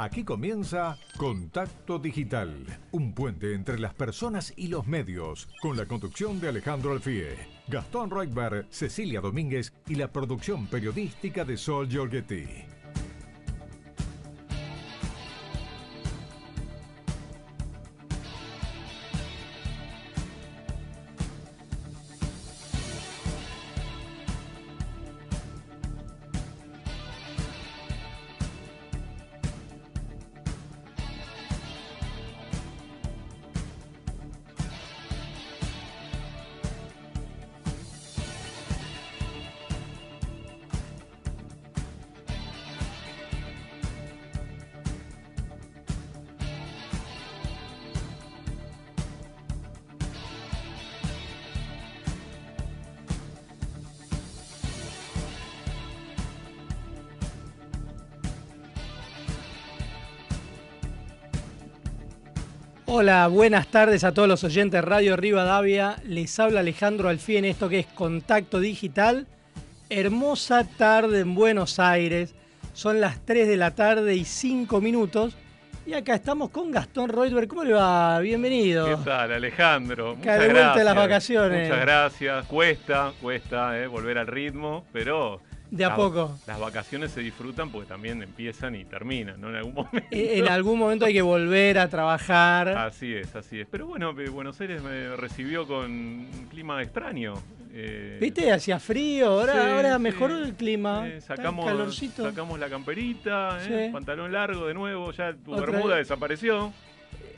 Aquí comienza Contacto Digital, un puente entre las personas y los medios, con la conducción de Alejandro Alfie, Gastón Reutberg, Cecilia Domínguez y la producción periodística de Sol Giorgetti. Hola, buenas tardes a todos los oyentes de Radio Rivadavia. Les habla Alejandro Alfí en esto que es Contacto Digital. Hermosa tarde en Buenos Aires. Son las 3 de la tarde y 5 minutos. Y acá estamos con Gastón Reutberg. ¿Cómo le va? Bienvenido. ¿Qué tal, Alejandro? Muchas de vuelta de las vacaciones. Muchas gracias. Cuesta, cuesta eh, volver al ritmo, pero de a poco. Las vacaciones se disfrutan porque también empiezan y terminan, ¿no? En algún momento. Eh, en algún momento hay que volver a trabajar. Así es, así es. Pero bueno, Buenos Aires me recibió con un clima extraño. Eh, ¿Viste? Hacía frío, ahora, ahora mejoró el clima. Eh, sacamos, sacamos la camperita, pantalón largo de nuevo, ya tu bermuda desapareció.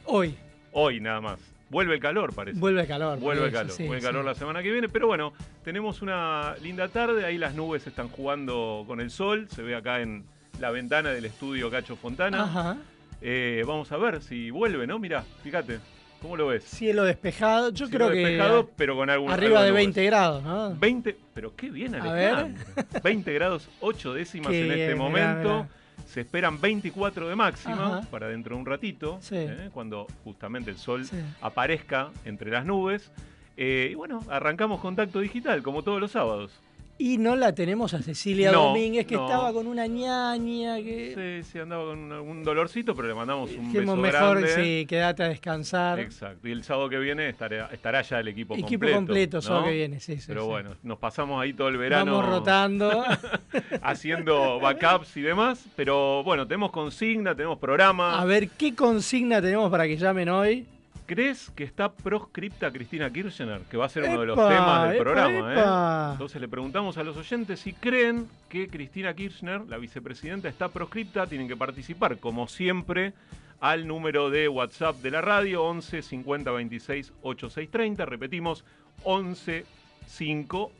Hoy. Hoy nada más. Vuelve el calor, parece. Vuelve el calor. Vuelve el calor. Vuelve el calor la semana que viene. Pero bueno, tenemos una linda tarde. Ahí las nubes están jugando con el sol. Se ve acá en la ventana del estudio Cacho Fontana. Ajá. Eh, vamos a ver si vuelve, ¿no? Mirá, fíjate. ¿Cómo lo ves? Cielo despejado. Yo creo que. Despejado, pero con algún. Arriba de 20 grados, ¿no? 20. Pero qué bien, Alejandro. A ver. 20 grados, 8 décimas en este momento. Se esperan 24 de máxima para dentro de un ratito, ¿eh? cuando justamente el sol aparezca entre las nubes. Eh, y bueno, arrancamos contacto digital, como todos los sábados. Y no la tenemos a Cecilia Domínguez, que estaba con una ñaña. Que... Sí, sí, andaba con algún dolorcito, pero le mandamos un beso mejor, sí, quédate a descansar. Exacto. Y el sábado que viene estará, estará ya el equipo, completo. Equipo completo, sábado que viene, sí, sí. Pero bueno, nos pasamos ahí todo el verano. Vamos rotando. haciendo backups y demás. Pero bueno, tenemos consigna, tenemos programa. A ver, ¿qué consigna tenemos para que llamen hoy? ¿Crees que está proscripta Cristina Kirchner? Que va a ser uno de los temas del programa. ¿eh? Entonces le preguntamos a los oyentes si creen que Cristina Kirchner, la vicepresidenta, está proscripta. Tienen que participar, como siempre, al número de WhatsApp de la radio, 11 50 26 8630. Repetimos, 11 5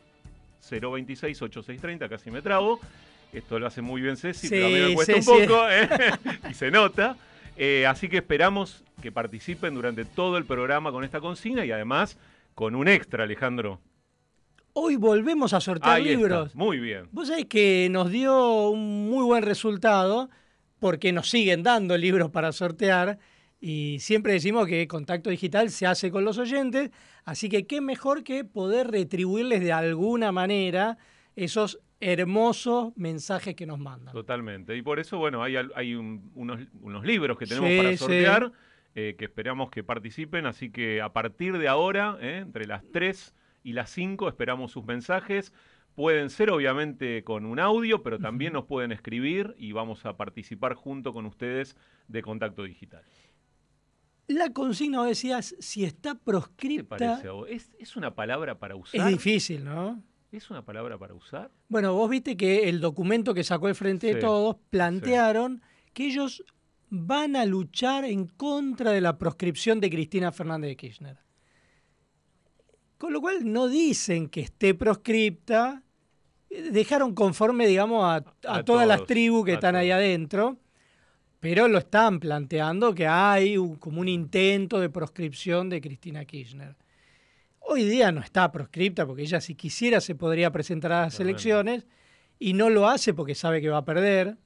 026 8630. Casi me trabo. Esto lo hace muy bien Ceci, pero a mí me cuesta un poco. ¿eh? y se nota. Eh, así que esperamos que participen durante todo el programa con esta consigna y además con un extra, Alejandro. Hoy volvemos a sortear libros. Muy bien. Vos sabés que nos dio un muy buen resultado porque nos siguen dando libros para sortear y siempre decimos que contacto digital se hace con los oyentes, así que qué mejor que poder retribuirles de alguna manera esos hermosos mensajes que nos mandan. Totalmente. Y por eso, bueno, hay, hay unos, unos, libros que tenemos para sortear, eh, que esperamos que participen. Así que a partir de ahora, eh, entre las 3 y las 5, esperamos sus mensajes. Pueden ser obviamente con un audio, pero también nos pueden escribir y vamos a participar junto con ustedes de Contacto Digital. La consigna, decías, si está proscripta... ¿Qué parece ¿Es, ¿Es una palabra para usar? Es difícil, ¿no? ¿Es una palabra para usar? Bueno, vos viste que el documento que sacó el Frente de Todos plantearon que ellos van a luchar en contra de la proscripción de Cristina Fernández de Kirchner. Con lo cual no dicen que esté proscripta, dejaron conforme, digamos, a, todas las tribus que están ahí adentro, pero lo están planteando que hay como un intento de proscripción de Cristina Kirchner. Hoy día no está proscripta porque ella si quisiera se podría presentar a las elecciones y no lo hace porque sabe que va a perder,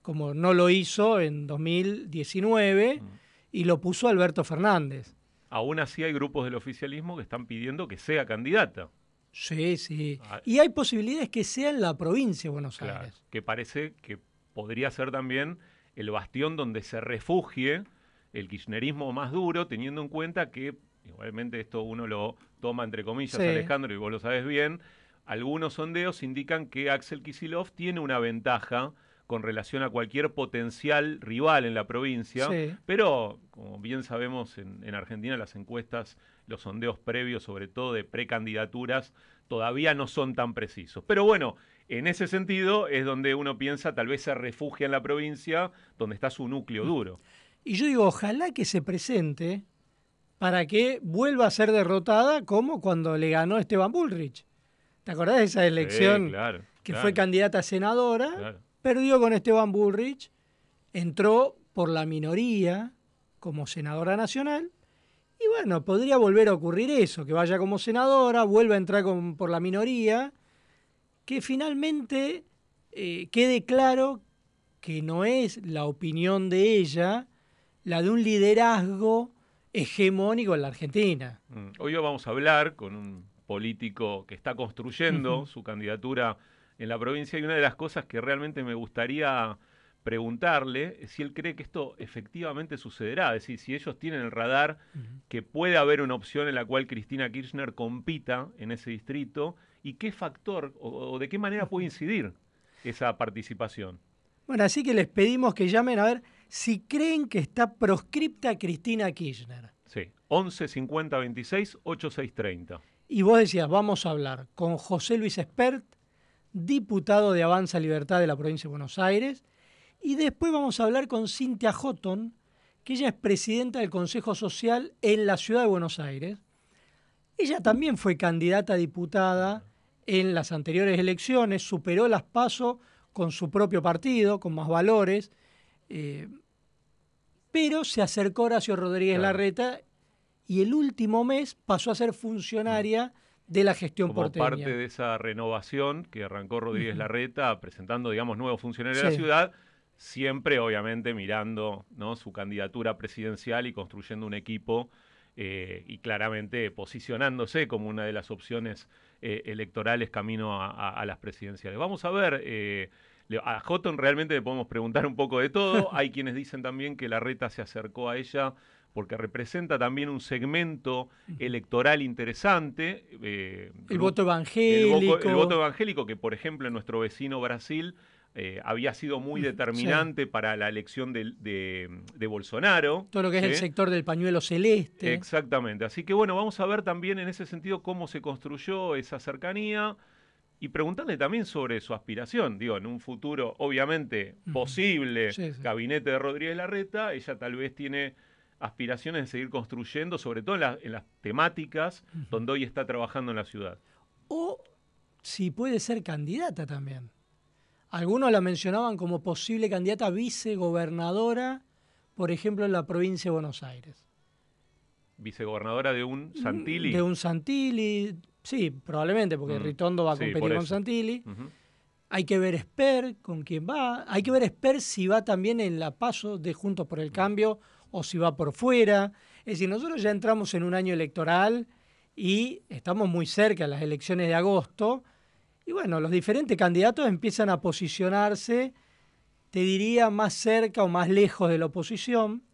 como no lo hizo en 2019 mm. y lo puso Alberto Fernández. Aún así hay grupos del oficialismo que están pidiendo que sea candidata. Sí, sí. Ah. Y hay posibilidades que sea en la provincia de Buenos Aires. Que parece que podría ser también el bastión donde se refugie el kirchnerismo más duro, teniendo en cuenta que, igualmente esto uno lo toma entre comillas, Alejandro, y vos lo sabes bien, algunos sondeos indican que Axel Kisilov tiene una ventaja con relación a cualquier potencial rival en la provincia, pero como bien sabemos en, en, Argentina las encuestas, los sondeos previos, sobre todo de precandidaturas, todavía no son tan precisos. Pero bueno, en ese sentido es donde uno piensa tal vez se refugia en la provincia donde está su núcleo duro. Y yo digo, ojalá que se presente para que vuelva a ser derrotada como cuando le ganó Esteban Bullrich. ¿Te acordás de esa elección que fue candidata a senadora? Perdió con Esteban Bullrich, entró por la minoría como senadora nacional. Y bueno, podría volver a ocurrir eso, que vaya como senadora, vuelva a entrar por la minoría, que finalmente eh, quede claro que no es la opinión de ella la de un liderazgo hegemónico en la Argentina. Mm, hoy vamos a hablar con un político que está construyendo su candidatura en la provincia y una de las cosas que realmente me gustaría preguntarle es si él cree que esto efectivamente sucederá, es decir, si ellos tienen el radar que puede haber una opción en la cual Cristina Kirchner compita en ese distrito y qué factor o de qué manera puede incidir esa participación. Bueno, así que les pedimos que llamen a ver si creen que está proscripta Cristina Kirchner. Sí, 11 50 26 86 30. Y vos decías, vamos a hablar con José Luis Espert, diputado de Avanza Libertad de la provincia de Buenos Aires, y después vamos a hablar con Cintia Houghton, que ella es presidenta del Consejo Social en la ciudad de Buenos Aires. Ella también fue candidata a diputada en las anteriores elecciones, superó las PASO con su propio partido, con más valores, eh, pero se acercó Horacio Rodríguez Larreta y el último mes pasó a ser funcionaria de la gestión Como parte de esa renovación que arrancó Rodríguez Larreta presentando, digamos, nuevos funcionarios de la ciudad, siempre obviamente mirando ¿no? su candidatura presidencial y construyendo un equipo eh, y claramente posicionándose como una de las opciones eh, electorales camino a, las presidenciales. Vamos a ver a Houghton realmente le podemos preguntar un poco de todo. Hay quienes dicen también que la reta se acercó a ella porque representa también un segmento electoral interesante. Eh, el voto evangélico. El, voto evangélico, que por ejemplo en nuestro vecino Brasil eh, había sido muy determinante para la elección de, Bolsonaro. Todo lo que es el sector del pañuelo celeste. Exactamente. Así que bueno, vamos a ver también en ese sentido cómo se construyó esa cercanía y preguntarle también sobre su aspiración. Digo, en un futuro, obviamente, posible gabinete de Rodríguez Larreta, ella tal vez tiene aspiraciones de seguir construyendo, sobre todo en, las temáticas donde hoy está trabajando en la ciudad. O si puede ser candidata también. Algunos la mencionaban como posible candidata a vicegobernadora, por ejemplo, en la provincia de Buenos Aires. Vicegobernadora de un Santilli. De un Santilli, Sí, probablemente, porque mm. Ritondo va a competir con Santilli. Hay que ver Esper con quién va. Hay que ver Esper si va también en la paso de Juntos por el Cambio o si va por fuera. Es decir, nosotros ya entramos en un año electoral y estamos muy cerca de las elecciones de agosto. Y bueno, los diferentes candidatos empiezan a posicionarse, te diría, más cerca o más lejos de la oposición.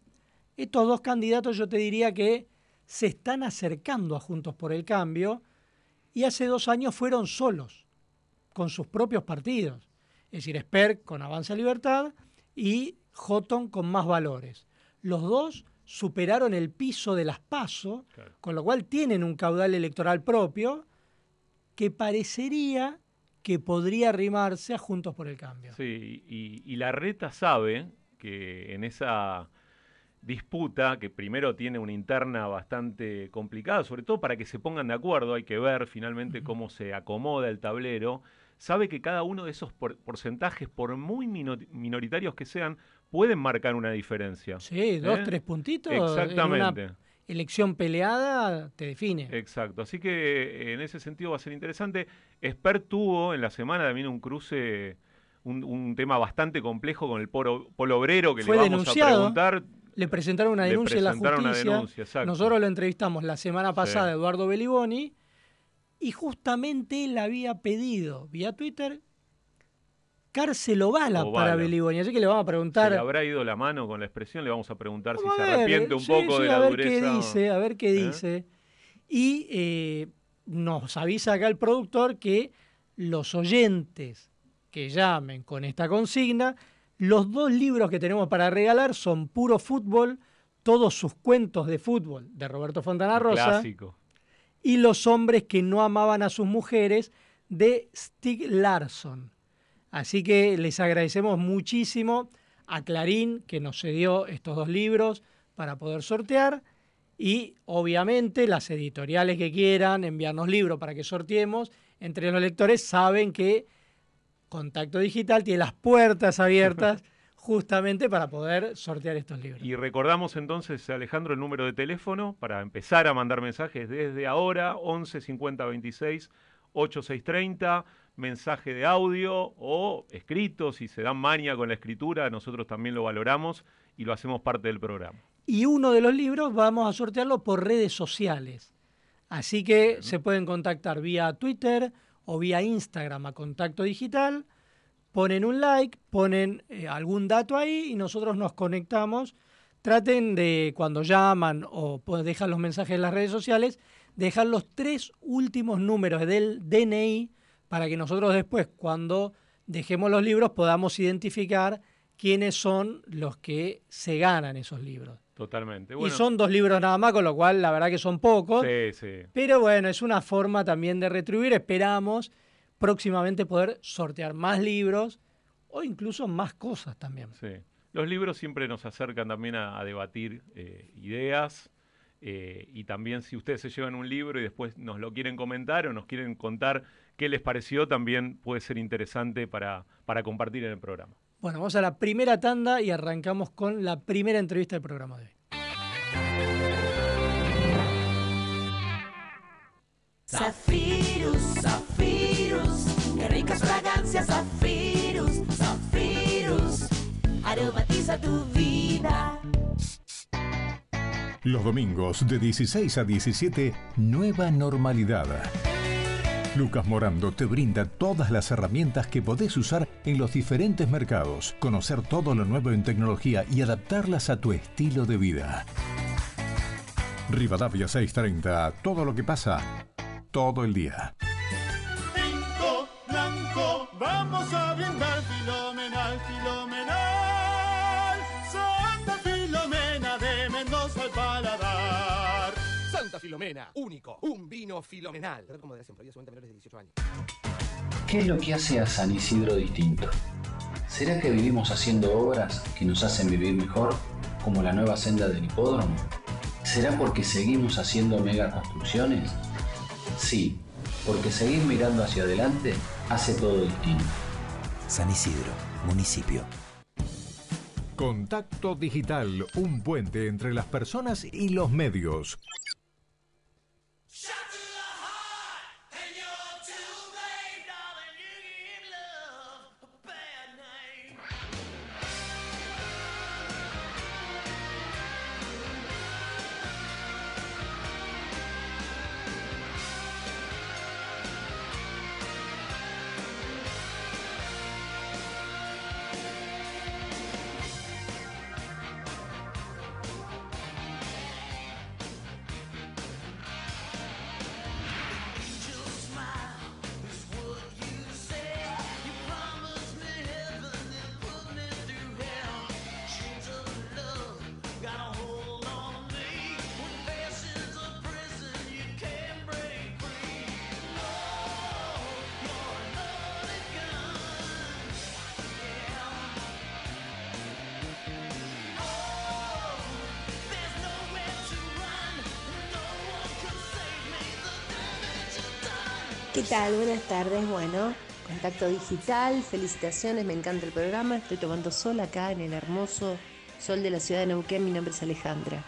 Estos dos candidatos yo te diría que se están acercando a Juntos por el Cambio y hace dos años fueron solos, con sus propios partidos. Es decir, Sper con Avanza Libertad y Houghton con más valores. Los dos superaron el piso de las PASO, con lo cual tienen un caudal electoral propio que parecería que podría arrimarse a Juntos por el Cambio. Sí, y la reta sabe que en esa disputa que primero tiene una interna bastante complicada, sobre todo para que se pongan de acuerdo, hay que ver finalmente cómo se acomoda el tablero, sabe que cada uno de esos porcentajes, por muy minoritarios que sean, pueden marcar una diferencia. Sí, dos, ¿Eh? tres puntitos. Exactamente. elección peleada te define. Exacto, así que en ese sentido va a ser interesante. Esper tuvo en la semana también un cruce, un, tema bastante complejo con el polo, obrero que le vamos a preguntar le presentaron una denuncia en la justicia. Nosotros lo entrevistamos la semana pasada, Eduardo Beliboni, y justamente él había pedido vía Twitter buscárselo bala, para Beliboni. Así que le vamos a preguntar. le habrá ido la mano con la expresión, le vamos a preguntar si se arrepiente un poco de la a ver dureza. Qué dice, a ver qué ¿Eh? dice. Y eh, nos avisa acá el productor que los oyentes que llamen con esta consigna, los dos libros que tenemos para regalar son Puro Fútbol, todos sus cuentos de fútbol de Roberto Fontana Rosa. Clásico. Y Los hombres que no amaban a sus mujeres de Stig Larsson. Así que les agradecemos muchísimo a Clarín que nos cedió estos dos libros para poder sortear y obviamente las editoriales que quieran enviarnos libros para que sorteemos, entre los lectores saben que Contacto Digital tiene las puertas abiertas justamente para poder sortear estos libros. Y recordamos entonces, Alejandro, el número de teléfono para empezar a mandar mensajes desde ahora, 11 50 26 8630, mensaje de audio o escrito, si se dan maña con la escritura, nosotros también lo valoramos y lo hacemos parte del programa. Y uno de los libros vamos a sortearlo por redes sociales. Así que se pueden contactar vía Twitter o vía Instagram a Contacto Digital, ponen un like, ponen eh, algún dato ahí y nosotros nos conectamos. Traten de, cuando llaman o dejan los mensajes en las redes sociales, dejar los tres últimos números del DNI para que nosotros después, cuando dejemos los libros, podamos identificar quiénes son los que se ganan esos libros. Totalmente. Y son dos libros nada más, con lo cual la verdad que son pocos. Sí, sí. Pero bueno, es una forma también de retribuir. Esperamos próximamente poder sortear más libros o incluso más cosas también. Sí. Los libros siempre nos acercan también a, debatir eh, ideas. Eh, y también si ustedes se llevan un libro y después nos lo quieren comentar o nos quieren contar qué les pareció, también puede ser interesante para, para compartir en el programa. Bueno, vamos a la primera tanda y arrancamos con la primera entrevista del programa de hoy. Zafirus, Zafirus, qué ricas fragancias, Zafirus, Zafirus, aromatiza tu vida. Los domingos de 16 a 17, Nueva Normalidad Lucas Morando te brinda todas las herramientas que podés usar en los diferentes mercados, conocer todo lo nuevo en tecnología y adaptarlas a tu estilo de vida. Rivadavia 630, todo lo que pasa, todo el día. Filomena, único, un vino filomenal. ¿Qué es lo que hace a San Isidro distinto? ¿Será que vivimos haciendo obras que nos hacen vivir mejor, como la nueva senda del hipódromo? ¿Será porque seguimos haciendo mega construcciones? Sí, porque seguir mirando hacia adelante hace todo distinto. San Isidro, municipio. Contacto Digital, un puente entre las personas y los medios. Buenas tardes. Bueno, contacto digital, felicitaciones, me encanta el programa. Estoy tomando sol acá en el hermoso sol de la ciudad de Neuquén. Mi nombre es Alejandra.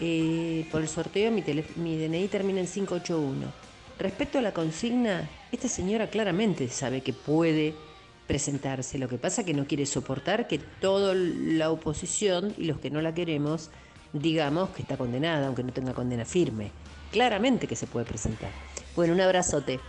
Eh, por el sorteo, mi, mi DNI termina en 581. Respecto a la consigna, esta señora claramente sabe que puede presentarse. Lo que pasa es que no quiere soportar que toda la oposición y los que no la queremos digamos que está condenada, aunque no tenga condena firme. Claramente que se puede presentar. Bueno, un abrazote.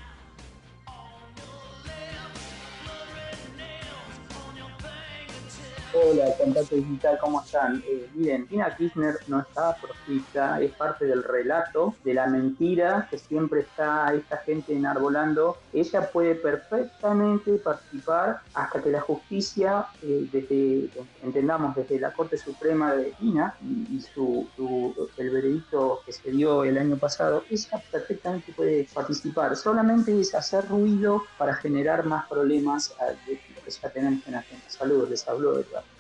Contacto digital, ¿cómo están? Eh, miren, Tina Kirchner no está proscrita, es parte del relato de la mentira que siempre está esta gente enarbolando. Ella puede perfectamente participar hasta que la justicia, eh, desde, entendamos, desde la Corte Suprema de Tina y, su, el veredicto que se dio el año pasado, ella perfectamente puede participar. Solamente es hacer ruido para generar más problemas eh, de que ya tenemos en la gente. Saludos, les hablo de Eduardo.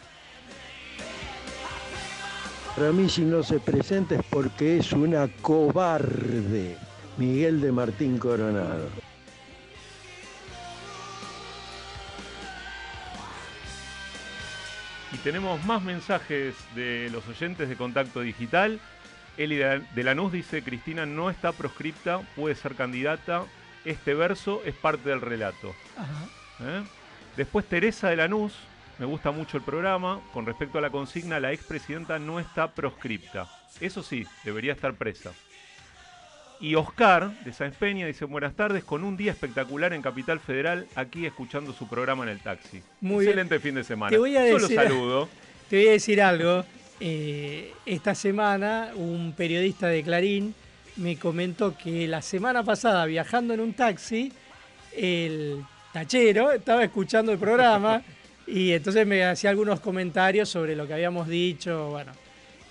Para mí si no se presenta es porque es una cobarde. Miguel de Martín Coronado. Y tenemos más mensajes de los oyentes de Contacto Digital. Eli de Lanús dice, Cristina no está proscripta, puede ser candidata. Este verso es parte del relato. ¿Eh? Después Teresa de Lanús me gusta mucho el programa. Con respecto a la consigna, la expresidenta no está proscripta. Eso sí, debería estar presa. Y Oscar, de Sáenz Peña, dice buenas tardes, con un día espectacular en Capital Federal, aquí escuchando su programa en el taxi. Muy Excelente fin de semana. Te voy a decir, Solo saludo. Te voy a decir algo. Eh, esta semana un periodista de Clarín me comentó que la semana pasada, viajando en un taxi, el tachero estaba escuchando el programa Y entonces me hacía algunos comentarios sobre lo que habíamos dicho, bueno,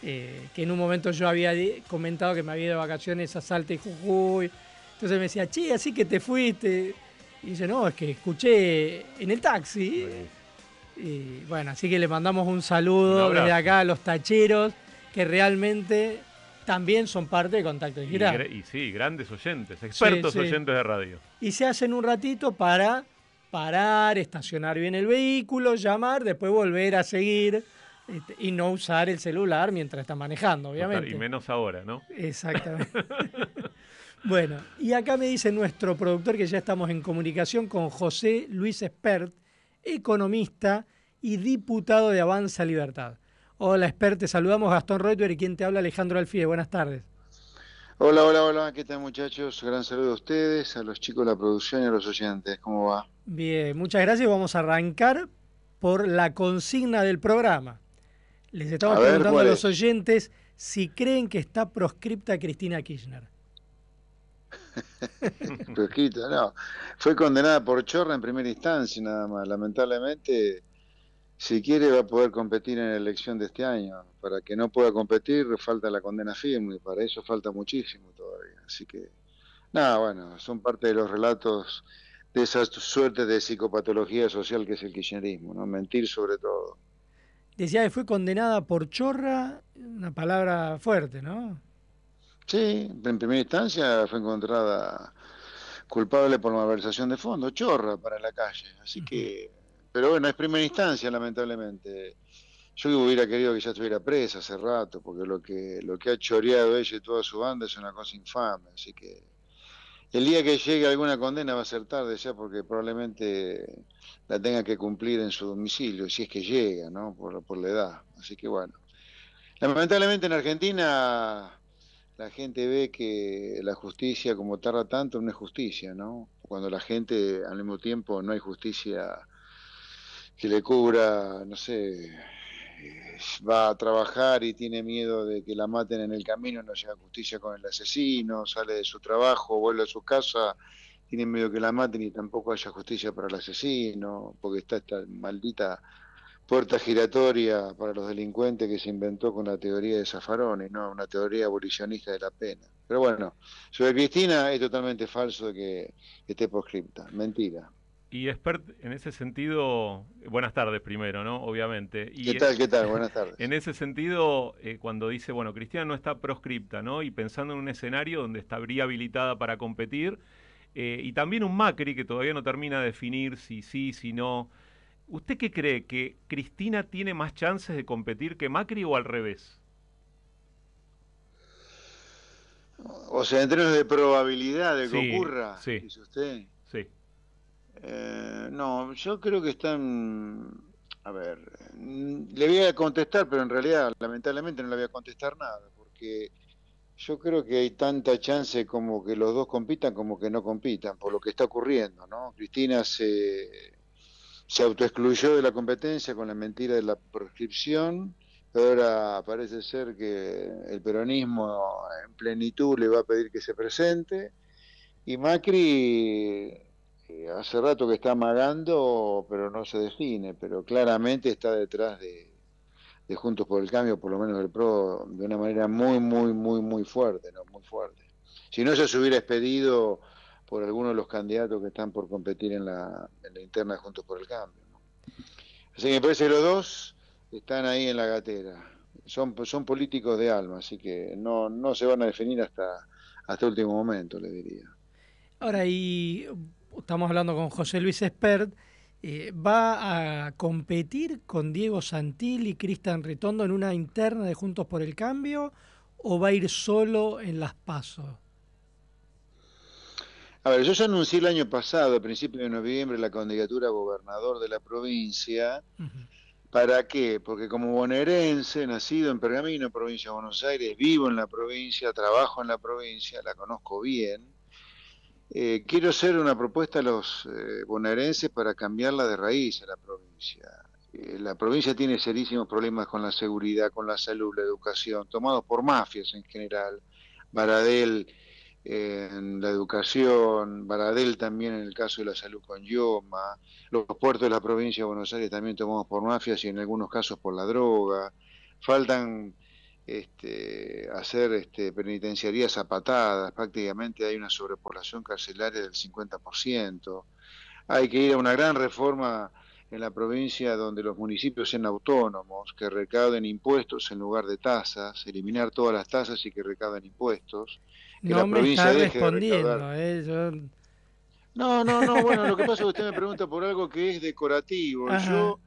eh, que en un momento yo había comentado que me había ido de vacaciones a Salta y Jujuy. Entonces me decía, che, así que te fuiste. Y dice, no, es que escuché en el taxi. Y bueno, así que le mandamos un saludo desde acá a los tacheros, que realmente también son parte de Contacto Digital. Y, y sí, grandes oyentes, expertos oyentes de radio. Y se hacen un ratito para parar, estacionar bien el vehículo, llamar, después volver a seguir este, y no usar el celular mientras está manejando, obviamente. Y menos ahora, ¿no? Exactamente. bueno, y acá me dice nuestro productor que ya estamos en comunicación con José Luis Espert, economista y diputado de Avanza Libertad. Hola, Espert, te saludamos Gastón Reuter y quien te habla Alejandro Alfie. Buenas tardes. Hola, hola, hola, ¿qué tal muchachos? Gran saludo a ustedes, a los chicos de la producción y a los oyentes. ¿Cómo va? Bien, muchas gracias. Vamos a arrancar por la consigna del programa. Les estamos preguntando a los oyentes si creen que está proscripta Cristina Kirchner. proscripta, no. Fue condenada por chorra en primera instancia, nada más. Lamentablemente, si quiere, va a poder competir en la elección de este año. Para que no pueda competir, falta la condena firme, y para eso falta muchísimo todavía. Así que, nada, bueno, son parte de los relatos de esa suerte de psicopatología social que es el kirchnerismo, ¿no? Mentir sobre todo. Decía que fue condenada por chorra, una palabra fuerte, ¿no? Sí, en primera instancia fue encontrada culpable por malversación de fondos, chorra para la calle, así que, pero bueno, es primera instancia lamentablemente. Yo hubiera querido que ya estuviera presa hace rato, porque lo que, lo que ha choreado ella y toda su banda es una cosa infame, así que el día que llegue alguna condena va a ser tarde ya porque probablemente la tenga que cumplir en su domicilio, si es que llega, ¿no? Por, por la edad. Así que bueno. Lamentablemente en Argentina la gente ve que la justicia, como tarda tanto, no es justicia, ¿no? Cuando la gente al mismo tiempo no hay justicia que le cubra, no sé, va a trabajar y tiene miedo de que la maten en el camino, no llega justicia con el asesino, sale de su trabajo, vuelve a su casa, tiene miedo que la maten y tampoco haya justicia para el asesino, porque está esta maldita puerta giratoria para los delincuentes que se inventó con la teoría de Zaffaroni, ¿no? una teoría abolicionista de la pena. Pero bueno, sobre Cristina es totalmente falso que esté proscripta, mentira. Y expert en ese sentido, buenas tardes primero, ¿no? Obviamente. Y ¿Qué tal, qué tal? Buenas tardes. En ese sentido, eh, cuando dice, bueno, Cristina no está proscripta, ¿no? Y pensando en un escenario donde estaría habilitada para competir, eh, y también un Macri que todavía no termina de definir si sí, si no. ¿Usted qué cree? ¿Que Cristina tiene más chances de competir que Macri o al revés? O sea, en términos de probabilidad de que ocurra, sí, dice usted. Eh, no, yo creo que están... A ver, le voy a contestar, pero en realidad lamentablemente no le voy a contestar nada, porque yo creo que hay tanta chance como que los dos compitan como que no compitan, por lo que está ocurriendo, ¿no? Cristina se, se autoexcluyó de la competencia con la mentira de la proscripción, ahora parece ser que el peronismo en plenitud le va a pedir que se presente, y Macri eh, hace rato que está amagando, pero no se define, pero claramente está detrás de, Juntos por el Cambio, por lo menos del PRO, de una manera muy, muy, muy, muy fuerte, ¿no? Muy fuerte. Si no, se hubiera expedido por algunos de los candidatos que están por competir en la, interna de Juntos por el Cambio. Así que me parece que los dos están ahí en la gatera. Son, son políticos de alma, así que no, no se van a definir hasta, hasta último momento, le diría. Ahora, y estamos hablando con José Luis Espert, eh, ¿va a competir con Diego Santil y Cristian Ritondo en una interna de Juntos por el Cambio o va a ir solo en las pasos? A ver, yo ya anuncié el año pasado, a principios de noviembre, la candidatura a gobernador de la provincia. ¿Para qué? Porque como bonaerense, nacido en Pergamino, provincia de Buenos Aires, vivo en la provincia, trabajo en la provincia, la conozco bien. Eh, quiero hacer una propuesta a los eh, bonaerenses para cambiarla de raíz a la provincia. Eh, la provincia tiene serísimos problemas con la seguridad, con la salud, la educación, tomados por mafias en general. Baradel en la educación, Baradel también en el caso de la salud con Yoma, los puertos de la provincia de Buenos Aires también tomados por mafias y en algunos casos por la droga, faltan este, hacer este, penitenciarías a patadas, prácticamente hay una sobrepoblación carcelaria del 50%, hay que ir a una gran reforma en la provincia donde los municipios sean autónomos, que recauden impuestos en lugar de tasas, eliminar todas las tasas y que recauden impuestos no me está respondiendo. Eh, no, no, no, bueno, lo que pasa es que usted me pregunta por algo que es decorativo. Yo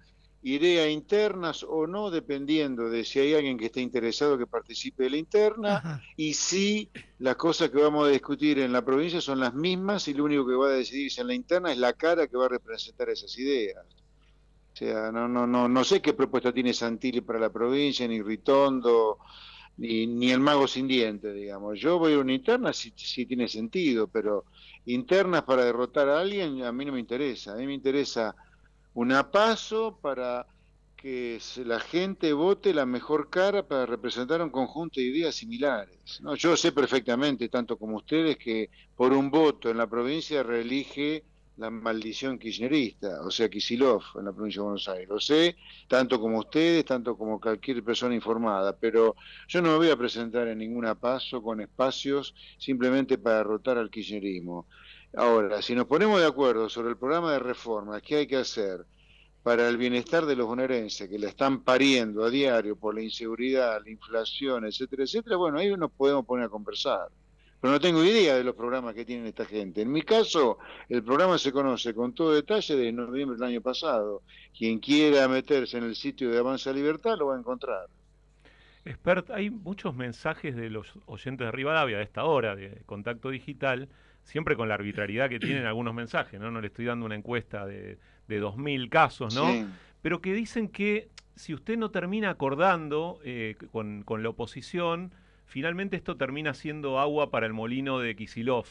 iré a internas o no, dependiendo de si hay alguien que esté interesado que participe de la interna y si las cosas que vamos a discutir en la provincia son las mismas y lo único que va a decidirse en la interna es la cara que va a representar esas ideas. O sea, no, no, no, no sé qué propuesta tiene Santilli para la provincia, ni Ritondo, ni, ni el mago sin dientes, digamos. Yo voy a una interna si, si tiene sentido, pero internas para derrotar a alguien a mí no me interesa. A mí me interesa una paso para que la gente vote la mejor cara para representar un conjunto de ideas similares. ¿no? Yo sé perfectamente, tanto como ustedes, que por un voto en la provincia reelige la maldición kirchnerista, o sea, Kisilov en la provincia de Buenos Aires. Lo sé, tanto como ustedes, tanto como cualquier persona informada, pero yo no me voy a presentar en ninguna paso con espacios simplemente para derrotar al kirchnerismo. Ahora, si nos ponemos de acuerdo sobre el programa de reformas que hay que hacer para el bienestar de los bonaerenses, que le están pariendo a diario por la inseguridad, la inflación, etcétera, etcétera, bueno, ahí nos podemos poner a conversar pero no tengo idea de los programas que tienen esta gente. En mi caso, el programa se conoce con todo detalle desde noviembre del año pasado. Quien quiera meterse en el sitio de Avanza Libertad lo va a encontrar. Expert, hay muchos mensajes de los oyentes de Rivadavia a esta hora de contacto digital, siempre con la arbitrariedad que tienen algunos mensajes, ¿no? No le estoy dando una encuesta de, de 2.000 casos, ¿no? Pero que dicen que si usted no termina acordando eh, con, con la oposición, finalmente esto termina siendo agua para el molino de Kisilov.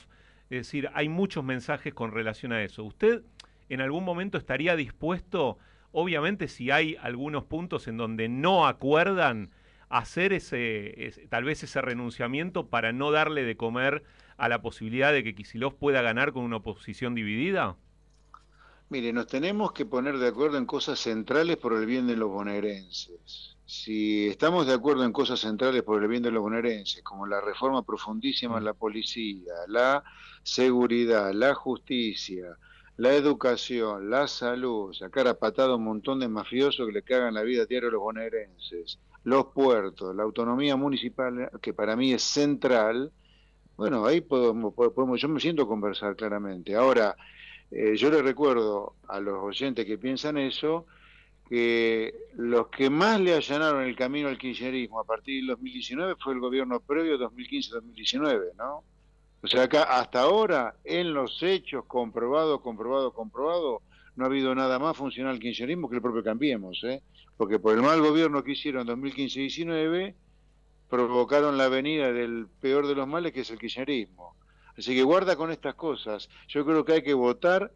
Es decir, hay muchos mensajes con relación a eso. ¿Usted en algún momento estaría dispuesto, obviamente si hay algunos puntos en donde no acuerdan, hacer ese, tal vez ese renunciamiento para no darle de comer a la posibilidad de que Kisilov pueda ganar con una oposición dividida? Mire, nos tenemos que poner de acuerdo en cosas centrales por el bien de los bonaerenses si estamos de acuerdo en cosas centrales por el bien de los bonaerenses, como la reforma profundísima en la policía, la seguridad, la justicia, la educación, la salud, sacar a patada un montón de mafiosos que le cagan la vida diaria a los bonaerenses, los puertos, la autonomía municipal, que para mí es central, bueno, ahí podemos, podemos yo me siento conversar claramente. Ahora, eh, yo le recuerdo a los oyentes que piensan eso, que los que más le allanaron el camino al kirchnerismo a partir del 2019 fue el gobierno previo 2015-2019, ¿no? O sea, acá hasta ahora, en los hechos, comprobado, comprobado, comprobado, no ha habido nada más funcional al kirchnerismo que el propio Cambiemos, ¿eh? Porque por el mal gobierno que hicieron en 2015-19, provocaron la venida del peor de los males, que es el kirchnerismo. Así que guarda con estas cosas. Yo creo que hay que votar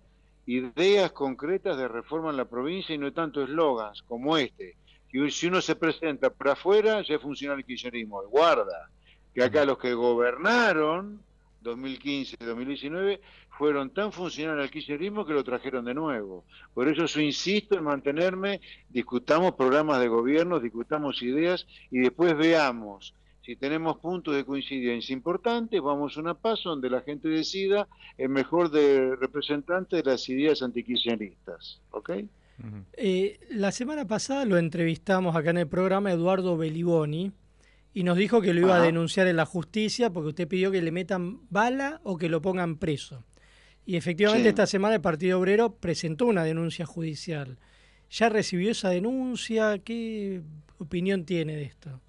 ideas concretas de reforma en la provincia y no tanto eslogans como este. Que si uno se presenta para afuera, ya funciona el kirchnerismo. Guarda, que acá los que gobernaron 2015-2019 fueron tan funcionales al kirchnerismo que lo trajeron de nuevo. Por eso yo insisto en mantenerme, discutamos programas de gobierno, discutamos ideas y después veamos si tenemos puntos de coincidencia importantes, vamos a una paso donde la gente decida el mejor de representante de las ideas antikirchneristas. ¿Ok? Eh, la semana pasada lo entrevistamos acá en el programa Eduardo Beliboni y nos dijo que lo iba a denunciar en la justicia porque usted pidió que le metan bala o que lo pongan preso. Y efectivamente esta semana el Partido Obrero presentó una denuncia judicial. ¿Ya recibió esa denuncia? ¿Qué opinión tiene de esto?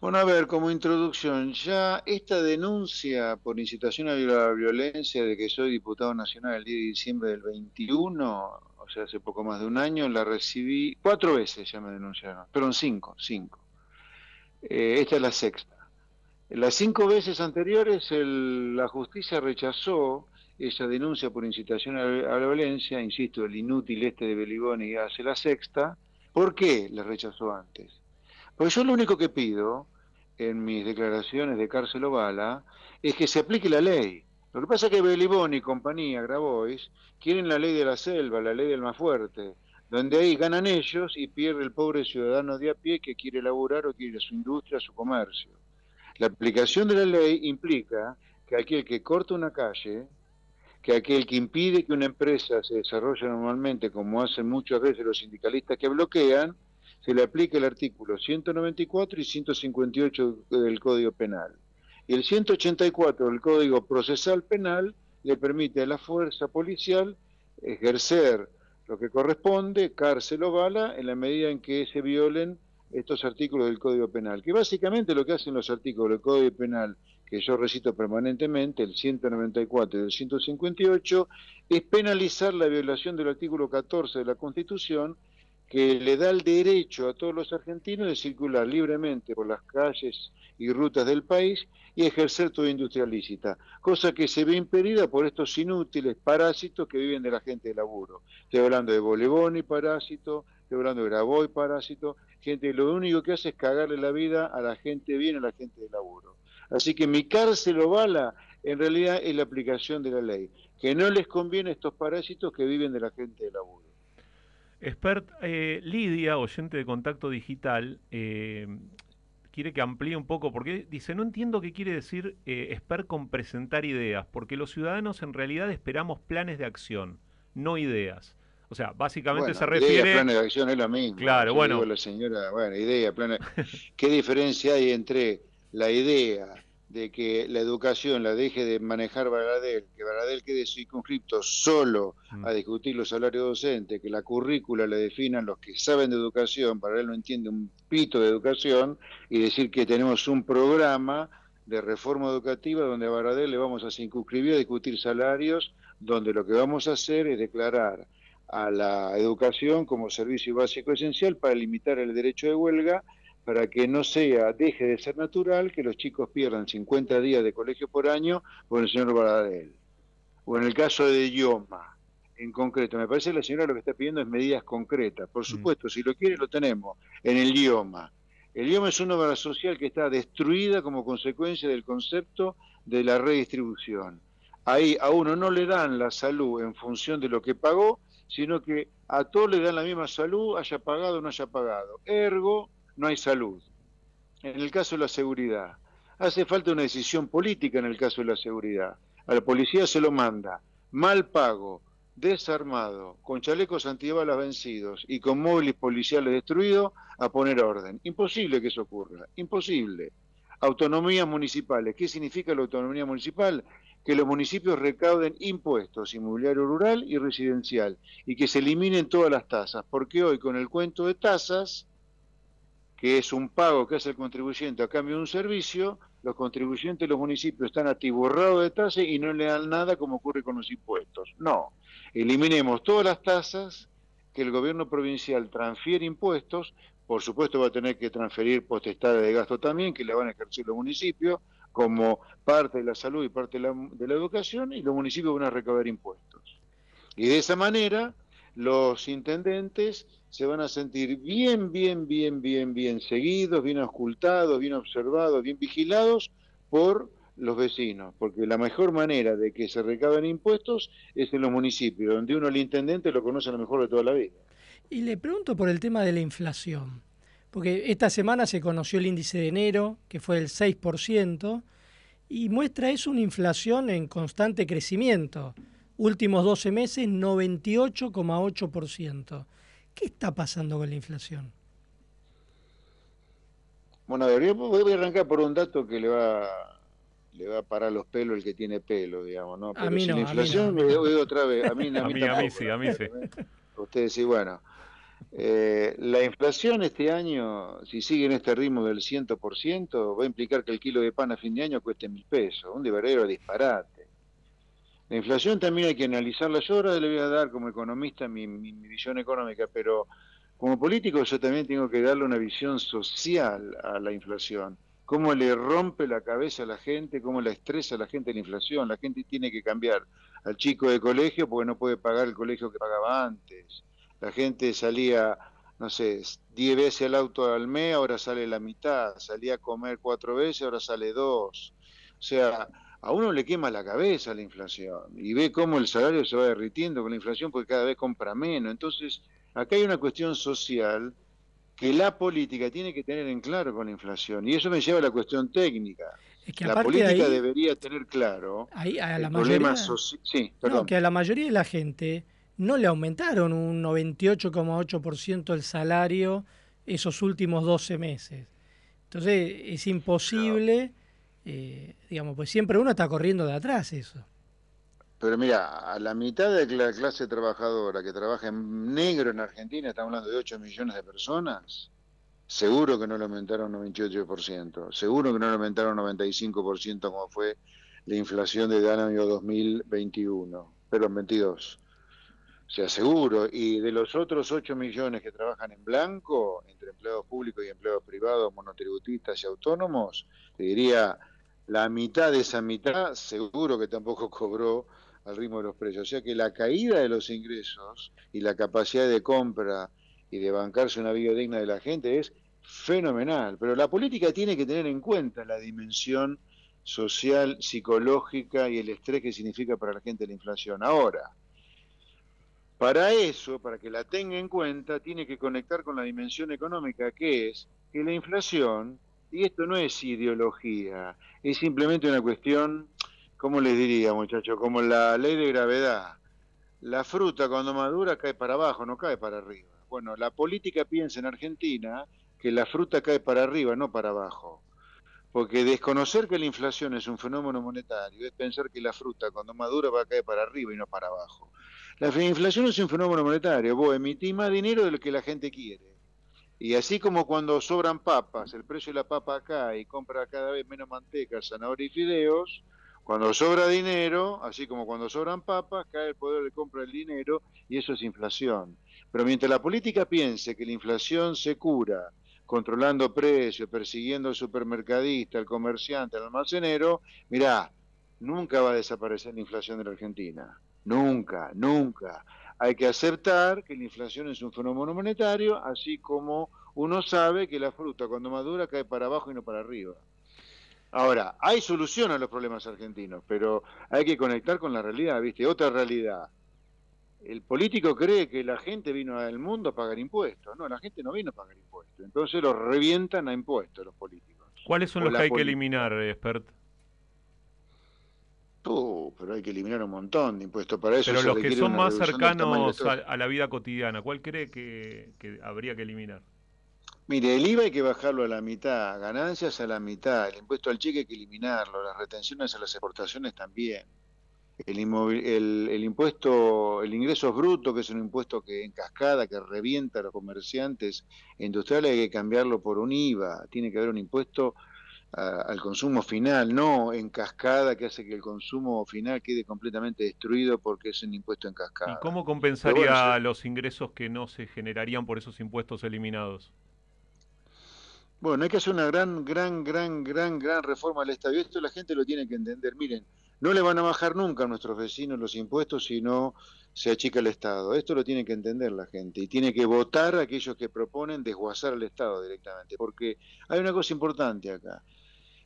Bueno, a ver, como introducción, ya esta denuncia por incitación a la violencia de que soy diputado nacional el 10 de diciembre del 21, o sea, hace poco más de un año, la recibí cuatro veces, ya me denunciaron, perdón, cinco, cinco. Eh, esta es la sexta. Las cinco veces anteriores la justicia rechazó esa denuncia por incitación a la, violencia, insisto, el inútil este de Beliboni hace la sexta. ¿Por qué la rechazó antes? Porque yo lo único que pido en mis declaraciones de cárcel o bala es que se aplique la ley. Lo que pasa es que Belibón y compañía, Grabois, quieren la ley de la selva, la ley del más fuerte, donde ahí ganan ellos y pierde el pobre ciudadano de a pie que quiere laburar o quiere su industria, su comercio. La aplicación de la ley implica que aquel que corta una calle, que aquel que impide que una empresa se desarrolle normalmente, como hacen muchas veces los sindicalistas que bloquean, se le aplica el artículo 194 y 158 del Código Penal. Y el 184 del Código Procesal Penal le permite a la fuerza policial ejercer lo que corresponde, cárcel o bala, en la medida en que se violen estos artículos del Código Penal, que básicamente lo que hacen los artículos del Código Penal que yo recito permanentemente, el 194 y el 158, es penalizar la violación del artículo 14 de la Constitución que le da el derecho a todos los argentinos de circular libremente por las calles y rutas del país y ejercer toda industria lícita, cosa que se ve impedida por estos inútiles parásitos que viven de la gente de laburo. Estoy hablando de Boleboni parásito, estoy hablando de Graboy parásito, gente lo único que hace es cagarle la vida a la gente bien, a la gente de laburo. Así que mi cárcel o bala en realidad es la aplicación de la ley, que no les conviene a estos parásitos que viven de la gente de laburo. Expert, eh, Lidia, oyente de contacto digital, eh, quiere que amplíe un poco, porque dice, no entiendo qué quiere decir eh, expert con presentar ideas, porque los ciudadanos en realidad esperamos planes de acción, no ideas. O sea, básicamente se refiere... planes de acción es lo mismo. Claro, bueno. la señora, bueno, idea, planes... ¿Qué diferencia hay entre la idea, de que la educación la deje de manejar Baradel, que Baradel quede circunscripto solo mm. a discutir los salarios docentes, que la currícula la definan los que saben de educación, Baradel no entiende un pito de educación, y decir que tenemos un programa de reforma educativa donde a Baradel le vamos a circunscribir a discutir salarios, donde lo que vamos a hacer es declarar a la educación como servicio básico esencial para limitar el derecho de huelga para que no sea, deje de ser natural que los chicos pierdan 50 días de colegio por año por el señor Baradel. O en el caso de idioma, en concreto, me parece que la señora lo que está pidiendo es medidas concretas. Por mm. supuesto, si lo quiere, lo tenemos en el idioma. El idioma es una obra social que está destruida como consecuencia del concepto de la redistribución. Ahí a uno no le dan la salud en función de lo que pagó, sino que a todos le dan la misma salud, haya pagado o no haya pagado. Ergo, no hay salud. En el caso de la seguridad, hace falta una decisión política en el caso de la seguridad. A la policía se lo manda mal pago, desarmado, con chalecos antibalas vencidos y con móviles policiales destruidos a poner orden. Imposible que eso ocurra, imposible. Autonomías municipales. ¿Qué significa la autonomía municipal? Que los municipios recauden impuestos, inmobiliario rural y residencial, y que se eliminen todas las tasas, porque hoy con el cuento de tasas que es un pago que hace el contribuyente a cambio de un servicio, los contribuyentes de los municipios están atiborrados de tasas y no le dan nada como ocurre con los impuestos. No, eliminemos todas las tasas, que el gobierno provincial transfiere impuestos, por supuesto va a tener que transferir potestades de gasto también, que le van a ejercer los municipios, como parte de la salud y parte de la, de la educación, y los municipios van a recaudar impuestos. Y de esa manera los intendentes se van a sentir bien, bien, bien, bien, bien seguidos, bien ocultados, bien observados, bien vigilados por los vecinos, porque la mejor manera de que se recaben impuestos es en los municipios, donde uno el intendente lo conoce a lo mejor de toda la vida. Y le pregunto por el tema de la inflación, porque esta semana se conoció el índice de enero, que fue del 6%, y muestra eso una inflación en constante crecimiento. Últimos 12 meses, 98,8%. ¿Qué está pasando con la inflación? Bueno, a voy a arrancar por un dato que le va le va a parar los pelos el que tiene pelo, digamos, ¿no? Pero a mí no, la inflación, a mí no. otra vez, a mí, a, mí, a mí sí, a mí sí. Ustedes sí, bueno. Eh, la inflación este año, si sigue en este ritmo del 100%, va a implicar que el kilo de pan a fin de año cueste mil pesos, un verdadero disparate. La inflación también hay que analizarla. Yo ahora le voy a dar como economista mi, visión económica, pero como político yo también tengo que darle una visión social a la inflación. Cómo le rompe la cabeza a la gente, cómo la estresa a la gente la inflación. La gente tiene que cambiar al chico de colegio porque no puede pagar el colegio que pagaba antes. La gente salía, no sé, 10 veces el auto al mes, ahora sale la mitad. Salía a comer cuatro veces, ahora sale dos. O sea, a uno le quema la cabeza la inflación y ve cómo el salario se va derritiendo con la inflación porque cada vez compra menos. Entonces, acá hay una cuestión social que la política tiene que tener en claro con la inflación y eso me lleva a la cuestión técnica. la política debería tener claro ahí, a la mayoría, sí, que a la mayoría de la gente no le aumentaron un 98,8% el salario esos últimos 12 meses. Entonces es imposible eh, digamos, pues siempre uno está corriendo de atrás eso. Pero mira, a la mitad de la clase trabajadora que trabaja en negro en Argentina, estamos hablando de 8 millones de personas, seguro que no lo aumentaron un 98%, seguro que no lo aumentaron un 95% como fue la inflación del año 2021, pero en 22. O sea, seguro. Y de los otros 8 millones que trabajan en blanco, entre empleados públicos y empleados privados, monotributistas y autónomos, te diría la mitad de esa mitad seguro que tampoco cobró al ritmo de los precios. O sea que la caída de los ingresos y la capacidad de compra y de bancarse una vida digna de la gente es fenomenal. Pero la política tiene que tener en cuenta la dimensión social, psicológica y el estrés que significa para la gente la inflación. Ahora, para eso, para que la tenga en cuenta, tiene que conectar con la dimensión económica, que es que la inflación y esto no es ideología, es simplemente una cuestión, ¿cómo les diría muchachos? Como la ley de gravedad. La fruta cuando madura cae para abajo, no cae para arriba. Bueno, la política piensa en Argentina que la fruta cae para arriba, no para abajo. Porque desconocer que la inflación es un fenómeno monetario es pensar que la fruta cuando madura va a caer para arriba y no para abajo. La inflación es un fenómeno monetario. Vos emitís más dinero de lo que la gente quiere. Y así como cuando sobran papas, el precio de la papa cae y compra cada vez menos manteca, zanahoria y fideos, cuando sobra dinero, así como cuando sobran papas, cae el poder de compra del dinero y eso es inflación. Pero mientras la política piense que la inflación se cura controlando precios, persiguiendo al supermercadista, al comerciante, al almacenero, mirá, nunca va a desaparecer la inflación de la Argentina. Nunca, nunca hay que aceptar que la inflación es un fenómeno monetario, así como uno sabe que la fruta cuando madura cae para abajo y no para arriba. Ahora, hay solución a los problemas argentinos, pero hay que conectar con la realidad, ¿viste? Otra realidad. El político cree que la gente vino al mundo a pagar impuestos. No, la gente no vino a pagar impuestos. Entonces los revientan a impuestos los políticos. ¿Cuáles son los que hay que eliminar, expert? Pero hay que eliminar un montón de impuestos para eso. Pero los que son más cercanos a, la vida cotidiana, ¿cuál cree que, habría que eliminar? Mire, el IVA hay que bajarlo a la mitad, ganancias a la mitad, el impuesto al cheque hay que eliminarlo, las retenciones a las exportaciones también. El, el, el impuesto, el ingreso bruto, que es un impuesto que en cascada, que revienta a los comerciantes industriales, hay que cambiarlo por un IVA. Tiene que haber un impuesto al consumo final, no en cascada que hace que el consumo final quede completamente destruido porque es un impuesto en cascada. ¿Y cómo compensaría los ingresos que no se generarían por esos impuestos eliminados? Bueno, hay que hacer una gran, gran, gran, gran, gran reforma del Estado. Y esto la gente lo tiene que entender. Miren, No le van a bajar nunca a nuestros vecinos los impuestos si no se achica el Estado. Esto lo tiene que entender la gente y tiene que votar a aquellos que proponen desguazar al Estado directamente, porque hay una cosa importante acá.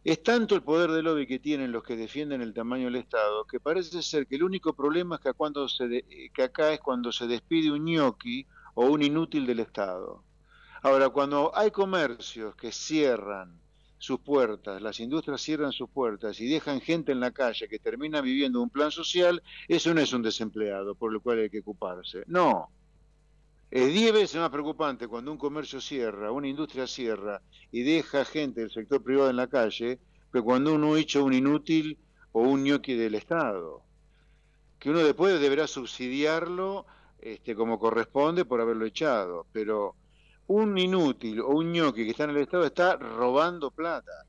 Es tanto el poder de lobby que tienen los que defienden el tamaño del Estado que parece ser que el único problema es que, se que acá es cuando se despide un ñoqui o un inútil del Estado. Ahora, cuando hay comercios que cierran sus puertas, las industrias cierran sus puertas y dejan gente en la calle que termina viviendo un plan social, eso no es un desempleado por el cual hay que ocuparse. No. Es diez veces más preocupante cuando un comercio cierra, una industria cierra y deja gente del sector privado en la calle, que cuando uno echa un inútil o un ñoqui del Estado. Que uno después deberá subsidiarlo este, como corresponde por haberlo echado, pero un inútil o un ñoqui que está en el Estado está robando plata.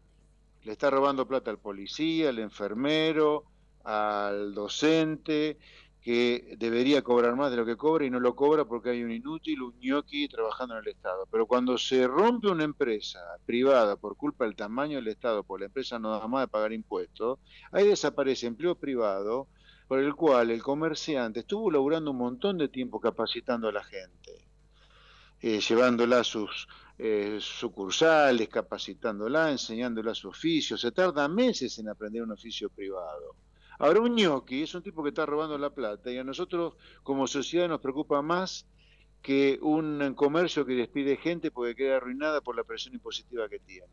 Le está robando plata al policía, al enfermero, al docente, que debería cobrar más de lo que cobra y no lo cobra porque hay un inútil, un ñoqui trabajando en el Estado. Pero cuando se rompe una empresa privada por culpa del tamaño del Estado, por la empresa no da más de pagar impuestos, ahí desaparece empleo privado por el cual el comerciante estuvo laburando un montón de tiempo capacitando a la gente eh, llevándola a sus eh, sucursales, capacitándola, enseñándola su oficio. Se tarda meses en aprender un oficio privado. Ahora un ñoqui es un tipo que está robando la plata y a nosotros como sociedad nos preocupa más que un comercio que despide gente porque queda arruinada por la presión impositiva que tiene.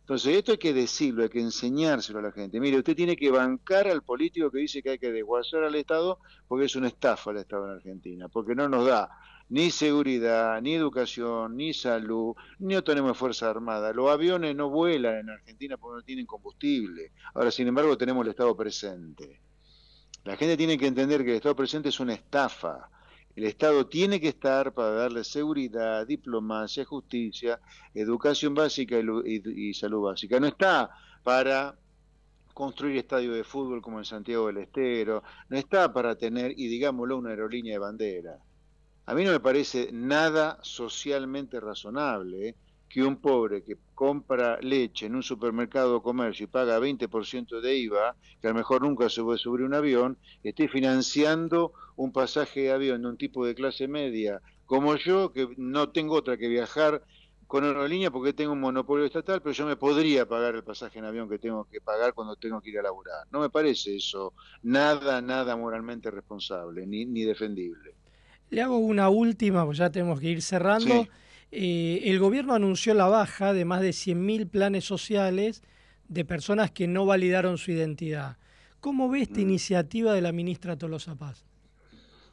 Entonces, esto hay que decirlo, hay que enseñárselo a la gente. Mire, usted tiene que bancar al político que dice que hay que desguazar al Estado porque es una estafa el Estado en Argentina, porque no nos da ni seguridad, ni educación, ni salud, no tenemos fuerza armada. Los aviones no vuelan en Argentina porque no tienen combustible. Ahora, sin embargo, tenemos el Estado presente. La gente tiene que entender que el Estado presente es una estafa. El Estado tiene que estar para darle seguridad, diplomacia, justicia, educación básica y, salud básica. No está para construir estadios de fútbol como en Santiago del Estero, no está para tener, y digámoslo, una aerolínea de bandera. A mí no me parece nada socialmente razonable ¿eh? que un pobre que compra leche en un supermercado o comercio y paga 20% de IVA, que a lo mejor nunca se puede subir un avión, esté financiando un pasaje de avión de un tipo de clase media como yo, que no tengo otra que viajar con aerolínea porque tengo un monopolio estatal, pero yo me podría pagar el pasaje en avión que tengo que pagar cuando tengo que ir a laburar. No me parece eso nada, nada moralmente responsable ni, ni defendible. Le hago una última, pues ya tenemos que ir cerrando. Eh, el gobierno anunció la baja de más de 100.000 planes sociales de personas que no validaron su identidad. ¿Cómo ve esta mm. iniciativa de la ministra Tolosa Paz?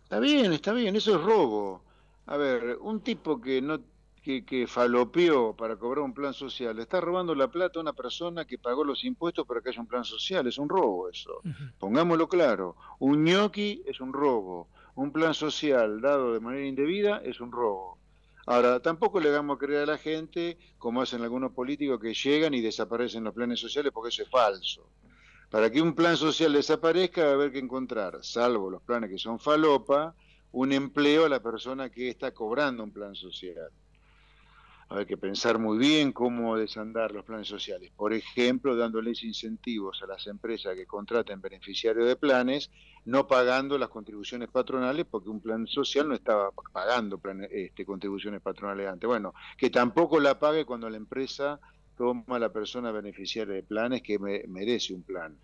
Está bien, está bien, eso es robo. A ver, un tipo que no que, que, falopeó para cobrar un plan social, está robando la plata a una persona que pagó los impuestos para que haya un plan social, es un robo eso. Pongámoslo claro, un ñoqui es un robo, un plan social dado de manera indebida es un robo. Ahora, tampoco le damos a creer a la gente, como hacen algunos políticos, que llegan y desaparecen los planes sociales porque eso es falso. Para que un plan social desaparezca va a haber que encontrar, salvo los planes que son falopa, un empleo a la persona que está cobrando un plan social hay que pensar muy bien cómo desandar los planes sociales. Por ejemplo, dándoles incentivos a las empresas que contraten beneficiarios de planes, no pagando las contribuciones patronales, porque un plan social no estaba pagando este, contribuciones patronales antes. Bueno, que tampoco la pague cuando la empresa toma a la persona beneficiaria de planes que merece un plan.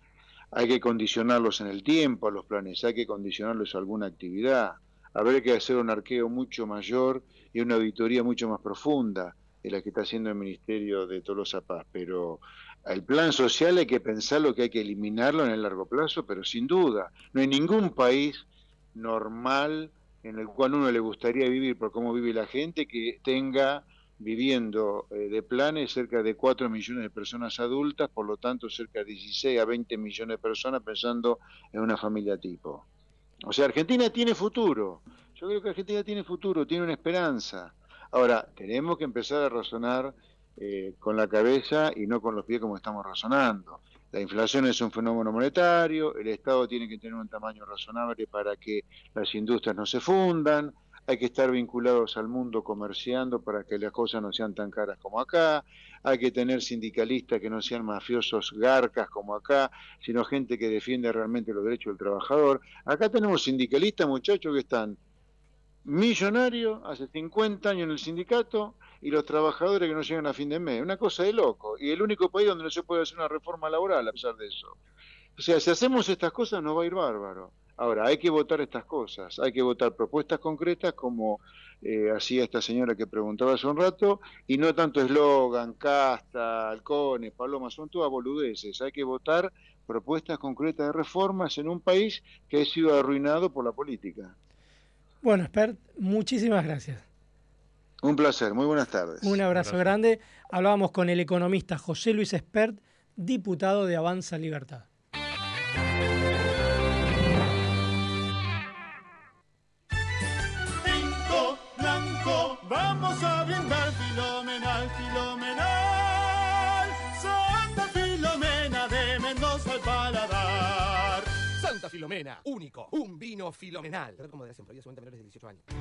Hay que condicionarlos en el tiempo a los planes, hay que condicionarlos a alguna actividad. Habrá que hacer un arqueo mucho mayor y una auditoría mucho más profunda de la que está haciendo el Ministerio de Tolosa Paz, pero el plan social hay que pensarlo que hay que eliminarlo en el largo plazo, pero sin duda, no hay ningún país normal en el cual uno le gustaría vivir por cómo vive la gente que tenga viviendo eh, de planes cerca de 4 millones de personas adultas, por lo tanto cerca de 16 a 20 millones de personas pensando en una familia tipo. O sea, Argentina tiene futuro. Yo creo que Argentina tiene futuro, tiene una esperanza. Ahora, tenemos que empezar a razonar eh, con la cabeza y no con los pies como estamos razonando. La inflación es un fenómeno monetario, el Estado tiene que tener un tamaño razonable para que las industrias no se fundan, hay que estar vinculados al mundo comerciando para que las cosas no sean tan caras como acá, hay que tener sindicalistas que no sean mafiosos garcas como acá, sino gente que defiende realmente los derechos del trabajador. Acá tenemos sindicalistas, muchachos, que están millonarios, hace 50 años en el sindicato, y los trabajadores que no llegan a fin de mes. Una cosa de loco. Y el único país donde no se puede hacer una reforma laboral a pesar de eso. O sea, si hacemos estas cosas nos va a ir bárbaro. Ahora, hay que votar estas cosas, hay que votar propuestas concretas como eh, hacía esta señora que preguntaba hace un rato, y no tanto eslogan, casta, halcones, palomas, son todas boludeces. Hay que votar propuestas concretas de reformas en un país que ha sido arruinado por la política. Bueno, Expert, muchísimas gracias. Un placer, muy buenas tardes. Un abrazo grande. Hablábamos con el economista José Luis Expert, diputado de Avanza Libertad. Mendoza al paladar. Santa Filomena, único, un vino filomenal.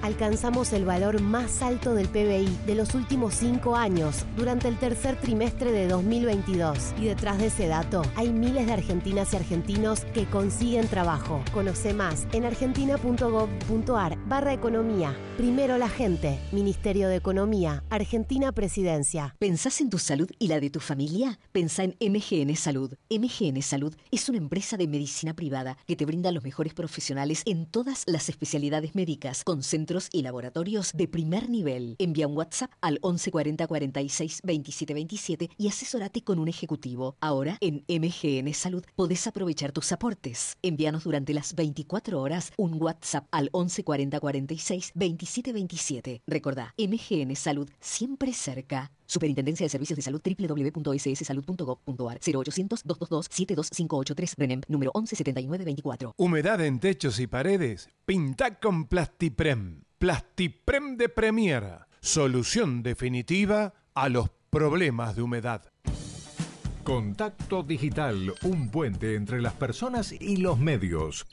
Alcanzamos el valor más alto del PBI de los últimos cinco años durante el tercer trimestre de 2022. Y detrás de ese dato hay miles de argentinas y argentinos que consiguen trabajo. Conoce más en argentina.gov.ar barra economía. Primero la gente. Ministerio de Economía. Argentina Presidencia. ¿Pensás en tu salud y la de tu familia? Pensá en MGN Salud. MGN Salud es una empresa de medicina privada que te brinda los mejores profesionales en todas las especialidades médicas, con centros y laboratorios de primer nivel. Envía un WhatsApp al 1140 46 27 27 y asesórate con un ejecutivo. Ahora, en MGN Salud, podés aprovechar tus aportes. Envíanos durante las 24 horas un WhatsApp al 1140 46 27 27. Recordá, MGN Salud, siempre cerca. Superintendencia de Servicios de Salud www.sssalud.gov.ar 0800-222-72583 RENEM número 117924. Humedad en techos y paredes. Pinta con Plastiprem. Plastiprem de Premier. Solución definitiva a los problemas de humedad. Contacto Digital, un puente entre las personas y los medios.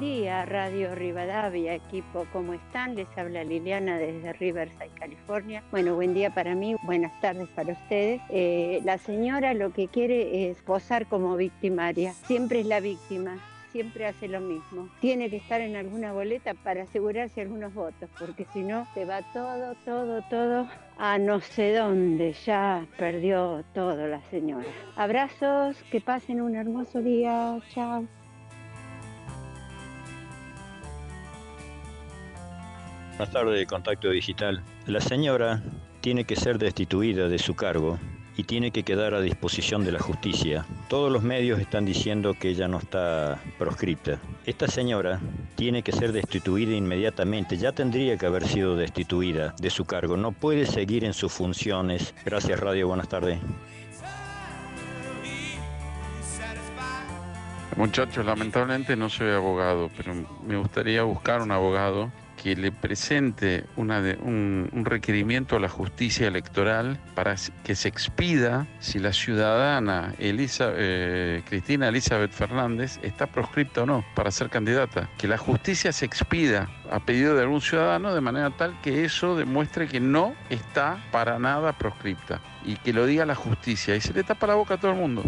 Buen día, Radio Rivadavia, equipo, ¿cómo están? Les habla Liliana desde Riverside, California. Bueno, buen día para mí, buenas tardes para ustedes. Eh, la señora lo que quiere es posar como victimaria, siempre es la víctima, siempre hace lo mismo. Tiene que estar en alguna boleta para asegurarse algunos votos, porque si no, se va todo, todo, todo a no sé dónde. Ya perdió todo la señora. Abrazos, que pasen un hermoso día. Chao. Buenas tardes, Contacto Digital. La señora tiene que ser destituida de su cargo y tiene que quedar a disposición de la justicia. Todos los medios están diciendo que ella no está proscripta. Esta señora tiene que ser destituida inmediatamente, ya tendría que haber sido destituida de su cargo, no puede seguir en sus funciones. Gracias Radio, buenas tardes. Muchachos, lamentablemente no soy abogado, pero me gustaría buscar un abogado que le presente una de, un, requerimiento a la justicia electoral para que se expida si la ciudadana Elisa, eh, Cristina Elizabeth Fernández está proscripta o no para ser candidata. Que la justicia se expida a pedido de algún ciudadano de manera tal que eso demuestre que no está para nada proscripta y que lo diga la justicia y se le tapa la boca a todo el mundo.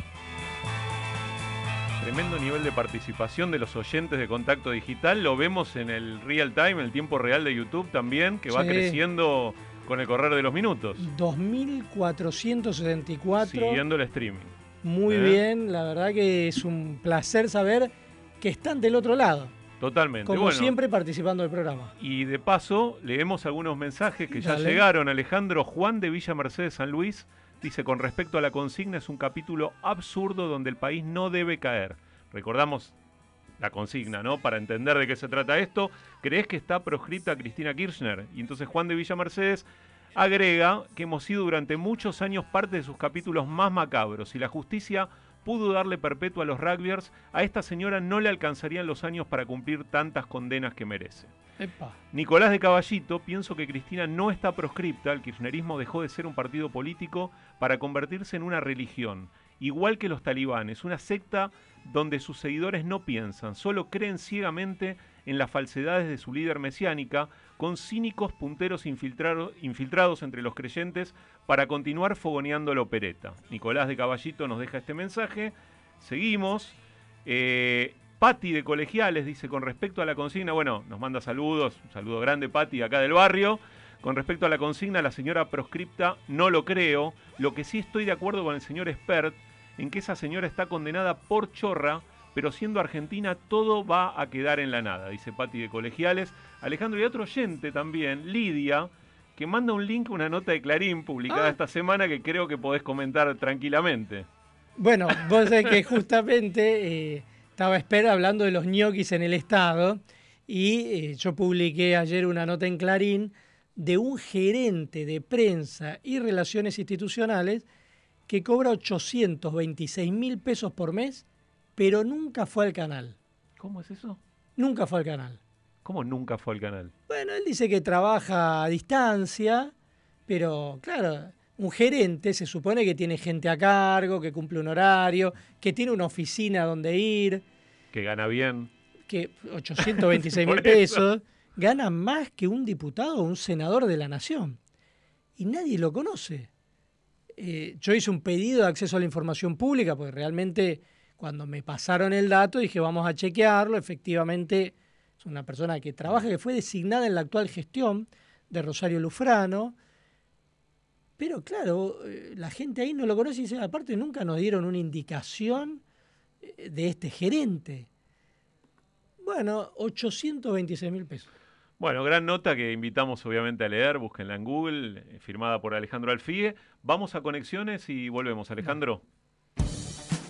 Tremendo nivel de participación de los oyentes de Contacto Digital. Lo vemos en el real time, el tiempo real de YouTube también, que va creciendo con el correr de los minutos. 2.474. Siguiendo el streaming. Muy ¿Eh? bien, la verdad que es un placer saber que están del otro lado. Totalmente. Como siempre participando del programa. Y de paso, leemos algunos mensajes que ya llegaron. Alejandro Juan de Villa Mercedes San Luis dice, con respecto a la consigna, es un capítulo absurdo donde el país no debe caer. Recordamos la consigna, ¿no? Para entender de qué se trata esto. ¿Crees que está proscripta Cristina Kirchner? Y entonces Juan de Villa Mercedes agrega que hemos sido durante muchos años parte de sus capítulos más macabros y la justicia pudo darle perpetua a los rugbyers, a esta señora no le alcanzarían los años para cumplir tantas condenas que merece. Nicolás de Caballito, pienso que Cristina no está proscripta, el kirchnerismo dejó de ser un partido político para convertirse en una religión, igual que los talibanes, una secta donde sus seguidores no piensan, solo creen ciegamente en las falsedades de su líder mesiánica, con cínicos punteros infiltrados entre los creyentes para continuar fogoneando la opereta. Nicolás de Caballito nos deja este mensaje. Seguimos. Eh, Patti de Colegiales dice con respecto a la consigna, bueno, nos manda saludos, un saludo grande Patti acá del barrio. Con respecto a la consigna, la señora proscripta no lo creo. Lo que sí estoy de acuerdo con el señor Expert en que esa señora está condenada por chorra, pero siendo argentina todo va a quedar en la nada, dice Patti de Colegiales. Alejandro y otro oyente también, Lidia, que manda un link, una nota de Clarín publicada ah. esta semana que creo que podés comentar tranquilamente. Bueno, vos sabés que justamente eh, estaba espera hablando de los ñoquis en el Estado y eh, yo publiqué ayer una nota en Clarín de un gerente de prensa y relaciones institucionales que cobra 826 mil pesos por mes, pero nunca fue al canal. ¿Cómo es eso? Nunca fue al canal. ¿Cómo nunca fue al canal? Bueno, él dice que trabaja a distancia, pero claro, un gerente se supone que tiene gente a cargo, que cumple un horario, que tiene una oficina donde ir. Que gana bien. Que 826 mil pesos gana más que un diputado o un senador de la nación. Y nadie lo conoce. Eh, yo hice un pedido de acceso a la información pública, porque realmente cuando me pasaron el dato dije vamos a chequearlo, efectivamente es una persona que trabaja, que fue designada en la actual gestión de Rosario Lufrano, pero claro, eh, la gente ahí no lo conoce y dice, aparte nunca nos dieron una indicación eh, de este gerente. Bueno, 826 mil pesos. Bueno, gran nota que invitamos obviamente a leer, búsquenla en Google, eh, firmada por Alejandro Alfie. Vamos a conexiones y volvemos, Alejandro.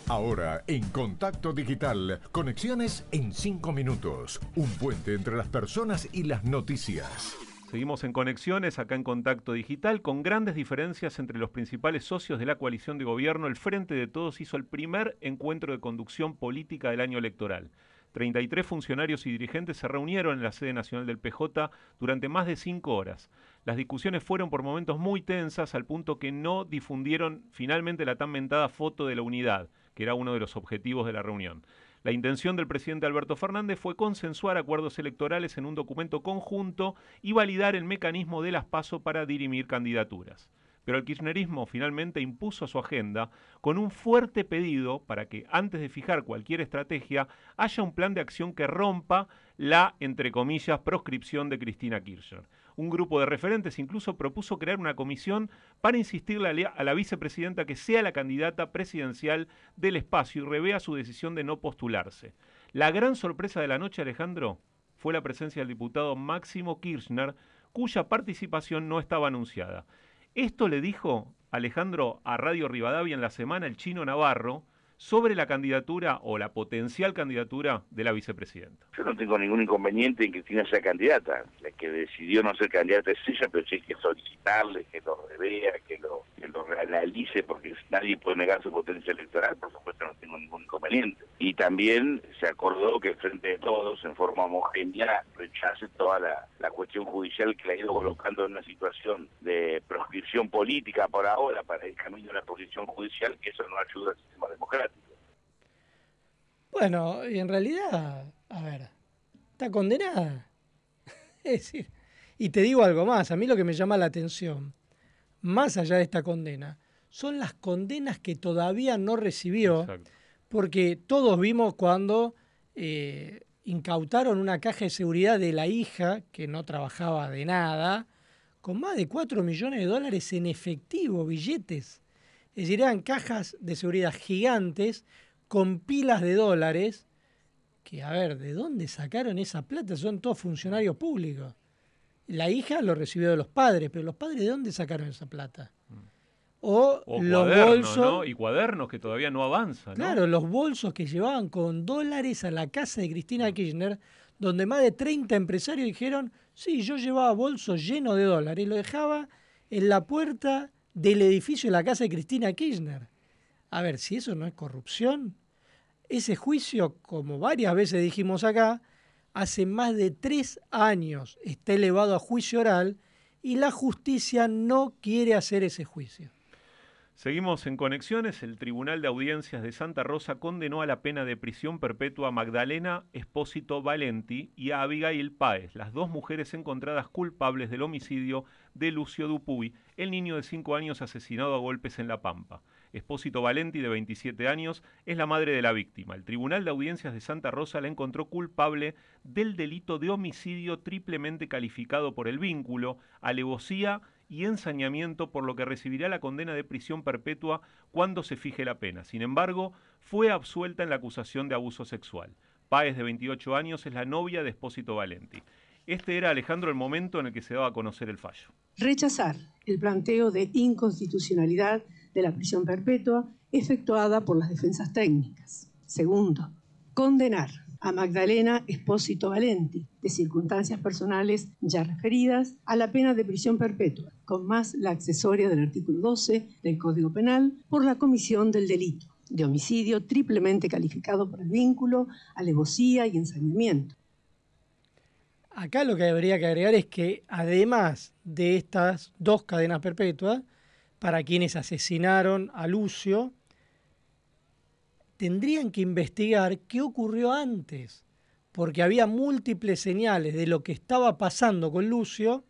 Ahora, en Contacto Digital, conexiones en 5 minutos. Un puente entre las personas y las noticias. Seguimos en conexiones acá en Contacto Digital con grandes diferencias entre los principales socios de la coalición de gobierno. El Frente de Todos hizo el primer encuentro de conducción política del año electoral. 33 funcionarios y dirigentes se reunieron en la sede nacional del PJ durante más de cinco horas. Las discusiones fueron por momentos muy tensas al punto que no difundieron finalmente la tan mentada foto de la unidad, que era uno de los objetivos de la reunión. La intención del presidente Alberto Fernández fue consensuar acuerdos electorales en un documento conjunto y validar el mecanismo de las PASO para dirimir candidaturas. Pero el kirchnerismo finalmente impuso su agenda con un fuerte pedido para que antes de fijar cualquier estrategia haya un plan de acción que rompa la, entre comillas, proscripción de Cristina Kirchner un grupo de referentes incluso propuso crear una comisión para insistirle a la vicepresidenta que sea la candidata presidencial del espacio y revea su decisión de no postularse. La gran sorpresa de la noche, Alejandro, fue la presencia del diputado Máximo Kirchner, cuya participación no estaba anunciada. Esto le dijo Alejandro a Radio Rivadavia en la semana el chino Navarro, sobre la candidatura o la potencial candidatura de la vicepresidenta. Yo no tengo ningún inconveniente en que Cristina sea candidata. La que decidió no ser candidata es ella, pero sí hay que solicitarle, que lo revea, que lo, que lo reanalice, porque nadie puede negar su potencia electoral, por supuesto no tengo ningún inconveniente. Y también se acordó que frente de todos, en forma homogénea, rechace toda la, la cuestión judicial que la ha ido colocando en una situación de proscripción política por ahora para el camino de la posición judicial, que eso no ayuda al sistema democrático. Bueno, y en realidad, a ver, está condenada. es decir, y te digo algo más, a mí lo que me llama la atención, más allá de esta condena, son las condenas que todavía no recibió, porque todos vimos cuando eh, incautaron una caja de seguridad de la hija, que no trabajaba de nada, con más de 4 millones de dólares en efectivo, billetes. Es decir, eran cajas de seguridad gigantes con pilas de dólares, que a ver, ¿de dónde sacaron esa plata? Son todos funcionarios públicos. La hija lo recibió de los padres, pero los padres ¿de dónde sacaron esa plata? O, O los bolsos. ¿no? Y cuadernos que todavía no avanzan. ¿no? Claro, los bolsos que llevaban con dólares a la casa de Cristina Kirchner, donde más de 30 empresarios dijeron, sí, yo llevaba bolsos llenos de dólares y lo dejaba en la puerta del edificio de la casa de Cristina Kirchner. A ver, si eso no es corrupción, ese juicio, como varias veces dijimos acá, hace más de tres años está elevado a juicio oral y la justicia no quiere hacer ese juicio. Seguimos en conexiones. El Tribunal de Audiencias de Santa Rosa condenó a la pena de prisión perpetua a Magdalena Espósito Valenti y a Abigail Páez, las dos mujeres encontradas culpables del homicidio de Lucio Dupuy, el niño de 5 años asesinado a golpes en La Pampa. Espósito Valenti, de 27 años, es la madre de la víctima. El Tribunal de Audiencias de Santa Rosa la encontró culpable del delito de homicidio triplemente calificado por el vínculo, alevosía y ensañamiento, por lo que recibirá la condena de prisión perpetua cuando se fije la pena. Sin embargo, fue absuelta en la acusación de abuso sexual. Páez, de 28 años, es la novia de Espósito Valenti. Este era, Alejandro, el momento en el que se daba a conocer el fallo. Rechazar el planteo de inconstitucionalidad de la prisión perpetua efectuada por las defensas técnicas. Segundo, condenar a Magdalena Espósito Valenti, de circunstancias personales ya referidas, a la pena de prisión perpetua, con más la accesoria del artículo 12 del Código Penal, por la comisión del delito de homicidio triplemente calificado por el vínculo, alevosía y ensañamiento. Acá lo que habría que agregar es que además de estas dos cadenas perpetuas, para quienes asesinaron a Lucio, tendrían que investigar qué ocurrió antes, porque había múltiples señales de lo que estaba pasando con Lucio,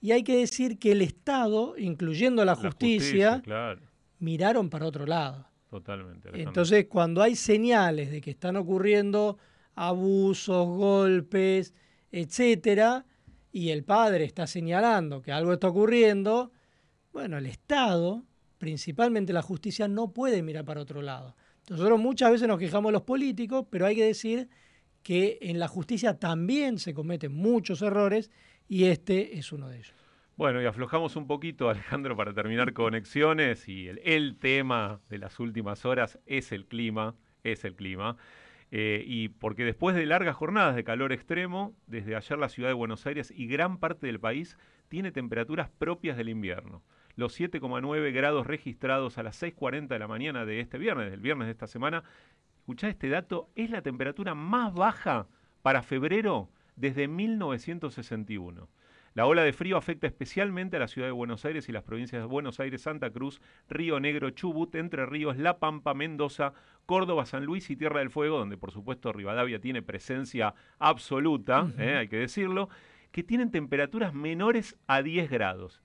y hay que decir que el Estado, incluyendo la justicia, claro, miraron para otro lado. totalmente. Alejandro. Entonces, cuando hay señales de que están ocurriendo abusos, golpes, etcétera, y el padre está señalando que algo está ocurriendo, bueno, el Estado, principalmente la justicia, no puede mirar para otro lado. Nosotros muchas veces nos quejamos de los políticos, pero hay que decir que en la justicia también se cometen muchos errores y este es uno de ellos. Bueno, y aflojamos un poquito, Alejandro, para terminar conexiones. Y el, tema de las últimas horas es el clima, es el clima. Eh, y porque después de largas jornadas de calor extremo, desde ayer la ciudad de Buenos Aires y gran parte del país tiene temperaturas propias del invierno. Los 7,9 grados registrados a las 6.40 de la mañana de este viernes, del viernes de esta semana, escuchá este dato, es la temperatura más baja para febrero desde 1961. La ola de frío afecta especialmente a la ciudad de Buenos Aires y las provincias de Buenos Aires, Santa Cruz, Río Negro, Chubut, Entre Ríos, La Pampa, Mendoza, Córdoba, San Luis y Tierra del Fuego, donde por supuesto Rivadavia tiene presencia absoluta, eh, hay que decirlo, que tienen temperaturas menores a 10 grados.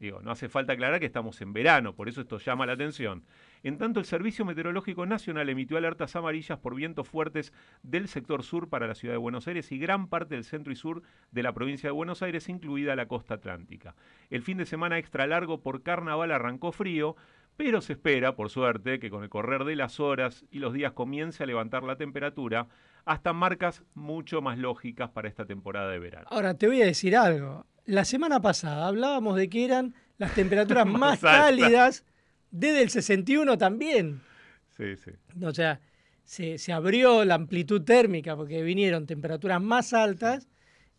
Digo, no hace falta aclarar que estamos en verano, por eso esto llama la atención. En tanto, el Servicio Meteorológico Nacional emitió alertas amarillas por vientos fuertes del sector sur para la ciudad de Buenos Aires y gran parte del centro y sur de la provincia de Buenos Aires, incluida la costa atlántica. El fin de semana extra largo por carnaval arrancó frío, pero se espera, por suerte, que con el correr de las horas y los días comience a levantar la temperatura hasta marcas mucho más lógicas para esta temporada de verano. Ahora, te voy a decir algo. La semana pasada hablábamos de que eran las temperaturas Más cálidas desde el 61 también. Sí, sí. O sea, se, se abrió la amplitud térmica porque vinieron temperaturas más altas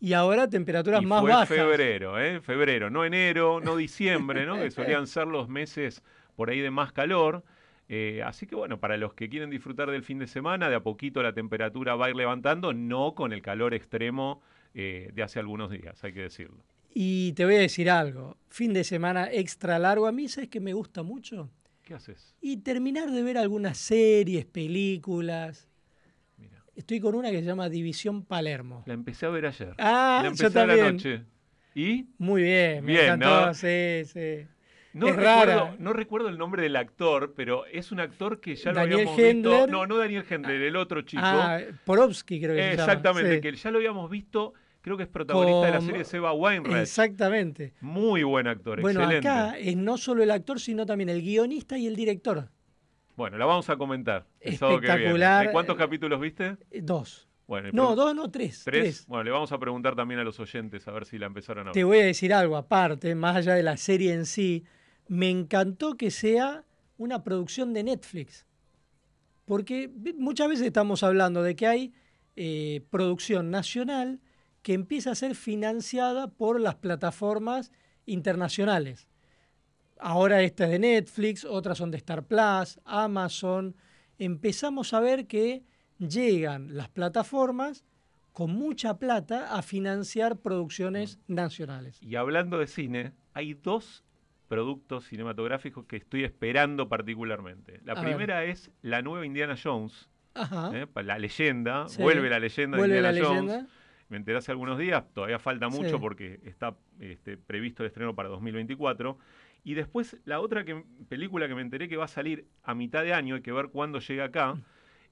y ahora temperaturas Y más fue bajas. febrero, ¿eh? Febrero, no enero, no diciembre, ¿no? Que solían ser los meses por ahí de más calor. Eh, así que bueno, para los que quieren disfrutar del fin de semana, de a poquito la temperatura va a ir levantando, no con el calor extremo eh, de hace algunos días, hay que decirlo. Y te voy a decir algo. Fin de semana extra largo. A mí, ¿sabes que me gusta mucho? ¿Qué haces? Y terminar de ver algunas series, películas. Estoy con una que se llama División Palermo. La empecé a ver ayer. Ah, la empecé yo a la también. noche. ¿Y? Muy bien, me Bien, encantó, ¿no? sí, sí. No es recuerdo, rara. no recuerdo el nombre del actor, pero es un actor que ya lo habíamos Hendler. visto. No, no Daniel Hendler, el otro chico. Ah, Porovsky creo que se llama, Exactamente, sí. que ya lo habíamos visto, creo que es protagonista de la serie Seba Weinreich. Exactamente. Muy buen actor, Bueno, excelente. acá es no solo el actor, sino también el guionista y el director. Bueno, la vamos a comentar. Espectacular. ¿De ¿Cuántos capítulos viste? Eh, Dos. Bueno, No, dos, no, tres. ¿Tres? tres. Bueno, le vamos a preguntar también a los oyentes a ver si la empezaron a ver. Te voy a decir algo aparte, más allá de la serie en sí, me encantó que sea una producción de Netflix. Porque muchas veces estamos hablando de que hay eh, producción nacional que empieza a ser financiada por las plataformas internacionales. Ahora esta es de Netflix, otras son de Star Plus, Amazon. Empezamos a ver que llegan las plataformas con mucha plata a financiar producciones nacionales. Y hablando de cine, hay dos productos cinematográficos que estoy esperando particularmente. La primera es la nueva Indiana Jones, ¿eh? la leyenda, vuelve la leyenda de Indiana Jones. Me enteré hace algunos días, todavía falta mucho porque está este, previsto el estreno para 2024. Y después la otra que, película que me enteré que va a salir a mitad de año, hay que ver cuándo llega acá, mm.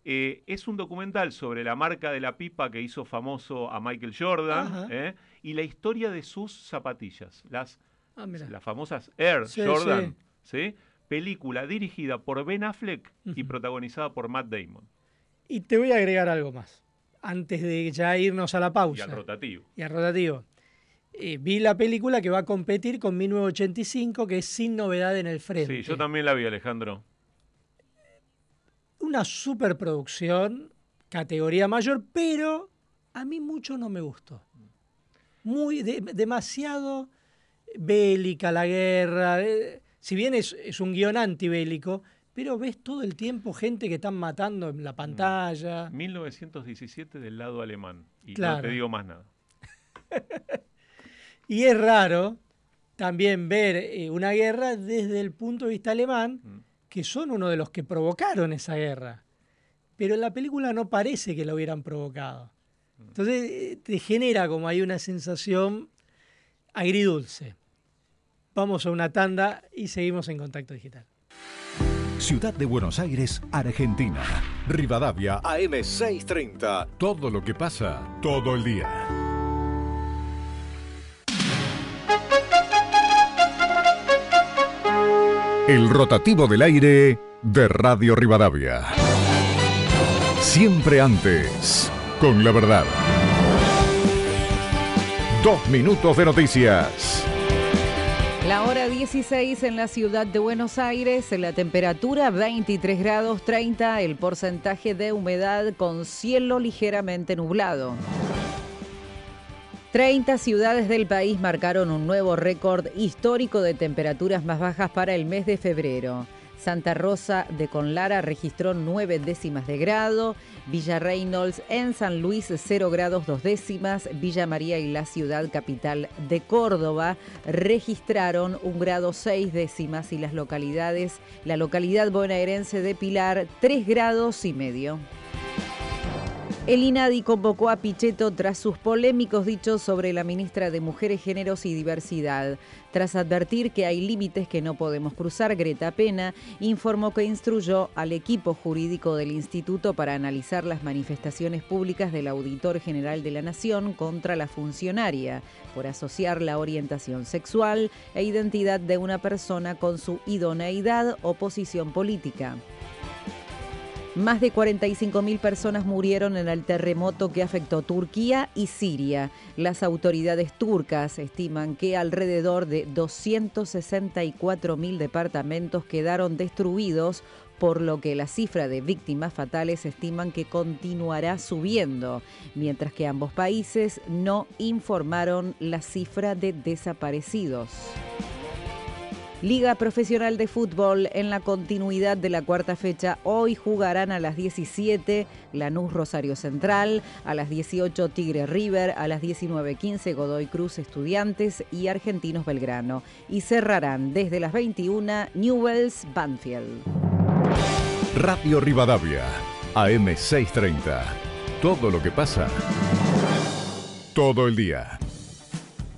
eh, es un documental sobre la marca de la pipa que hizo famoso a Michael Jordan eh, y la historia de sus zapatillas, las, ah, las famosas Air Jordan. Sí. Película dirigida por Ben Affleck y protagonizada por Matt Damon. Y te voy a agregar algo más, antes de ya irnos a la pausa. Y al rotativo. Y al rotativo. Eh, vi la película que va a competir con 1985, que es Sin Novedad en el Frente. Sí, yo también la vi, Alejandro. Una superproducción, categoría mayor, pero a mí mucho no me gustó. Muy, demasiado bélica la guerra. Eh, si bien es, un guion antibélico, pero ves todo el tiempo gente que están matando en la pantalla. 1917 del lado alemán. Y no te digo más nada. Y es raro también ver eh, una guerra desde el punto de vista alemán, mm. que son uno de los que provocaron esa guerra. Pero en la película no parece que lo hubieran provocado. Mm. Entonces eh, te genera como hay una sensación agridulce. Vamos a una tanda y seguimos en contacto digital. Ciudad de Buenos Aires, Argentina. Rivadavia, AM630. Todo lo que pasa, todo el día. El rotativo del aire de Radio Rivadavia. Siempre antes, con la verdad. Dos minutos de noticias. La hora 16 en la ciudad de Buenos Aires, la temperatura 23 grados 30, el porcentaje de humedad con cielo ligeramente nublado. 30 ciudades del país marcaron un nuevo récord histórico de temperaturas más bajas para el mes de febrero. Santa Rosa de Conlara registró 9 décimas de grado, Villa Reynolds en San Luis 0 grados 2 décimas, Villa María y la ciudad capital de Córdoba registraron un grado 6 décimas y las localidades, la localidad bonaerense de Pilar 3 grados y medio. El INADI convocó a Pichetto tras sus polémicos dichos sobre la ministra de Mujeres, Géneros y Diversidad. Tras advertir que hay límites que no podemos cruzar, Greta Pena informó que instruyó al equipo jurídico del instituto para analizar las manifestaciones públicas del Auditor General de la Nación contra la funcionaria por asociar la orientación sexual e identidad de una persona con su idoneidad o posición política. Más de 45.000 personas murieron en el terremoto que afectó Turquía y Siria. Las autoridades turcas estiman que alrededor de 264.000 departamentos quedaron destruidos, por lo que la cifra de víctimas fatales estiman que continuará subiendo, mientras que ambos países no informaron la cifra de desaparecidos. Liga Profesional de Fútbol en la continuidad de la cuarta fecha. Hoy jugarán a las 17 Lanús Rosario Central, a las 18 Tigre River, a las 19.15 Godoy Cruz Estudiantes y Argentinos Belgrano. Y cerrarán desde las 21 Newells Banfield. Radio Rivadavia, AM630. Todo lo que pasa. Todo el día.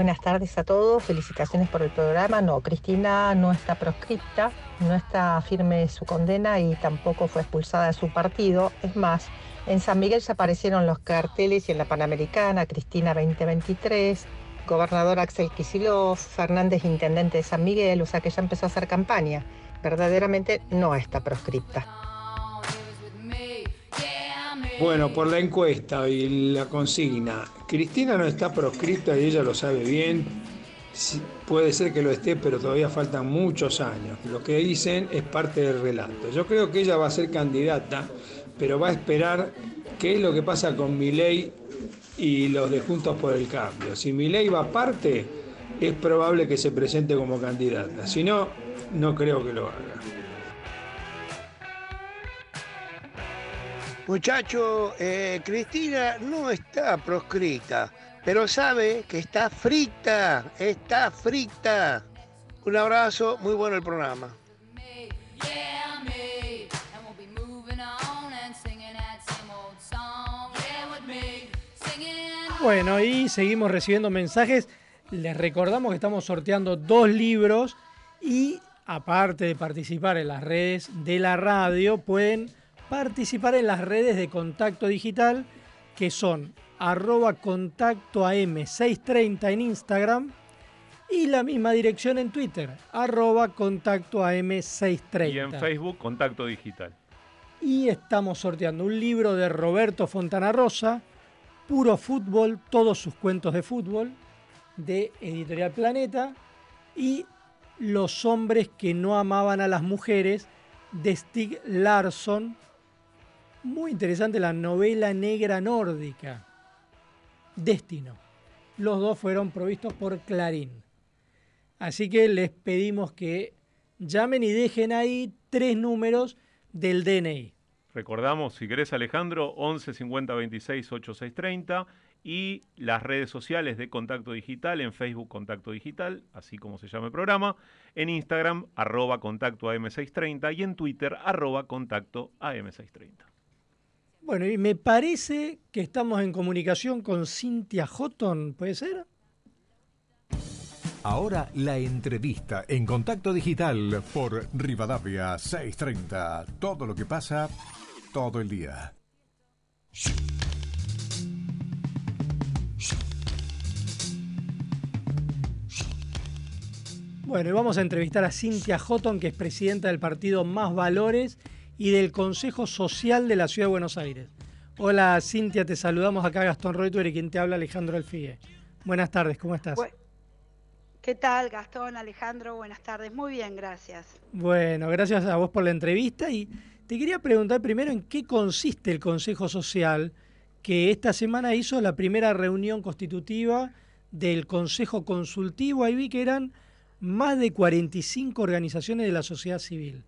Buenas tardes a todos, felicitaciones por el programa. No, Cristina no está proscripta, no está firme su condena y tampoco fue expulsada de su partido. Es más, en San Miguel ya aparecieron los carteles y en la Panamericana, Cristina 2023, gobernador Axel Kicillof, Fernández, intendente de San Miguel, o sea que ya empezó a hacer campaña. Verdaderamente no está proscripta. Bueno, por la encuesta y la consigna, Cristina no está proscripta y ella lo sabe bien. puede ser que lo esté, pero todavía faltan muchos años. Lo que dicen es parte del relato. Yo creo que ella va a ser candidata, pero va a esperar qué es lo que pasa con Milei y los de Juntos por el Cambio. Si Milei va aparte, es probable que se presente como candidata. Si no, no creo que lo haga. Muchacho, eh, Cristina no está proscrita, pero sabe que está frita, está frita. Un abrazo, muy bueno el programa. Bueno, y seguimos recibiendo mensajes. Les recordamos que estamos sorteando dos libros y aparte de participar en las redes de la radio, pueden participar en las redes de Contacto Digital, que son arroba contacto AM630 en Instagram y la misma dirección en Twitter, arroba contacto AM630. Y en Facebook, Contacto Digital. Y estamos sorteando un libro de Roberto Fontana Rosa, Puro Fútbol, todos sus cuentos de fútbol, de Editorial Planeta, y Los hombres que no amaban a las mujeres, de Stig Larsson, muy interesante la novela negra nórdica, Destino. Los dos fueron provistos por Clarín. Así que les pedimos que llamen y dejen ahí tres números del DNI. Recordamos, si querés Alejandro, 11 50 26 8630 y las redes sociales de Contacto Digital, en Facebook Contacto Digital, así como se llama el programa, en Instagram arroba contacto AM630 y en Twitter arroba contacto AM630. Bueno, y me parece que estamos en comunicación con Cintia Houghton, ¿puede ser? Ahora la entrevista en contacto digital por Rivadavia 630. Todo lo que pasa todo el día. Bueno, y vamos a entrevistar a Cintia Houghton, que es presidenta del partido Más Valores y del Consejo Social de la Ciudad de Buenos Aires. Hola Cintia, te saludamos acá Gastón Reuter y quien te habla Alejandro Alfigue. Buenas tardes, ¿cómo estás? ¿Qué tal Gastón, Alejandro? Buenas tardes, muy bien, gracias. Bueno, gracias a vos por la entrevista y te quería preguntar primero en qué consiste el Consejo Social que esta semana hizo la primera reunión constitutiva del Consejo Consultivo. Ahí vi que eran más de 45 organizaciones de la sociedad civil.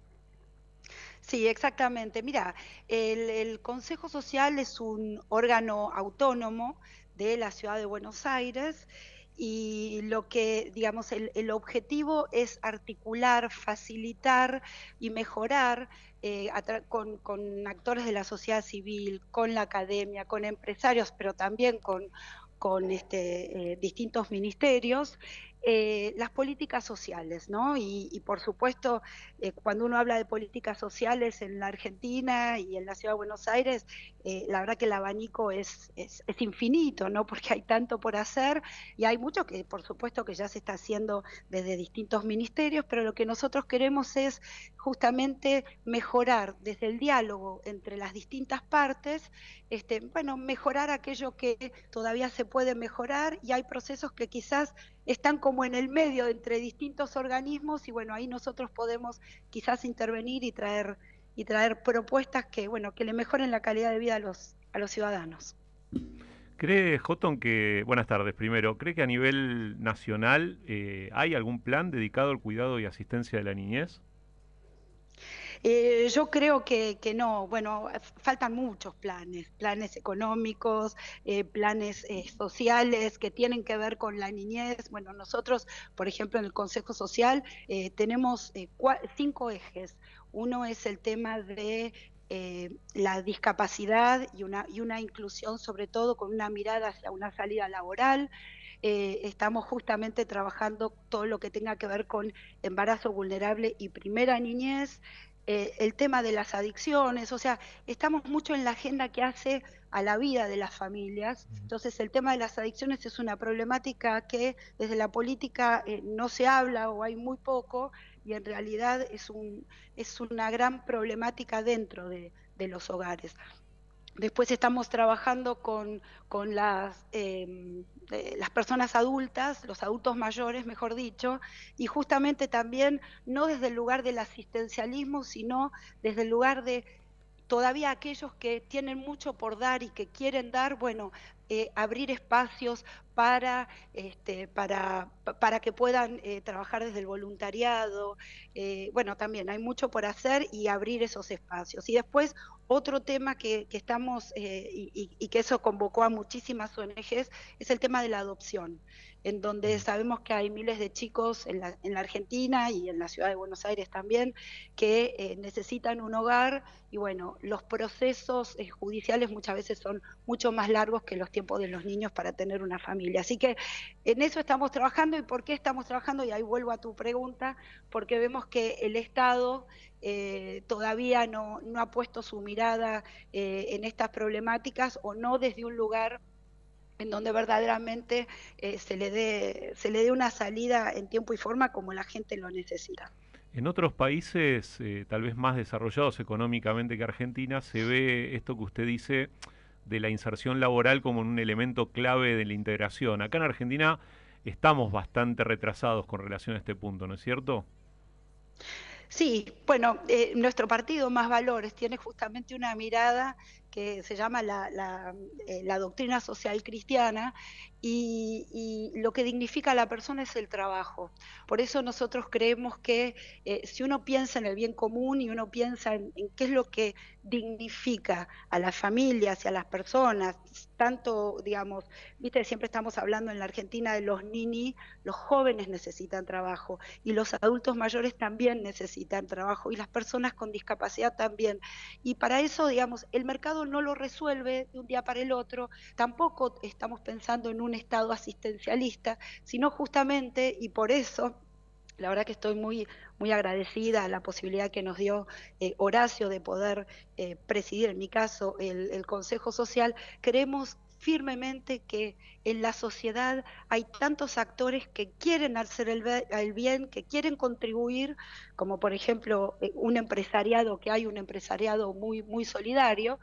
Sí, exactamente. Mira, el, Consejo Social es un órgano autónomo de la ciudad de Buenos Aires y lo que, digamos, el, objetivo es articular, facilitar y mejorar eh, con, actores de la sociedad civil, con la academia, con empresarios, pero también con, con este, eh, distintos ministerios, eh, las políticas sociales, ¿no? Y, por supuesto, eh, cuando uno habla de políticas sociales en la Argentina y en la Ciudad de Buenos Aires, eh, la verdad que el abanico es, es, infinito, ¿no? Porque hay tanto por hacer y hay mucho que, por supuesto, que ya se está haciendo desde distintos ministerios, pero lo que nosotros queremos es justamente mejorar desde el diálogo entre las distintas partes, este, bueno, mejorar aquello que todavía se puede mejorar y hay procesos que quizás están como en el medio entre distintos organismos y bueno, ahí nosotros podemos quizás intervenir y traer y traer propuestas que bueno, que le mejoren la calidad de vida a los a los ciudadanos. ¿Cree, Joton, que, buenas tardes primero, ¿cree que a nivel nacional eh, hay algún plan dedicado al cuidado y asistencia de la niñez? Eh, yo creo que, no, bueno, faltan muchos planes, planes económicos, eh, planes eh, sociales que tienen que ver con la niñez. Bueno, nosotros, por ejemplo, en el Consejo Social tenemos cinco ejes. Uno es el tema de la discapacidad y una, inclusión sobre todo con una mirada hacia una salida laboral. Estamos justamente trabajando todo lo que tenga que ver con embarazo vulnerable y primera niñez, eh, el tema de las adicciones, o sea, estamos mucho en la agenda que hace a la vida de las familias. Entonces, el tema de las adicciones es una problemática que desde la política eh, no se habla o hay muy poco y en realidad es, un, es una gran problemática dentro de, de los hogares. Después estamos trabajando con, con las, em, eh, las personas adultas, los adultos mayores, mejor dicho, y justamente también no desde el lugar del asistencialismo, sino desde el lugar de todavía aquellos que tienen mucho por dar y que quieren dar, bueno, eh, abrir espacios para, este, para, para que puedan eh, trabajar desde el voluntariado. Bueno, también hay mucho por hacer y abrir esos espacios. Y después otro tema que, estamos y, y, que eso convocó a muchísimas ONGs es el tema de la adopción en donde sabemos que hay miles de chicos en la, en la Argentina y en la ciudad de Buenos Aires también que eh, necesitan un hogar. Y bueno, los procesos eh, judiciales muchas veces son mucho más largos que los tiempos de los niños para tener una familia. Así que en eso estamos trabajando. Y por qué estamos trabajando, y ahí vuelvo a tu pregunta, porque vemos que el Estado eh, todavía no, no, ha puesto su mirada en estas problemáticas o no desde un lugar en donde verdaderamente eh, se, le dé, se le dé una salida en tiempo y forma como la gente lo necesita. En otros países, eh, tal vez más desarrollados económicamente que Argentina, se ve esto que usted dice de la inserción laboral como un elemento clave de la integración. Acá en Argentina estamos bastante retrasados con relación a este punto, ¿no es cierto? Sí, bueno, eh, nuestro partido Más Valores tiene justamente una mirada que se llama la, la, eh, doctrina social cristiana y, lo que dignifica a la persona es el trabajo. Por eso nosotros creemos que eh, si uno piensa en el bien común y uno piensa en, qué es lo que dignifica a las familias y a las personas, tanto, digamos, viste, siempre estamos hablando en la Argentina de los nini, los jóvenes necesitan trabajo y los adultos mayores también necesitan trabajo y las personas con discapacidad también. Y para eso, digamos, el mercado no lo resuelve de un día para el otro, tampoco estamos pensando en un Estado asistencialista, sino justamente, y por eso la verdad que estoy muy, muy agradecida a la posibilidad que nos dio eh, Horacio de poder eh, presidir, en mi caso, el, Consejo Social. Creemos firmemente que en la sociedad hay tantos actores que quieren hacer el, bien, que quieren contribuir, como por ejemplo eh, un empresariado, que hay un empresariado muy, muy solidario,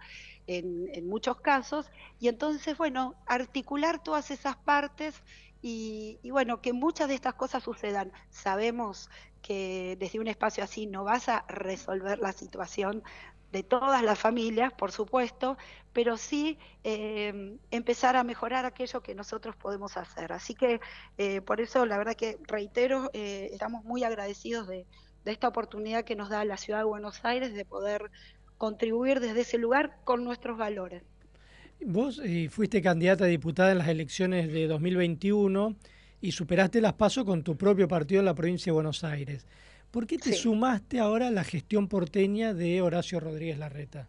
en, muchos casos, y entonces, bueno, articular todas esas partes y, bueno, que muchas de estas cosas sucedan. Sabemos que desde un espacio así no vas a resolver la situación de todas las familias, por supuesto, pero sí eh, empezar a mejorar aquello que nosotros podemos hacer. Así que eh, por eso, la verdad que reitero, eh, estamos muy agradecidos de, de, esta oportunidad que nos da la Ciudad de Buenos Aires de poder contribuir desde ese lugar con nuestros valores. Vos eh, fuiste candidata a diputada en las elecciones de 2021 y superaste las pasos con tu propio partido en la provincia de Buenos Aires. ¿Por qué te sumaste ahora a la gestión porteña de Horacio Rodríguez Larreta?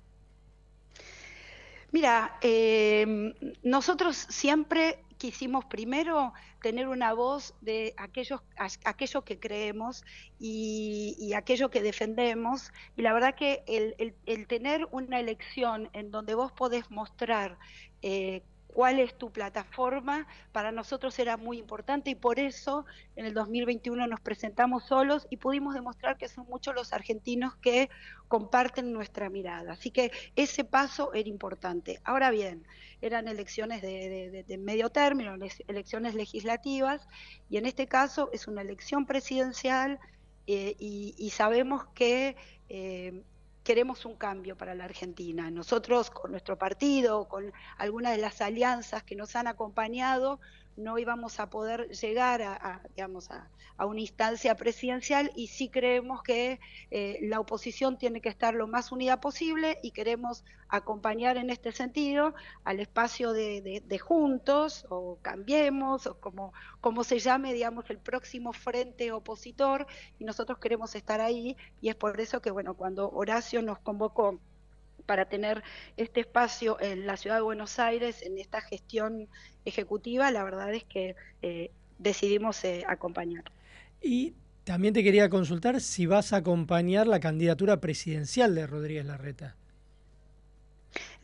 Mira, eh, nosotros siempre quisimos primero tener una voz de aquellos, aquello que creemos y, aquello que defendemos. Y la verdad que el, el, tener una elección en donde vos podés mostrar eh, cuál es tu plataforma, para nosotros era muy importante y por eso en el 2021 nos presentamos solos y pudimos demostrar que son muchos los argentinos que comparten nuestra mirada. Así que ese paso era importante. Ahora bien, eran elecciones de, medio término, elecciones legislativas y en este caso es una elección presidencial eh, y, sabemos que eh, queremos un cambio para la Argentina. Nosotros con nuestro partido, con algunas de las alianzas que nos han acompañado, no íbamos a poder llegar a, digamos, a, una instancia presidencial y sí creemos que eh, la oposición tiene que estar lo más unida posible y queremos acompañar en este sentido al espacio de, juntos o cambiemos o como, como se llame, digamos, el próximo frente opositor y nosotros queremos estar ahí y es por eso que, bueno, cuando Horacio nos convocó para tener este espacio en la ciudad de Buenos Aires, en esta gestión ejecutiva, la verdad es que eh, decidimos eh, acompañar. Y también te quería consultar si vas a acompañar la candidatura presidencial de Rodríguez Larreta.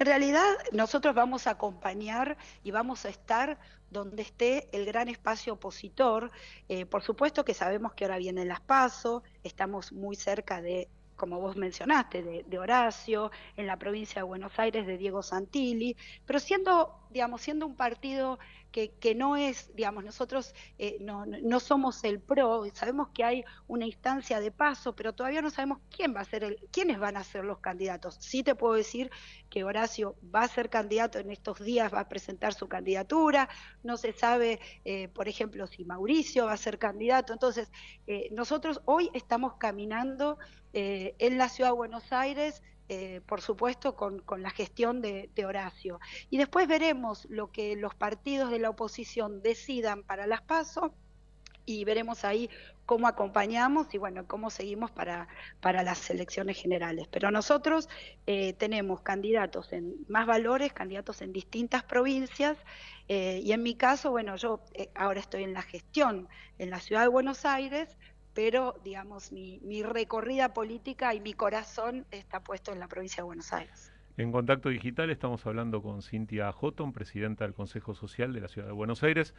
En realidad, nosotros vamos a acompañar y vamos a estar donde esté el gran espacio opositor. Eh, por supuesto que sabemos que ahora vienen las PASO, estamos muy cerca de como vos mencionaste, de, Horacio, en la provincia de Buenos Aires de Diego Santilli, pero siendo, digamos, siendo un partido que, no es, digamos, nosotros eh, no, no, somos el PRO, sabemos que hay una instancia de paso, pero todavía no sabemos quién va a ser el, quiénes van a ser los candidatos. Sí te puedo decir que Horacio va a ser candidato en estos días, va a presentar su candidatura, no se sabe, eh, por ejemplo, si Mauricio va a ser candidato. Entonces, eh, nosotros hoy estamos caminando en la ciudad de Buenos Aires eh, por supuesto, con, la gestión de, Horacio. Y después veremos lo que los partidos de la oposición decidan para las PASO y veremos ahí cómo acompañamos y bueno, cómo seguimos para, para las elecciones generales. Pero nosotros eh, tenemos candidatos en más valores, candidatos en distintas provincias eh, y en mi caso, bueno, yo ahora estoy en la gestión en la ciudad de Buenos Aires, pero digamos mi, recorrida política y mi corazón está puesto en la provincia de Buenos Aires. En Contacto Digital estamos hablando con Cintia Houghton, presidenta del Consejo Social de la Ciudad de Buenos Aires.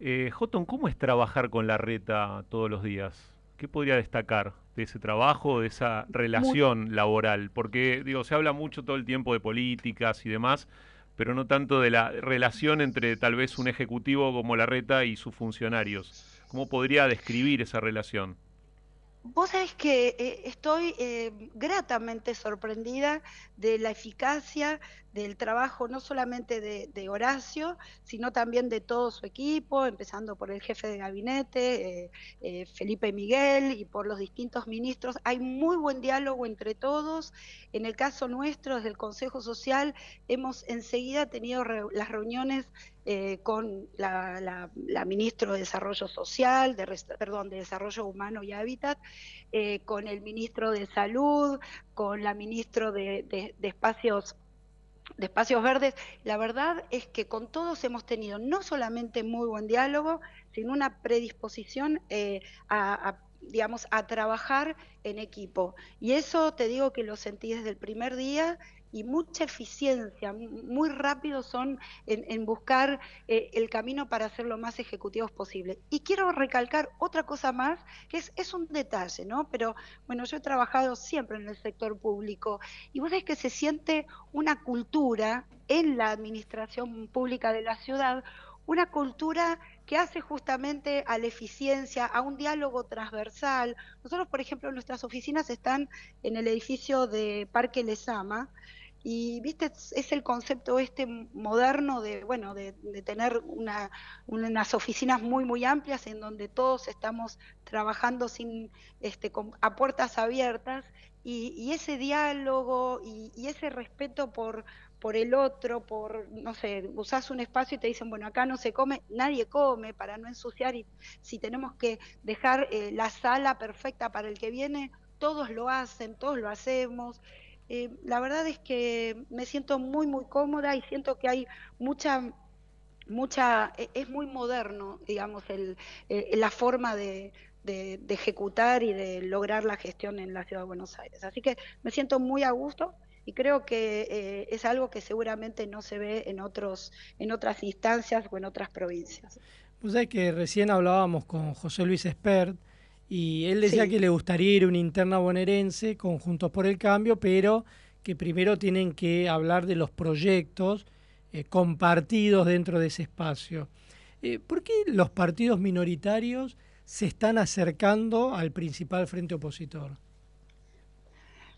Eh, ¿cómo es trabajar con la reta todos los días? ¿Qué podría destacar de ese trabajo, de esa relación laboral? Porque, digo, se habla mucho todo el tiempo de políticas y demás, pero no tanto de la relación entre tal vez un ejecutivo como la reta y sus funcionarios. ¿Cómo podría describir esa relación? Vos sabés que eh, estoy eh, gratamente sorprendida de la eficacia del trabajo no solamente de, Horacio, sino también de todo su equipo, empezando por el jefe de gabinete, eh, Felipe Miguel, y por los distintos ministros. Hay muy buen diálogo entre todos. En el caso nuestro, desde el Consejo Social, hemos enseguida tenido las reuniones eh, con la, ministra de Desarrollo Social, de, perdón, de Desarrollo Humano y Hábitat, eh, con el ministro de Salud, con la ministra de, Espacios de espacios verdes, la verdad es que con todos hemos tenido no solamente muy buen diálogo, sino una predisposición eh, a, digamos, a trabajar en equipo. Y eso te digo que lo sentí desde el primer día y mucha eficiencia, muy rápido son en, buscar eh, el camino para ser lo más ejecutivos posible. Y quiero recalcar otra cosa más, que es, es un detalle, ¿no? Pero bueno, yo he trabajado siempre en el sector público y vos ves que se siente una cultura en la administración pública de la ciudad, una cultura que hace justamente a la eficiencia, a un diálogo transversal. Nosotros, por ejemplo, nuestras oficinas están en el edificio de Parque Lesama, y viste, es el concepto este moderno de, bueno, de, tener una, unas oficinas muy, muy amplias en donde todos estamos trabajando sin, este, a puertas abiertas y, ese diálogo y, ese respeto por, por el otro, por, no sé, usás un espacio y te dicen, bueno, acá no se come, nadie come para no ensuciar y si tenemos que dejar eh, la sala perfecta para el que viene, todos lo hacen, todos lo hacemos. Eh, la verdad es que me siento muy, muy cómoda y siento que hay mucha, mucha, e, es muy moderno, digamos, el, eh, la forma de, ejecutar y de lograr la gestión en la Ciudad de Buenos Aires. Así que me siento muy a gusto y creo que eh, es algo que seguramente no se ve en otros en otras instancias o en otras provincias. Pues es que recién hablábamos con José Luis Espert y él decía que le gustaría ir a una interna bonaerense con Juntos por el Cambio, pero que primero tienen que hablar de los proyectos eh, compartidos dentro de ese espacio. Eh, ¿Por qué los partidos minoritarios se están acercando al principal frente opositor?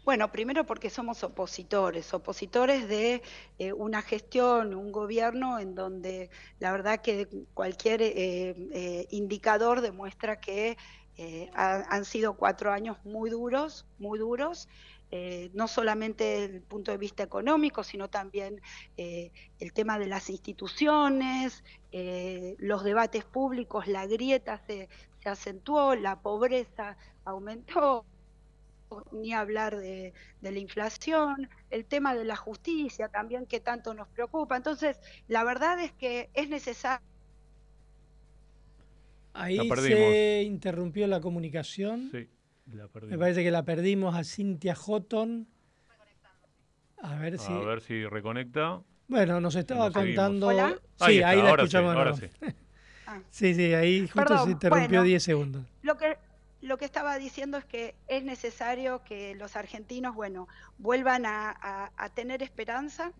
Bueno, primero porque somos opositores, opositores de eh, una gestión, un gobierno en donde la verdad que cualquier indicador demuestra que eh, han sido cuatro años muy duros, muy duros, eh, no solamente desde el punto de vista económico, sino también eh, el tema de las instituciones, los debates públicos, la grieta se, se acentuó, la pobreza aumentó, ni hablar de, la inflación, el tema de la justicia también que tanto nos preocupa. Entonces, la verdad es que es necesario... Ahí se interrumpió la comunicación. Sí, la perdimos. Me parece que la perdimos a Cintia Houghton. A ver si... A ver si reconecta. Bueno, nos estaba contando... ¿Hola? Sí, ahí, la escuchamos. ahora sí. Ah. Sí, sí, ahí justo se interrumpió 10 segundos. Lo que, lo que estaba diciendo es que es necesario que los argentinos, bueno, vuelvan a, tener esperanza.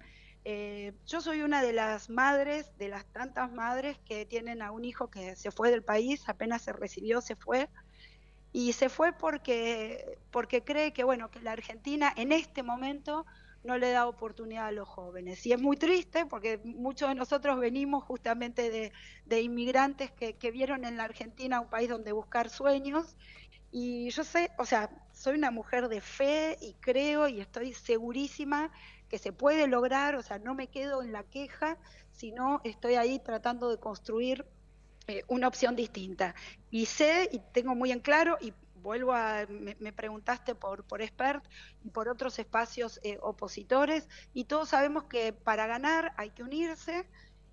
Eh, yo soy una de las madres, de las tantas madres que tienen a un hijo que se fue del país, apenas se recibió, se fue. Y se fue porque, porque cree que, bueno, que la Argentina en este momento no le da oportunidad a los jóvenes. Y es muy triste porque muchos de nosotros venimos justamente de, inmigrantes que, vieron en la Argentina un país donde buscar sueños. Y yo sé, o sea, soy una mujer de fe y creo y estoy segurísima que se puede lograr, o sea, no me quedo en la queja, sino estoy ahí tratando de construir eh, una opción distinta. Y sé y tengo muy en claro, y vuelvo a, me, preguntaste por, por expert y por otros espacios eh, opositores, y todos sabemos que para ganar hay que unirse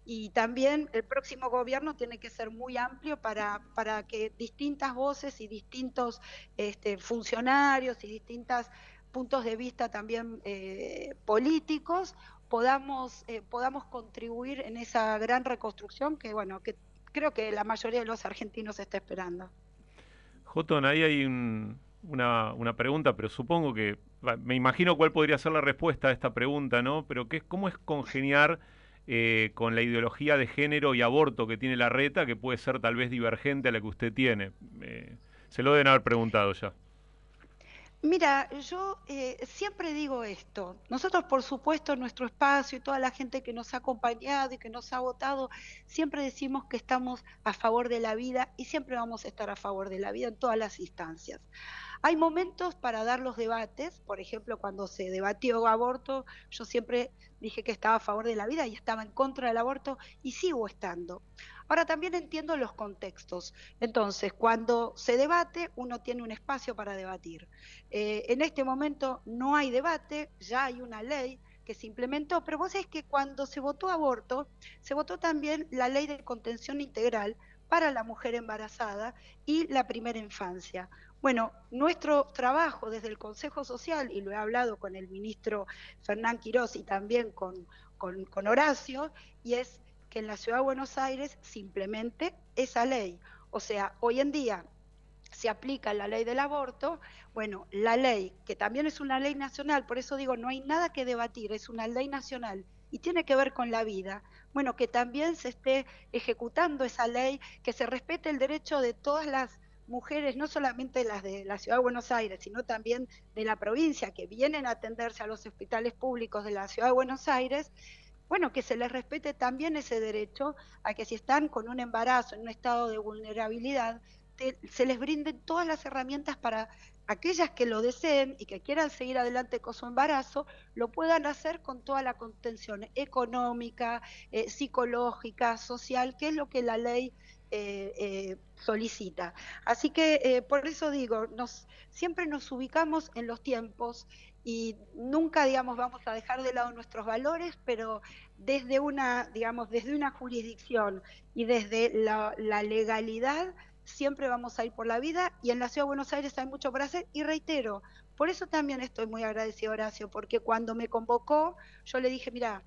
y también el próximo gobierno tiene que ser muy amplio para, para que distintas voces y distintos este, funcionarios y distintos puntos de vista también eh, políticos podamos, eh, podamos contribuir en esa gran reconstrucción que, bueno, que creo que la mayoría de los argentinos está esperando. Jotón, ahí hay una, una, pregunta, pero supongo que, me imagino cuál podría ser la respuesta a esta pregunta, ¿no? Pero ¿qué, ¿cómo es congeniar eh, con la ideología de género y aborto que tiene la reta, que puede ser tal vez divergente a la que usted tiene? Eh, se lo deben haber preguntado ya. Mira, yo eh, siempre digo esto. Nosotros, por supuesto, en nuestro espacio y toda la gente que nos ha acompañado y que nos ha votado, siempre decimos que estamos a favor de la vida y siempre vamos a estar a favor de la vida en todas las instancias. Hay momentos para dar los debates, por ejemplo, cuando se debatió aborto, yo siempre dije que estaba a favor de la vida y estaba en contra del aborto y sigo estando. Ahora también entiendo los contextos. Entonces, cuando se debate, uno tiene un espacio para debatir. Eh, en este momento no hay debate, ya hay una ley que se implementó, pero vos sabés que cuando se votó aborto, se votó también la ley de contención integral para la mujer embarazada y la primera infancia. Bueno, nuestro trabajo desde el Consejo Social, y lo he hablado con el ministro Fernán Quirós y también con, con, con Horacio, y es que en la Ciudad de Buenos Aires simplemente esa ley. O sea, hoy en día se aplica la ley del aborto, bueno, la ley, que también es una ley nacional, por eso digo, no hay nada que debatir, es una ley nacional y tiene que ver con la vida, bueno, que también se esté ejecutando esa ley, que se respete el derecho de todas las mujeres, no solamente las de la Ciudad de Buenos Aires, sino también de la provincia, que vienen a atenderse a los hospitales públicos de la Ciudad de Buenos Aires, bueno, que se les respete también ese derecho a que si están con un embarazo en un estado de vulnerabilidad, se les brinden todas las herramientas para aquellas que lo deseen y que quieran seguir adelante con su embarazo, lo puedan hacer con toda la contención económica, eh, psicológica, social, que es lo que la ley eh, eh, solicita. Así que por eso digo, nos, siempre nos ubicamos en los tiempos y nunca, digamos, vamos a dejar de lado nuestros valores, pero desde una, digamos, desde una jurisdicción y desde la, legalidad siempre vamos a ir por la vida. Y en la Ciudad de Buenos Aires hay mucho por hacer y reitero, por eso también estoy muy agradecido Horacio, porque cuando me convocó yo le dije, mira,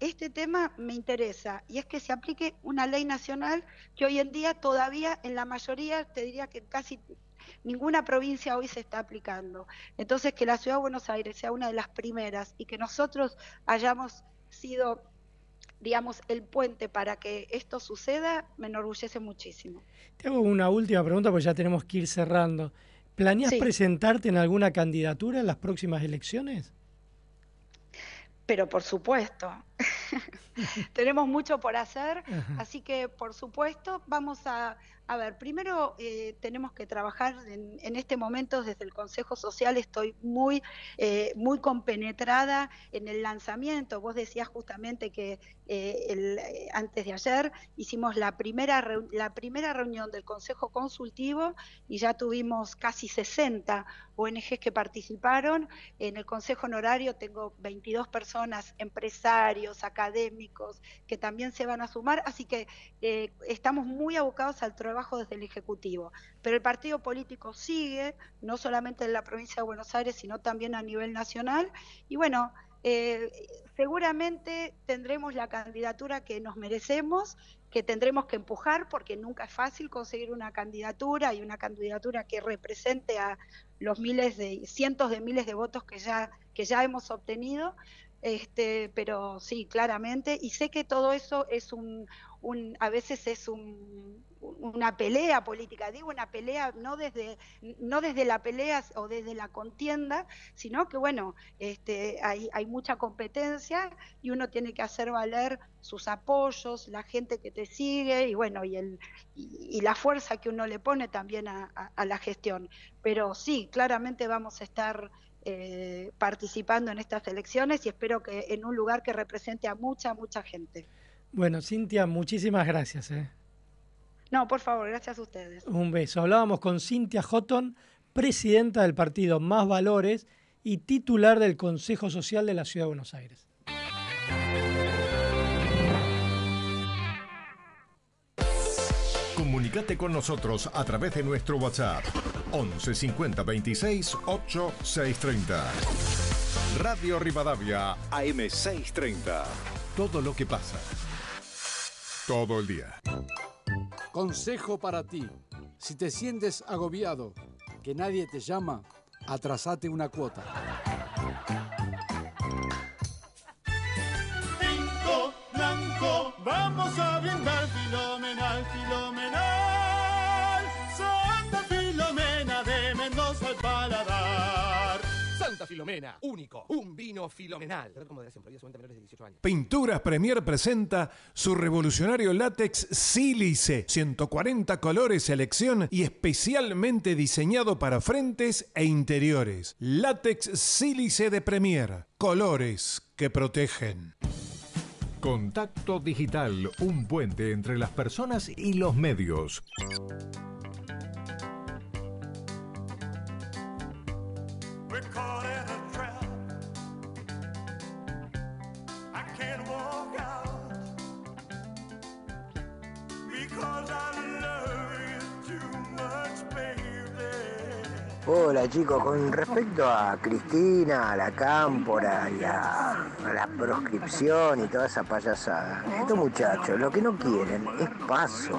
este tema me interesa y es que se aplique una ley nacional que hoy en día todavía en la mayoría, te diría que casi ninguna provincia hoy se está aplicando. Entonces, que la Ciudad de Buenos Aires sea una de las primeras y que nosotros hayamos sido digamos, el puente para que esto suceda, me enorgullece muchísimo. Te hago una última pregunta, porque ya tenemos que ir cerrando. ¿Planeas presentarte en alguna candidatura en las próximas elecciones? Pero por supuesto, tenemos mucho por hacer, así que por supuesto vamos a, A ver, primero eh, tenemos que trabajar en, este momento desde el Consejo Social. Estoy muy, eh, muy compenetrada en el lanzamiento. Vos decías justamente que eh, antes de ayer hicimos la primera, la primera reunión del Consejo Consultivo y ya tuvimos casi 60 ONGs que participaron. En el Consejo Honorario tengo 22 personas, empresarios, académicos, que también se van a sumar. Así que estamos muy abocados al trabajo trabajo desde el Ejecutivo. Pero el partido político sigue, no solamente en la provincia de Buenos Aires, sino también a nivel nacional. Y bueno, eh, seguramente tendremos la candidatura que nos merecemos, que tendremos que empujar, porque nunca es fácil conseguir una candidatura y una candidatura que represente a los miles de, cientos de miles de votos que ya, que ya hemos obtenido. Este, pero sí, claramente, y sé que todo eso es un, un a veces es un, una pelea política, digo una pelea no desde, no desde la pelea o desde la contienda, sino que bueno, este, hay, hay mucha competencia y uno tiene que hacer valer sus apoyos, la gente que te sigue y bueno, y, el, y, la fuerza que uno le pone también a, la gestión. Pero sí, claramente vamos a estar eh, participando en estas elecciones y espero que en un lugar que represente a mucha, mucha gente. Bueno, Cintia, muchísimas gracias. ¿eh? No, por favor, gracias a ustedes. Un beso. Hablábamos con Cintia Houghton, presidenta del partido Más Valores y titular del Consejo Social de la Ciudad de Buenos Aires. Comunicate con nosotros a través de nuestro WhatsApp 11 50 26 8 630. Radio Rivadavia AM 630. Todo lo que pasa. Todo el día. Consejo para ti. Si te sientes agobiado, que nadie te llama, atrasate una cuota. Pinto blanco, vamos a brindar filomenal, filomenal. Filomena, único, un vino filomenal. Pinturas Premier presenta su revolucionario látex Sílice, 140 colores, selección y especialmente diseñado para frentes e interiores. Látex Sílice de Premier, colores que protegen. Contacto Digital, un puente entre las personas y los medios. Hola chicos, con respecto a Cristina, a la cámpora y a, la proscripción y toda esa payasada, estos muchachos lo que no quieren es paso,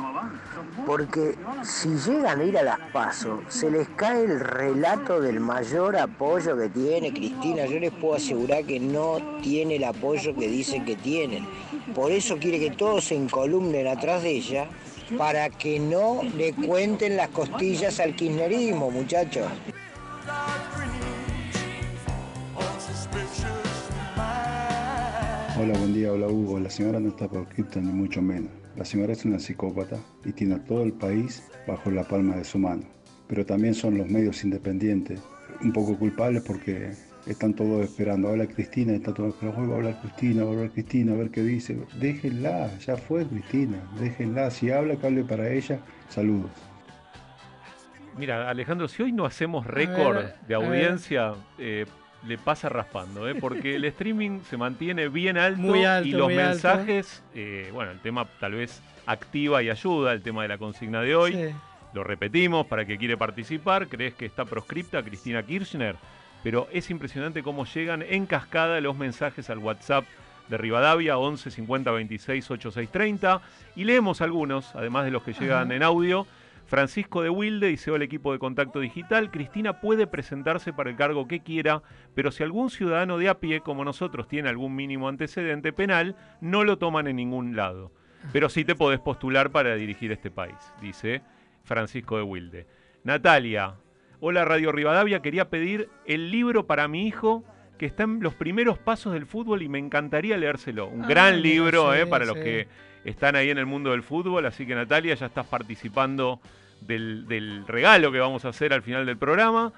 porque si llegan a ir a las pasos, se les cae el relato del mayor apoyo que tiene Cristina. Yo les puedo asegurar que no tiene el apoyo que dicen que tienen. Por eso quiere que todos se encolumnen atrás de ella para que no le cuenten las costillas al kirchnerismo, muchachos. Hola, buen día, hola Hugo. La señora no está proscripta ni mucho menos. La señora es una psicópata y tiene a todo el país bajo la palma de su mano. Pero también son los medios independientes un poco culpables porque están todos esperando. Habla Cristina, está todo esperando. Hoy va a hablar Cristina, va a hablar Cristina, a ver qué dice. Déjenla, ya fue Cristina, déjenla. Si habla, que hable para ella. Saludos. Mira, Alejandro, si hoy no hacemos récord de audiencia, eh, le pasa raspando, ¿eh? porque el streaming se mantiene bien alto, y los mensajes, eh, bueno, el tema tal vez activa y ayuda, el tema de la consigna de hoy. Lo repetimos para que quiere participar. ¿Crees que está proscripta Cristina Kirchner? Pero es impresionante cómo llegan en cascada los mensajes al WhatsApp de Rivadavia 11 50 26 86 30 y leemos algunos, además de los que llegan en audio. Francisco de Wilde dice el equipo de contacto digital, Cristina puede presentarse para el cargo que quiera, pero si algún ciudadano de a pie como nosotros tiene algún mínimo antecedente penal, no lo toman en ningún lado. Pero sí te podés postular para dirigir este país, dice Francisco de Wilde. Natalia, Hola Radio Rivadavia, quería pedir el libro para mi hijo que está en los primeros pasos del fútbol y me encantaría leérselo. Un gran libro eh, para los que están ahí en el mundo del fútbol, así que Natalia ya estás participando del, regalo que vamos a hacer al final del programa.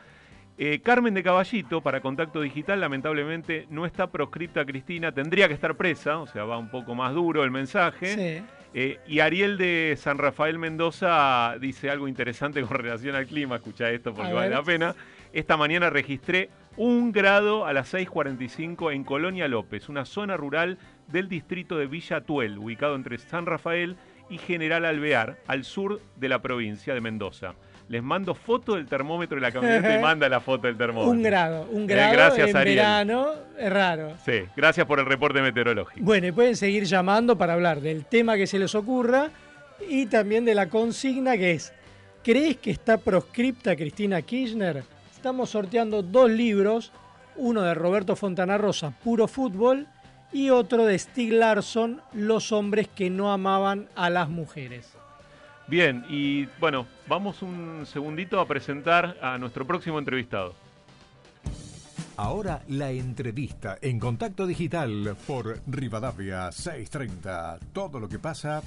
Eh, Carmen de Caballito, para Contacto Digital, lamentablemente no está proscripta Cristina, tendría que estar presa, o sea, va un poco más duro el mensaje. Eh, y Ariel de San Rafael Mendoza dice algo interesante con relación al clima, escucha esto porque vale la pena. Esta mañana registré un grado a las 6.45 en Colonia López, una zona rural del distrito de Villa Tuel, ubicado entre San Rafael y General Alvear, al sur de la provincia de Mendoza. Les mando foto del termómetro y la camioneta y manda la foto del termómetro. Un grado, un eh, grado gracias, en verano, es raro. Sí, gracias por el reporte meteorológico. Bueno, y pueden seguir llamando para hablar del tema que se les ocurra y también de la consigna que es, ¿crees que está proscripta Cristina Kirchner? Estamos sorteando dos libros, uno de Roberto Fontana Rosa, Puro Fútbol, y otro de Stig Larsson, Los hombres que no amaban a las mujeres. Bien, y bueno, vamos un segundito a presentar a nuestro próximo entrevistado. Ahora la entrevista en contacto digital por Rivadavia 630. Todo lo que pasa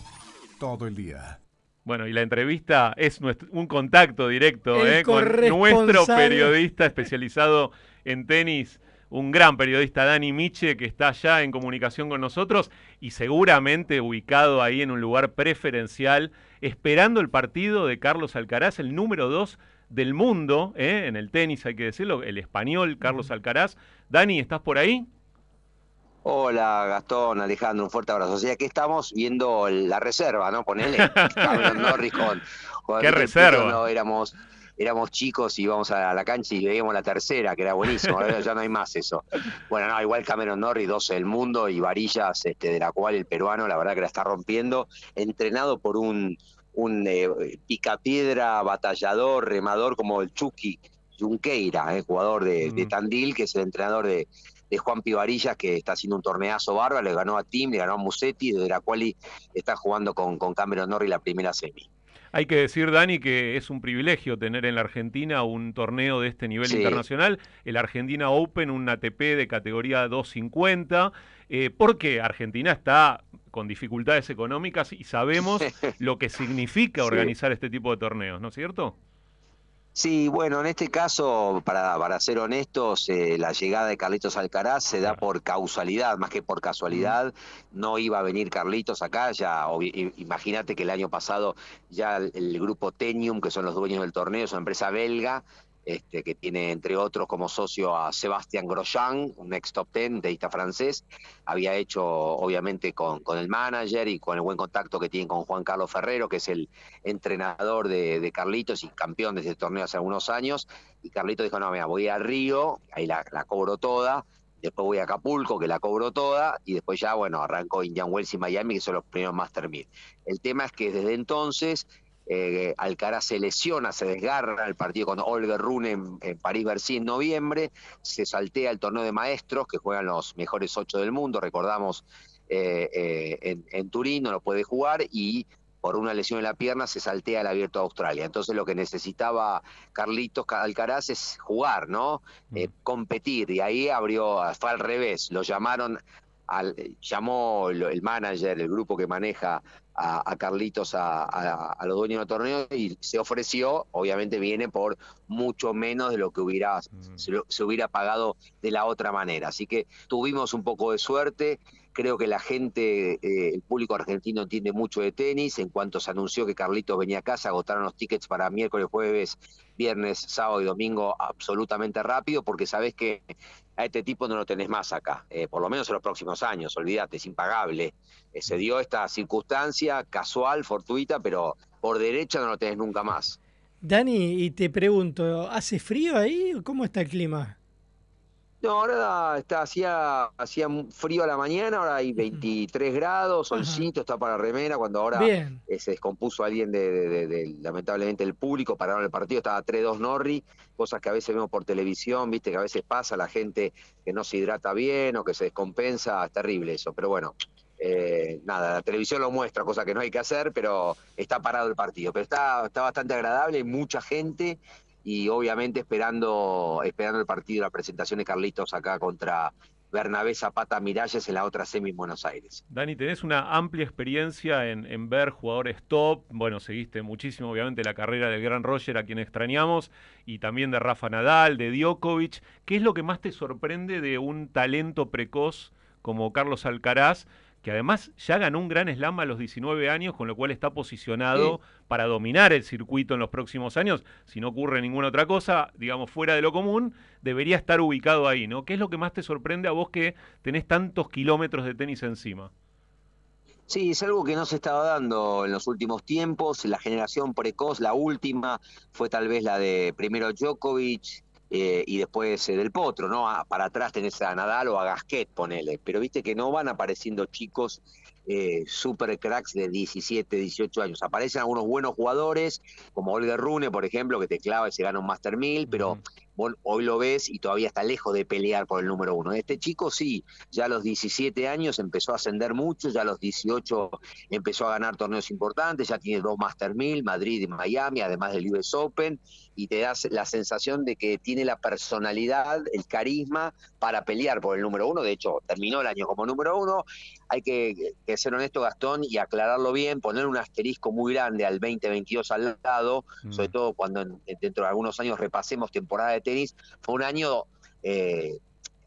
todo el día. Bueno, y la entrevista es un contacto directo eh, con nuestro periodista especializado en tenis, un gran periodista, Dani Miche, que está ya en comunicación con nosotros y seguramente ubicado ahí en un lugar preferencial, esperando el partido de Carlos Alcaraz, el número dos del mundo, ¿eh? en el tenis hay que decirlo, el español Carlos Alcaraz. Dani, ¿estás por ahí? Hola Gastón, Alejandro, un fuerte abrazo. O sea, que estamos viendo la reserva, ¿no? Ponele Cameron Norris con, ¿Qué reserva? No, éramos éramos chicos y íbamos a la cancha y veíamos la tercera, que era buenísimo. Ahora ya no hay más eso. Bueno, no, igual Cameron Norris, 12 del mundo y varillas, este, de la cual el peruano, la verdad que la está rompiendo, entrenado por un, un eh, picapiedra, batallador, remador como el Chucky Junqueira, eh, jugador de, de, Tandil, que es el entrenador de, de Juan Pivarillas, que está haciendo un torneazo bárbaro, le ganó a Tim, le ganó a Musetti, de la cual está jugando con, con Cameron Norris la primera semi. Hay que decir, Dani, que es un privilegio tener en la Argentina un torneo de este nivel internacional, el Argentina Open, un ATP de categoría 250, eh, porque Argentina está con dificultades económicas y sabemos lo que significa organizar este tipo de torneos, ¿no es cierto? Sí, bueno, en este caso, para, para ser honestos, eh, la llegada de Carlitos Alcaraz se da por causalidad, más que por casualidad. No iba a venir Carlitos acá, ya imagínate que el año pasado ya el, el grupo Tenium, que son los dueños del torneo, es una empresa belga, este, que tiene entre otros como socio a Sebastián Grosjean, un ex top ten deista francés. Había hecho, obviamente, con, el manager y con el buen contacto que tiene con Juan Carlos Ferrero, que es el entrenador de, Carlitos y campeón de este torneo hace algunos años. Y Carlitos dijo: No, mira, voy a Río, ahí la, la cobro toda después voy a Acapulco, que la cobro toda, y después ya, bueno, arrancó Indian Wells y Miami, que son los primeros Master 1000. El tema es que desde entonces eh, Alcaraz se lesiona, se desgarra el partido con Olga Rune en, París-Bercy en noviembre, se saltea el torneo de maestros que juegan los mejores ocho del mundo, recordamos eh, eh, en, Turín, no lo puede jugar y por una lesión en la pierna se saltea el abierto de Australia. Entonces lo que necesitaba Carlitos Alcaraz es jugar, ¿no? Mm. competir. Y ahí abrió, fue al revés, lo llamaron, al, llamó el manager, el grupo que maneja a, Carlitos a, los dueños del torneo y se ofreció, obviamente viene por mucho menos de lo que hubiera, se, hubiera pagado de la otra manera. Así que tuvimos un poco de suerte. Creo que la gente, eh, el público argentino entiende mucho de tenis. En cuanto se anunció que Carlitos venía a casa, agotaron los tickets para miércoles, jueves, viernes, sábado y domingo absolutamente rápido, porque sabes que a este tipo no lo tenés más acá, eh, por lo menos en los próximos años, olvídate, es impagable. Eh, se dio esta circunstancia casual, fortuita, pero por derecha no lo tenés nunca más. Dani, y te pregunto, ¿hace frío ahí? ¿Cómo está el clima? No, ahora está, hacía, hacía frío a la mañana, ahora hay 23 grados, solcito, está para remera, cuando ahora eh, se descompuso alguien de, lamentablemente el público, pararon el partido, estaba 3-2 Norri, cosas que a veces vemos por televisión, viste que a veces pasa la gente que no se hidrata bien o que se descompensa, es terrible eso, pero bueno, eh, nada, la televisión lo muestra, cosa que no hay que hacer, pero está parado el partido. Pero está, está bastante agradable, hay mucha gente y obviamente esperando, esperando el partido, la presentación de Carlitos acá contra Bernabé Zapata Miralles en la otra semi en Buenos Aires. Dani, tenés una amplia experiencia en, ver jugadores top. Bueno, seguiste muchísimo, obviamente, la carrera del gran Roger, a quien extrañamos, y también de Rafa Nadal, de Djokovic. ¿Qué es lo que más te sorprende de un talento precoz como Carlos Alcaraz? Que además ya ganó un gran slam a los 19 años, con lo cual está posicionado para dominar el circuito en los próximos años. Si no ocurre ninguna otra cosa, digamos, fuera de lo común, debería estar ubicado ahí, ¿no? ¿Qué es lo que más te sorprende a vos que tenés tantos kilómetros de tenis encima? Sí, es algo que no se estaba dando en los últimos tiempos. La generación precoz, la última, fue tal vez la de primero Djokovic, eh, y después eh, del Potro, ¿no? para atrás tenés a Nadal o a Gasquet, ponele. Pero viste que no van apareciendo chicos eh, super cracks de 17, 18 años. Aparecen algunos buenos jugadores, como Olga Rune, por ejemplo, que te clava y se gana un Master 1000, pero hoy lo ves y todavía está lejos de pelear por el número uno. Este chico sí, ya a los 17 años empezó a ascender mucho, ya a los 18 empezó a ganar torneos importantes, ya tiene dos Master 1000, Madrid y Miami, además del US Open, y te das la sensación de que tiene la personalidad, el carisma para pelear por el número uno. De hecho, terminó el año como número uno. Hay que, ser honesto, Gastón, y aclararlo bien, poner un asterisco muy grande al 2022 al lado, mm. sobre todo cuando dentro de algunos años repasemos temporada de tenis. Fue un año... Eh,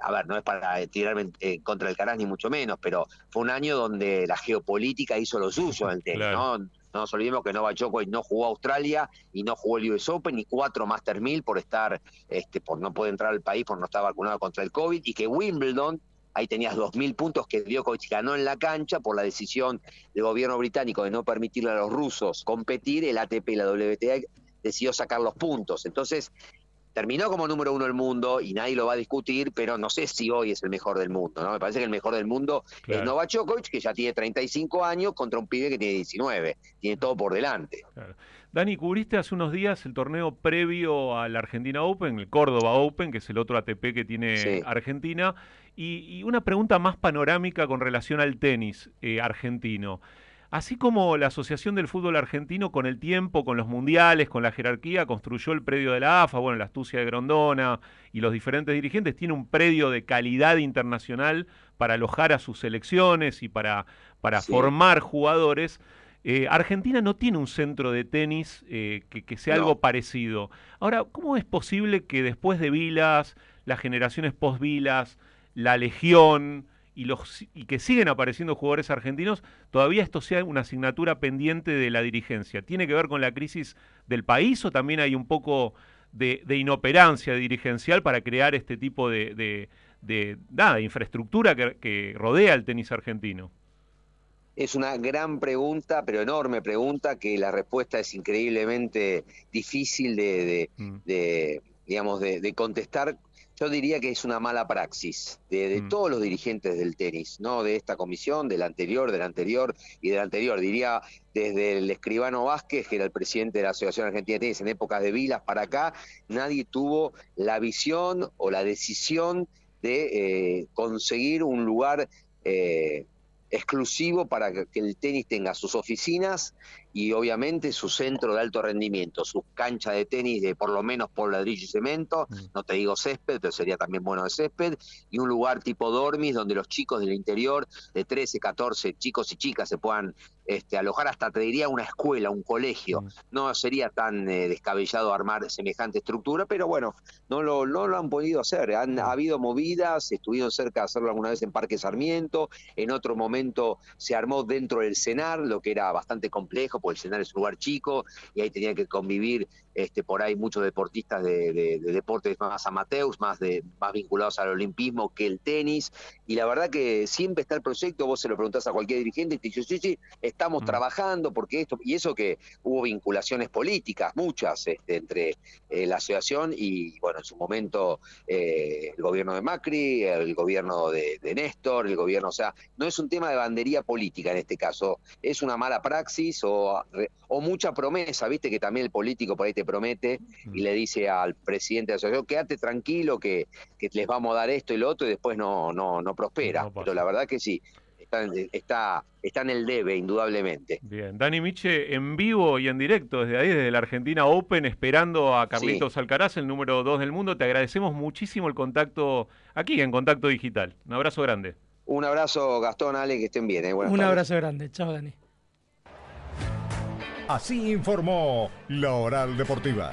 a ver, no es para tirarme en, contra del Caraz ni mucho menos, pero fue un año donde la geopolítica hizo lo suyo en el tenis, ¿no? No nos olvidemos que Novak Djokovic no jugó a Australia y no jugó el US Open ni cuatro Master 1000 por estar, este, por no poder entrar al país por no estar vacunado contra el COVID y que Wimbledon ahí tenías 2.000 puntos que Djokovic ganó en la cancha por la decisión del gobierno británico de no permitirle a los rusos competir, el ATP y la WTA decidió sacar los puntos. Entonces, terminó como número uno del mundo y nadie lo va a discutir, pero no sé si hoy es el mejor del mundo, ¿no? Me parece que el mejor del mundo es Novak Djokovic, que ya tiene 35 años, contra un pibe que tiene 19. Tiene todo por delante. Dani, cubriste hace unos días el torneo previo al Argentina Open, el Córdoba Open, que es el otro ATP que tiene Argentina. Y, una pregunta más panorámica con relación al tenis eh, argentino. Así como la Asociación del Fútbol Argentino con el tiempo, con los mundiales, con la jerarquía, construyó el predio de la AFA, bueno, la astucia de Grondona y los diferentes dirigentes, tiene un predio de calidad internacional para alojar a sus selecciones y para, para formar jugadores. Eh, Argentina no tiene un centro de tenis eh, que, sea algo parecido. Ahora, ¿cómo es posible que después de Vilas, las generaciones post-Vilas, la Legión, y, los, y que siguen apareciendo jugadores argentinos, todavía esto sea una asignatura pendiente de la dirigencia. ¿Tiene que ver con la crisis del país o también hay un poco de, inoperancia dirigencial para crear este tipo de, de, nada, infraestructura que, rodea el tenis argentino? Es una gran pregunta, pero enorme pregunta, que la respuesta es increíblemente difícil de, mm. digamos, de, contestar yo diría que es una mala praxis de, mm. todos los dirigentes del tenis, no de esta comisión, del anterior, del anterior y del anterior. Diría desde el escribano Vázquez, que era el presidente de la Asociación Argentina de Tenis en épocas de Vilas para acá, nadie tuvo la visión o la decisión de eh, conseguir un lugar eh, exclusivo para que el tenis tenga sus oficinas y obviamente su centro de alto rendimiento, su cancha de tenis de por lo menos por ladrillo y cemento, mm. no te digo césped, pero sería también bueno de césped, y un lugar tipo dormis donde los chicos del interior de 13, 14 chicos y chicas se puedan este, alojar hasta, te diría, una escuela, un colegio. Mm. No sería tan eh, descabellado armar semejante estructura, pero bueno, no lo, no lo han podido hacer. Han ha habido movidas, estuvieron cerca de hacerlo alguna vez en Parque Sarmiento, en otro momento se armó dentro del CENAR, lo que era bastante complejo el escenario es un lugar chico y ahí tenía que convivir este, por ahí muchos deportistas de, deportes más amateurs, más, de, más vinculados al olimpismo que el tenis. Y la verdad que siempre está el proyecto, vos se lo preguntás a cualquier dirigente y te dice, sí, sí, estamos mm. trabajando porque esto, y eso que hubo vinculaciones políticas, muchas, este, entre eh, la asociación y, bueno, en su momento eh, el gobierno de Macri, el gobierno de, de Néstor, el gobierno, o sea, no es un tema de bandería política en este caso, es una mala praxis o o mucha promesa, viste que también el político por ahí te promete y le dice al presidente de la asociación, quédate tranquilo que, les vamos a dar esto y lo otro y después no, no, no prospera. Pero la verdad que sí, está, está, está en el debe, indudablemente. Bien, Dani Miche en vivo y en directo desde ahí, desde la Argentina Open, esperando a Carlitos Alcaraz, el número 2 del mundo. Te agradecemos muchísimo el contacto aquí en Contacto Digital. Un abrazo grande. Un abrazo, Gastón, Ale, que estén bien. ¿eh? Un abrazo grande. Chao, Dani. Así informó la Oral Deportiva.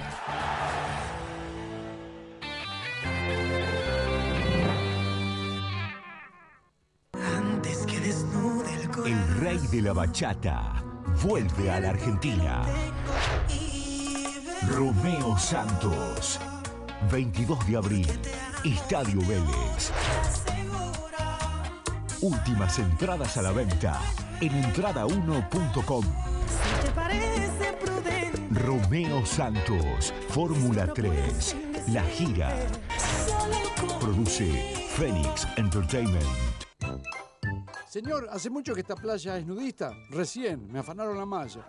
El rey de la bachata vuelve a la Argentina. Romeo Santos. 22 de abril. Estadio Vélez. Últimas entradas a la venta en entrada1.com. Romeo Santos, Fórmula 3, La Gira. Produce Phoenix Entertainment. Señor, ¿hace mucho que esta playa es nudista? Recién, me afanaron la malla.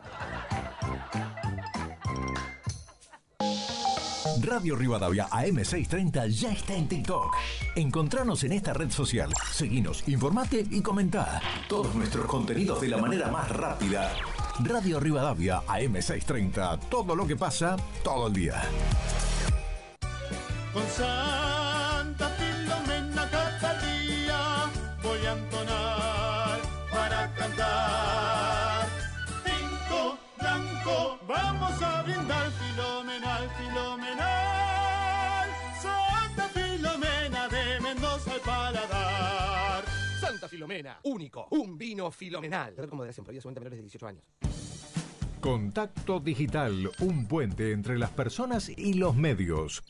Radio Rivadavia AM630 ya está en TikTok. Encontranos en esta red social. Seguinos, informate y comentá. Todos nuestros contenidos de la manera más rápida. Radio Rivadavia AM630. Todo lo que pasa, todo el día. Filomena, único, un vino filomenal. Red con moderación, prohibida su venta a menores de 18 años. Contacto Digital, un puente entre las personas y los medios.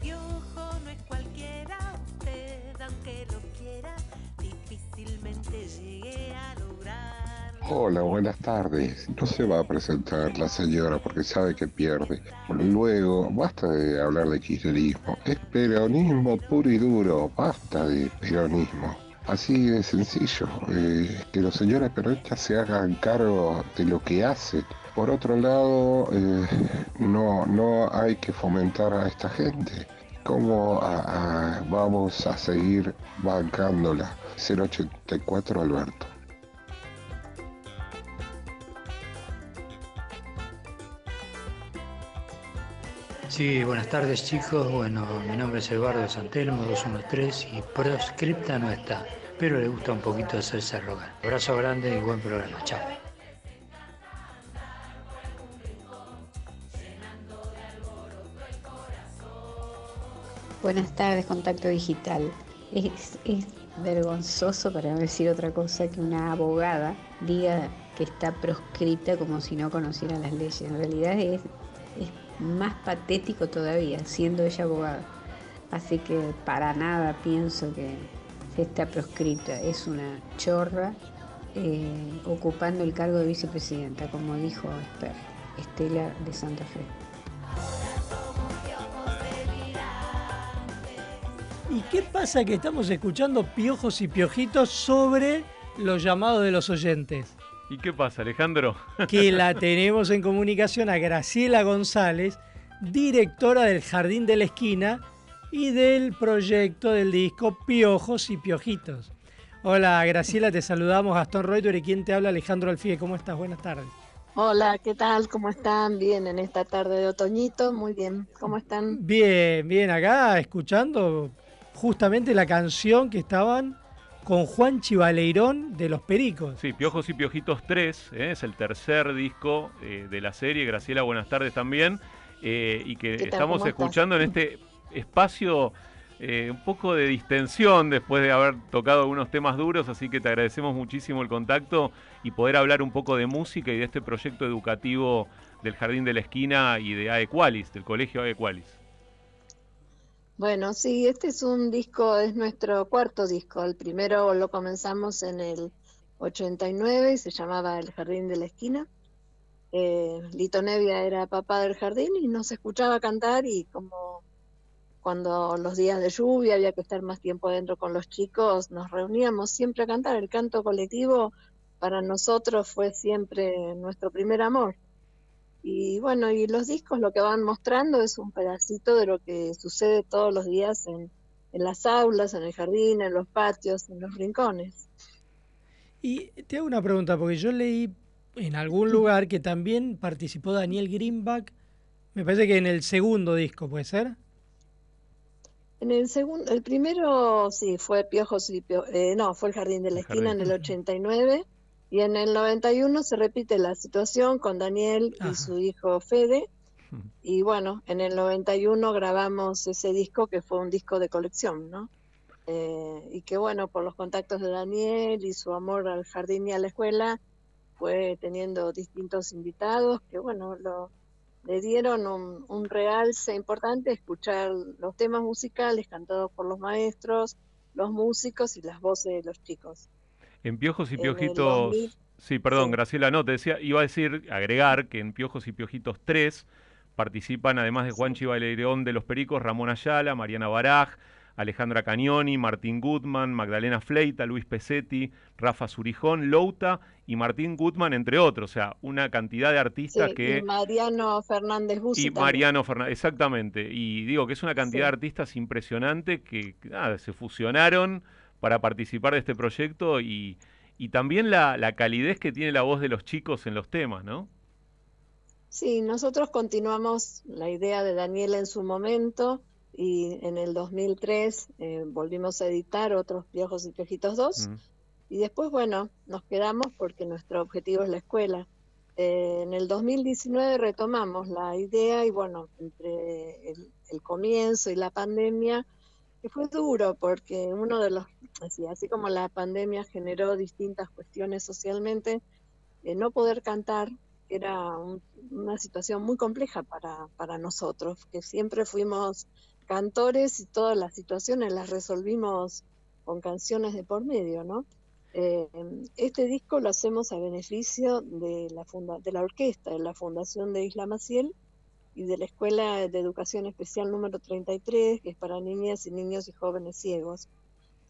Piojo no es cualquiera, usted aunque lo quiera, difícilmente llegue a lograr. Hola, buenas tardes. No se va a presentar la señora porque sabe que pierde. Luego, basta de hablar de kirchnerismo. Es peronismo puro y duro. Basta de peronismo. Así de sencillo. eh, que los señores peronistas se hagan cargo de lo que hacen. Por otro lado, eh, no, no hay que fomentar a esta gente. ¿Cómo vamos a seguir bancándola? 084 Alberto. Sí, buenas tardes chicos. Bueno, mi nombre es Eduardo Santelmo, 213 y proscripta no está, pero le gusta un poquito hacerse rogar. Abrazo grande y buen programa. Chao. Buenas tardes, Contacto Digital. Es, vergonzoso, para no decir otra cosa, que una abogada diga que está proscripta como si no conociera las leyes. En realidad es más patético todavía, siendo ella abogada. Así que para nada pienso que está proscripta. Es una chorra eh, ocupando el cargo de vicepresidenta, como dijo Esper, Estela de Santa Fe. ¿Y qué pasa que estamos escuchando piojos y piojitos sobre los llamados de los oyentes? ¿Y qué pasa, Alejandro? Que la tenemos en comunicación a Graciela González, directora del Jardín de la Esquina y del proyecto del disco Piojos y Piojitos. Hola Graciela, te saludamos. Gastón Reuter y quien te habla Alejandro Alfie. ¿Cómo estás? Buenas tardes. Hola, ¿qué tal? ¿Cómo están? Bien, en esta tarde de otoñito, muy bien. ¿Cómo están? Bien, bien, acá escuchando justamente la canción que estaban con Juan Chivaleirón de Los Pericos. Sí, Piojos y Piojitos 3, ¿eh? es el tercer disco eh, de la serie. Graciela, buenas tardes también. eh, y que estamos escuchando en este espacio eh, un poco de distensión después de haber tocado algunos temas duros, así que te agradecemos muchísimo el contacto y poder hablar un poco de música y de este proyecto educativo del Jardín de la Esquina y de AEQualis, del Colegio AEQualis. Bueno, sí, este es un disco, es nuestro cuarto disco. El primero lo comenzamos en el 89 y se llamaba El Jardín de la Esquina. Eh, Lito Nevia era papá del jardín y nos escuchaba cantar y como cuando los días de lluvia había que estar más tiempo adentro con los chicos, nos reuníamos siempre a cantar. El canto colectivo para nosotros fue siempre nuestro primer amor. Y bueno, y los discos lo que van mostrando es un pedacito de lo que sucede todos los días en, en las aulas, en el jardín, en los patios, en los rincones. Y te hago una pregunta, porque yo leí en algún lugar que también participó Daniel Greenback, me parece que en el segundo disco, ¿puede ser? En el segundo, el primero sí fue Piojos y Pio- eh, no, fue el Jardín de la El Esquina en el 89 y en el 91 se repite la situación con Daniel y su hijo Fede y bueno, en el 91 grabamos ese disco que fue un disco de colección, ¿no? Eh, y que bueno, por los contactos de Daniel y su amor al jardín y a la escuela, fue teniendo distintos invitados que bueno, lo, le dieron un, un realce importante escuchar los temas musicales cantados por los maestros, los músicos y las voces de los chicos. En Piojos y En Piojitos. 2000, Sí, perdón, Graciela, no, te decía, iba a decir, agregar que en Piojos y Piojitos 3 participan, además de Juanchi Baileirón de los Pericos, Ramón Ayala, Mariana Baraj, Alejandra Cagnoni, Martín Gutman, Magdalena Fleita, Luis Pesetti, Rafa Surijón, Louta y Martín Gutman, entre otros. O sea, una cantidad de sí, artistas que. y Mariano Fernández Bussi Y también. Mariano Fernández, exactamente. Y digo que es una cantidad de artistas impresionante que nada, se fusionaron para participar de este proyecto y, y también la, la calidez que tiene la voz de los chicos en los temas, ¿no? Sí, nosotros continuamos la idea de Daniel en su momento y en el 2003 eh, volvimos a editar otros Piojos y Piojitos 2 y después, bueno, nos quedamos porque nuestro objetivo es la escuela. Eh, en el 2019 retomamos la idea y bueno, entre el, el comienzo y la pandemia, que fue duro porque uno de los, así, así como la pandemia generó distintas cuestiones socialmente, eh, no poder cantar era un- una situación muy compleja para, para nosotros, que siempre fuimos cantores y todas las situaciones las resolvimos con canciones de por medio, ¿no? Eh, este disco lo hacemos a beneficio de la, funda de la orquesta, de la Fundación de Isla Maciel y de la Escuela de Educación Especial número 33, que es para niñas y niños y jóvenes ciegos,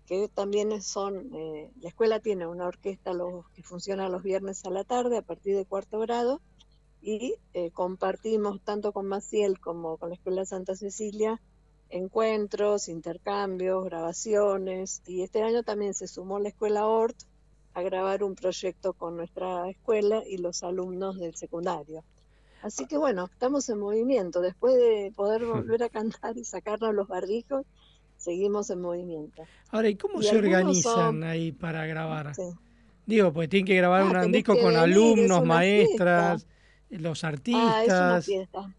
que también son, eh, la escuela tiene una orquesta los, que funciona los viernes a la tarde a partir de cuarto grado y eh, compartimos tanto con Maciel como con la Escuela Santa Cecilia encuentros, intercambios, grabaciones y este año también se sumó la Escuela Ort a grabar un proyecto con nuestra escuela y los alumnos del secundario. Así que bueno, estamos en movimiento. Después de poder volver a cantar y sacarnos los barbijos, seguimos en movimiento. Ahora, ¿y cómo Y se organizan son- ahí para grabar? Sí. Digo, pues tienen que grabar Ah, un disco con venir, alumnos, maestras, los Ah, es una artistas. fiesta.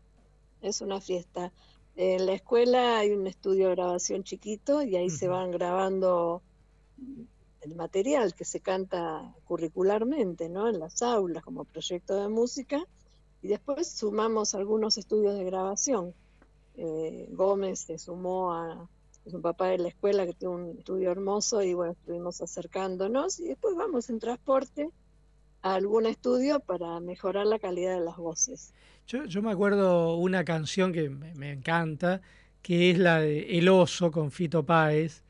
Es una fiesta. En la escuela hay un estudio de grabación chiquito y ahí se van grabando el material que se canta curricularmente, ¿no? En las aulas como proyecto de música y después sumamos algunos estudios de grabación. Eh, Gómez se sumó a es un papá de la escuela que tiene un estudio hermoso y bueno, estuvimos acercándonos y después vamos en transporte a algún estudio para mejorar la calidad de las voces. Yo, yo me acuerdo una canción que me, me encanta, que es la de El Oso con Fito Páez,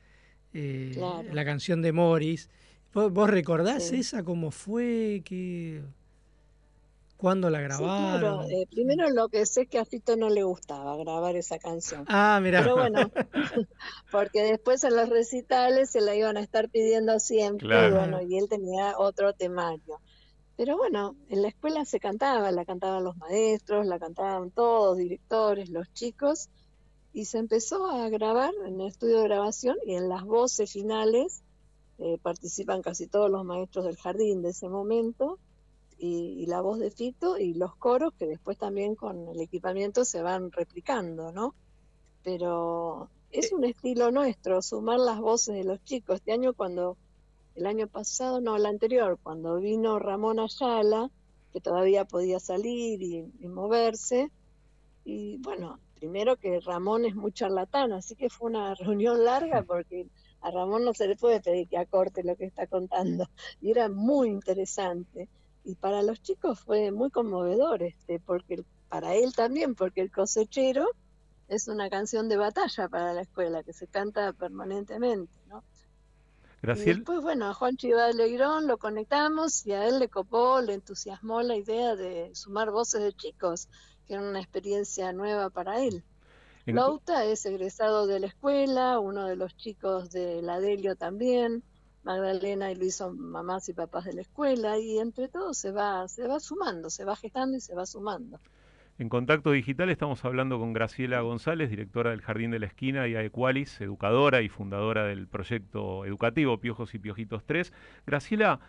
eh, Claro. la canción de Morris. ¿Vos, vos recordás Sí. esa cómo fue? ¿Qué, ¿Cuándo la Sí, grabaron? claro. eh, primero lo que sé es que a Fito no le gustaba grabar esa canción. Ah, mirá. Pero bueno, porque después en los recitales se la iban a estar pidiendo siempre, y Claro. bueno, y él tenía otro temario. Pero bueno, en la escuela se cantaba, la cantaban los maestros, la cantaban todos, directores, los chicos, y se empezó a grabar en el estudio de grabación y en las voces finales eh, participan casi todos los maestros del jardín de ese momento y, y la voz de Fito y los coros que después también con el equipamiento se van replicando, ¿no? Pero es un estilo nuestro, sumar las voces de los chicos. Este año cuando, el año pasado, no, el anterior, cuando vino Ramón Ayala, que todavía podía salir y, y moverse, y bueno, primero que Ramón es muy charlatán, así que fue una reunión larga porque a Ramón no se le puede pedir que acorte lo que está contando, y era muy interesante. Y para los chicos fue muy conmovedor, este, porque para él también, porque el cosechero es una canción de batalla para la escuela que se canta permanentemente, ¿no? Y después, bueno, a Juan Leirón lo conectamos y a él le copó, le entusiasmó la idea de sumar voces de chicos, que era una experiencia nueva para él. Lauta es egresado de la escuela, uno de los chicos de la Delio también, Magdalena y Luis son mamás y papás de la escuela, y entre todos se va, se va sumando, se va gestando y se va sumando. En Contacto Digital estamos hablando con Graciela González, directora del Jardín de la Esquina, y a Equalis, educadora y fundadora del proyecto educativo Piojos y Piojitos 3. Graciela,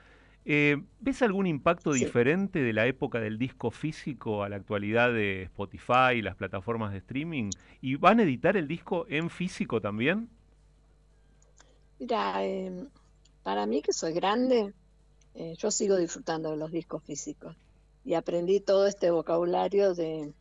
eh, ¿ves algún impacto diferente de la época del disco físico a la actualidad de Spotify y las plataformas de streaming? ¿Y van a editar el disco en físico también? Mira, em, para mí que soy grande, eh, yo sigo disfrutando de los discos físicos y aprendí todo este vocabulario de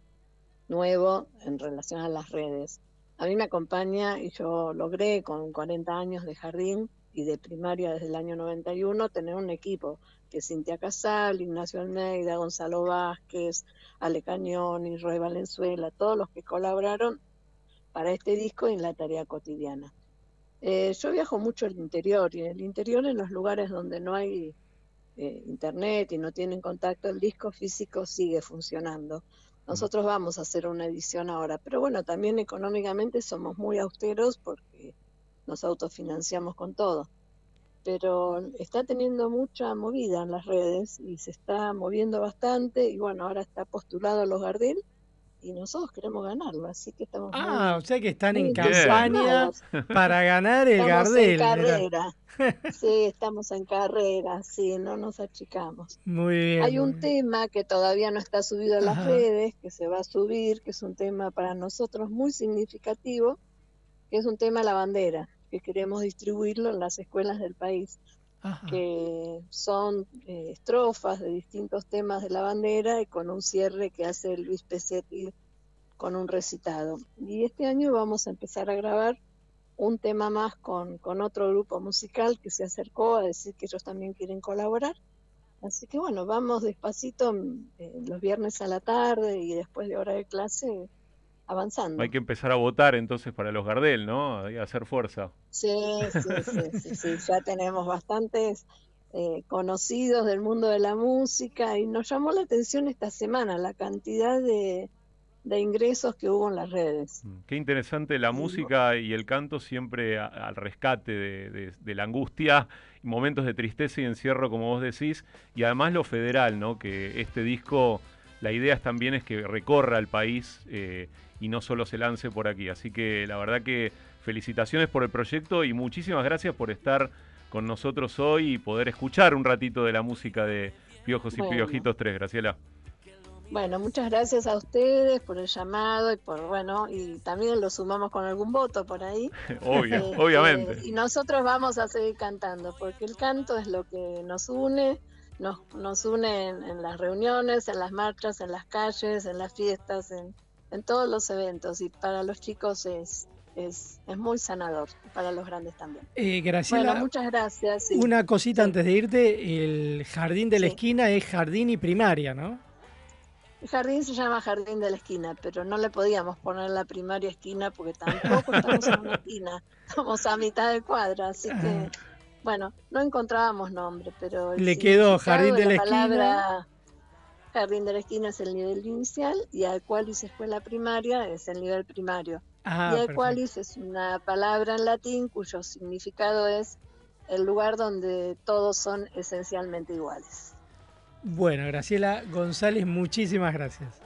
nuevo en relación a las redes. A mí me acompaña y yo logré con 40 años de jardín y de primaria desde el año 91 tener un equipo que Cintia Casal, Ignacio Almeida, Gonzalo Vázquez, Ale y Roy Valenzuela, todos los que colaboraron para este disco en la tarea cotidiana. Eh, yo viajo mucho al interior y en el interior en los lugares donde no hay eh, internet y no tienen contacto, el disco físico sigue funcionando. Nosotros vamos a hacer una edición ahora, pero bueno, también económicamente somos muy austeros porque nos autofinanciamos con todo. Pero está teniendo mucha movida en las redes y se está moviendo bastante y bueno, ahora está postulado a los Gardel y nosotros queremos ganarlo, así que estamos Ah, o sea que están en campaña para ganar el estamos Gardel. En carrera. sí, estamos en carrera, sí, no nos achicamos. Muy bien. Hay un tema que todavía no está subido a las redes, que se va a subir, que es un tema para nosotros muy significativo, que es un tema la bandera, que queremos distribuirlo en las escuelas del país que son eh, estrofas de distintos temas de la bandera y con un cierre que hace Luis Pesetti con un recitado. Y este año vamos a empezar a grabar un tema más con, con otro grupo musical que se acercó a decir que ellos también quieren colaborar. Así que bueno, vamos despacito eh, los viernes a la tarde y después de hora de clase avanzando. Hay que empezar a votar entonces para los Gardel, ¿no? Hay que hacer fuerza. Sí, sí, sí, sí, ya tenemos bastantes eh, conocidos del mundo de la música y nos llamó la atención esta semana la cantidad de, ingresos que hubo en las redes. Mm, qué interesante la música y el canto siempre al rescate de, de, la angustia, momentos de tristeza y encierro, como vos decís, y además lo federal, ¿no? Que este disco, la idea también es que recorra el país eh, y no solo se lance por aquí. Así que la verdad que felicitaciones por el proyecto y muchísimas gracias por estar con nosotros hoy y poder escuchar un ratito de la música de Piojos y Piojitos 3, Graciela. Bueno, muchas gracias a ustedes por el llamado y por, bueno, y también lo sumamos con algún voto por ahí. Obvio, este, obviamente. Y nosotros vamos a seguir cantando, porque el canto es lo que nos une, nos, nos une en las reuniones, en las marchas, en las calles, en las fiestas, en, en todos los eventos y para los chicos es, es, es muy sanador, para los grandes también. Eh, Graciela, muchas gracias. Una cosita antes de irte, el jardín de la esquina es jardín y primaria, ¿no? El jardín se llama jardín de la esquina, pero no le podíamos poner la primaria esquina porque tampoco estamos en una esquina, estamos a mitad de cuadra, así que, bueno, no encontrábamos nombre, pero... Le quedó jardín de la, esquina Jardín de la Esquina es el nivel inicial y Aequalis Escuela Primaria es el nivel primario. Ah, y Aequalis es una palabra en latín cuyo significado es el lugar donde todos son esencialmente iguales. Bueno, Graciela González, muchísimas gracias.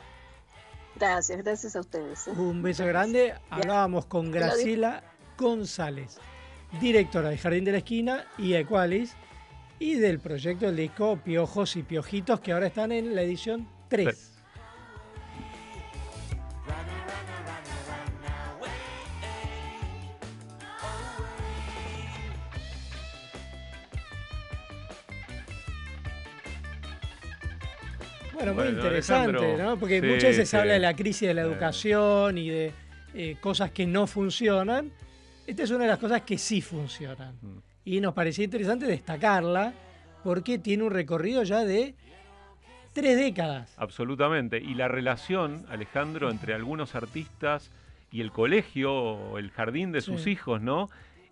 Gracias, gracias a ustedes. ¿eh? Un beso grande. Hablábamos con Graciela González, directora de Jardín de la Esquina y Equalis y del proyecto del disco Piojos y Piojitos que ahora están en la edición 3. Bueno, muy interesante, ¿no? Porque muchas veces se habla de la crisis de la educación y de eh, cosas que no funcionan. Esta es una de las cosas que sí funcionan. Mm y nos parecía interesante destacarla porque tiene un recorrido ya de tres décadas. Absolutamente. Y la relación, Alejandro, entre algunos artistas y el colegio o el jardín de sus hijos, ¿no?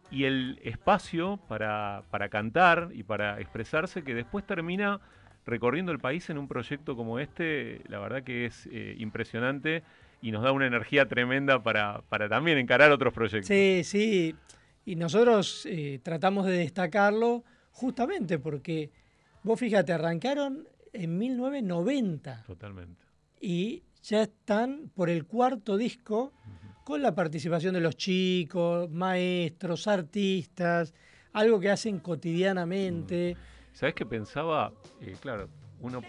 y el espacio para, para cantar y para expresarse que después termina recorriendo el país en un proyecto como este, la verdad que es eh, impresionante y nos da una energía tremenda para, para, también encarar otros proyectos. Sí, sí, y nosotros eh, tratamos de destacarlo justamente porque, vos fíjate, arrancaron en 1990. Totalmente. Y ya están por el cuarto disco con la participación de los chicos, maestros, artistas, algo que hacen cotidianamente. Mm. ¿Sabes qué pensaba? Eh, claro, uno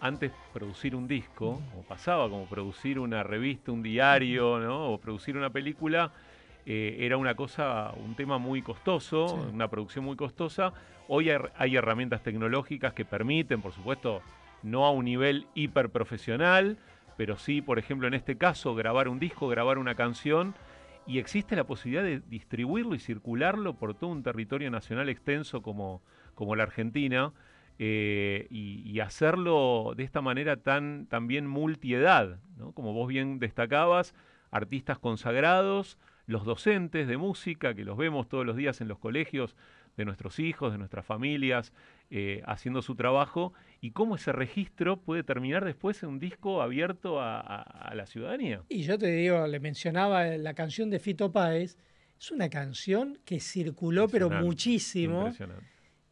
antes producir un disco, o pasaba como producir una revista, un diario, ¿no? o producir una película, eh, era una cosa, un tema muy costoso, una producción muy costosa. Hoy hay herramientas tecnológicas que permiten, por supuesto, no a un nivel hiper profesional, pero sí, por ejemplo, en este caso, grabar un disco, grabar una canción, y existe la posibilidad de distribuirlo y circularlo por todo un territorio nacional extenso como, como la Argentina, eh, y, hacerlo de esta manera tan también multiedad, ¿no? como vos bien destacabas, artistas consagrados, los docentes de música, que los vemos todos los días en los colegios de nuestros hijos, de nuestras familias, eh, haciendo su trabajo, y cómo ese registro puede terminar después en un disco abierto a, la ciudadanía. Y yo te digo, le mencionaba la canción de Fito Páez, es una canción que circuló pero muchísimo.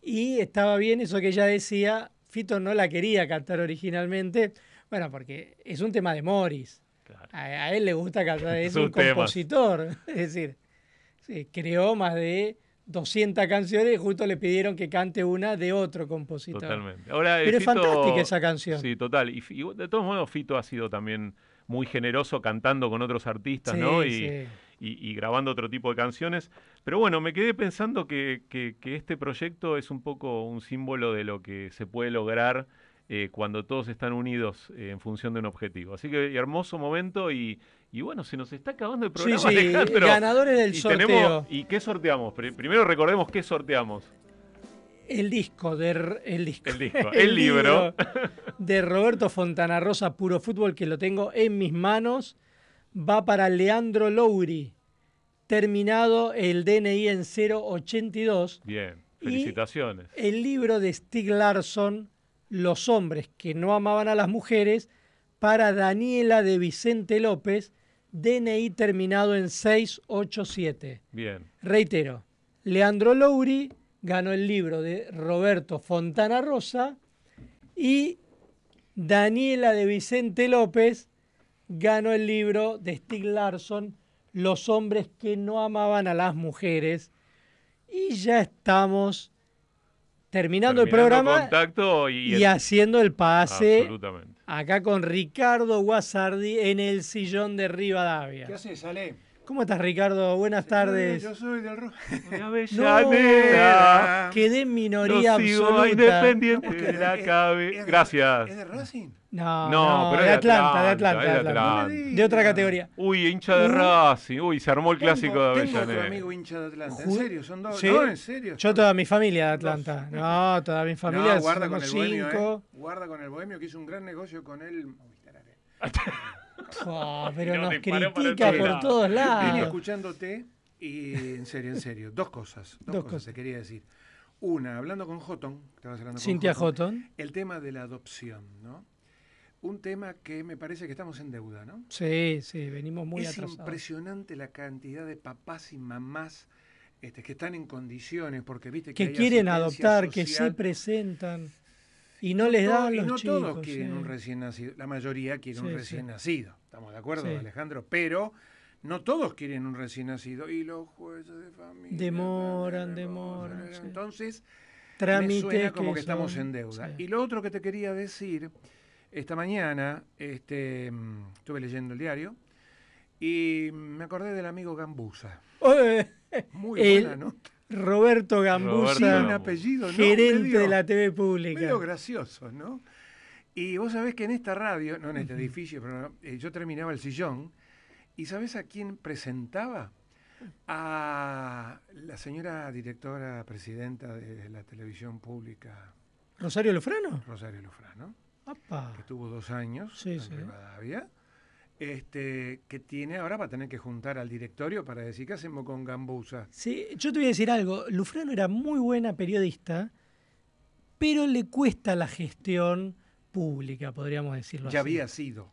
Y estaba bien eso que ella decía, Fito no la quería cantar originalmente, bueno, porque es un tema de Morris. A, él le gusta cantar, es un compositor. Es decir, creó más de 200 canciones y justo le pidieron que cante una de otro compositor. Totalmente. Pero es fantástica esa canción. Sí, total. Y, de todos modos, Fito ha sido también muy generoso cantando con otros artistas, ¿no? Y, grabando otro tipo de canciones. Pero bueno, me quedé pensando que, que, este proyecto es un poco un símbolo de lo que se puede lograr eh, cuando todos están unidos eh, en función de un objetivo. Así que hermoso momento y, bueno, se nos está acabando el programa. Sí, sí, ganadores del sorteo. ¿Y qué sorteamos? Primero recordemos qué sorteamos. El disco, de, el disco, el, disco, el, libro. de Roberto Fontana Rosa, Puro Fútbol, que lo tengo en mis manos, va para Leandro Louri, terminado el DNI en 082. Bien, felicitaciones. el libro de Stig Larsson, los hombres que no amaban a las mujeres para Daniela de Vicente López, DNI terminado en 687. Bien. Reitero, Leandro Louri ganó el libro de Roberto Fontana Rosa y Daniela de Vicente López ganó el libro de Stig Larsson, Los hombres que no amaban a las mujeres. Y ya estamos terminando, el programa y, haciendo el pase acá con Ricardo Guasardi en el sillón de Rivadavia. ¿Qué haces, Ale? ¿Cómo estás, Ricardo? Buenas tardes. Yo soy del rojo. no, quedé en minoría absoluta. independiente de la cabe. Gracias. ¿Es de Racing? No, no, pero de, Atlanta, de Atlanta, de Atlanta. De, otra categoría. Uy, hincha de Racing. Uy, se armó el clásico de Avellaneda. Tengo otro amigo hincha de Atlanta. ¿En serio? ¿Son dos? ¿Sí? No, en serio. Yo toda mi familia de Atlanta. No, toda mi familia. No, guarda con el bohemio, eh. Guarda con el bohemio que hizo un gran negocio con él. Oh, pero nos critica por todos lados. Vine escuchándote y en serio, en serio. Dos cosas. Dos, cosas, te quería decir. Una, hablando con Houghton, Cintia Houghton, el tema de la adopción, ¿no? Un tema que me parece que estamos en deuda, ¿no? Sí, sí, venimos muy es Es impresionante la cantidad de papás y mamás este, que están en condiciones, porque viste que, que quieren adoptar, que se presentan. Y no les dan los y no todos quieren un recién nacido, la mayoría quiere un recién nacido, ¿estamos de acuerdo, Alejandro? Pero no todos quieren un recién nacido y los jueces de familia demoran, demoran. Entonces, me suena como que, estamos en deuda. Y lo otro que te quería decir, esta mañana este, mm, estuve leyendo el diario y me acordé del amigo Gambusa. Muy buena nota. Roberto Gambusa, gerente de la TV pública. Medio gracioso, ¿no? Y vos sabés que en esta radio, no en este edificio, pero eh, yo terminaba el sillón, y ¿sabés a quién presentaba? A la señora directora presidenta de la televisión pública. ¿Rosario Lufrano? Rosario Lufrano. Que tuvo dos años en Rivadavia. Este, que tiene ahora va a tener que juntar al directorio para decir qué hacemos con Gambusa. Sí, yo te voy a decir algo. Lufrano era muy buena periodista, pero le cuesta la gestión pública, podríamos decirlo Ya así. había sido.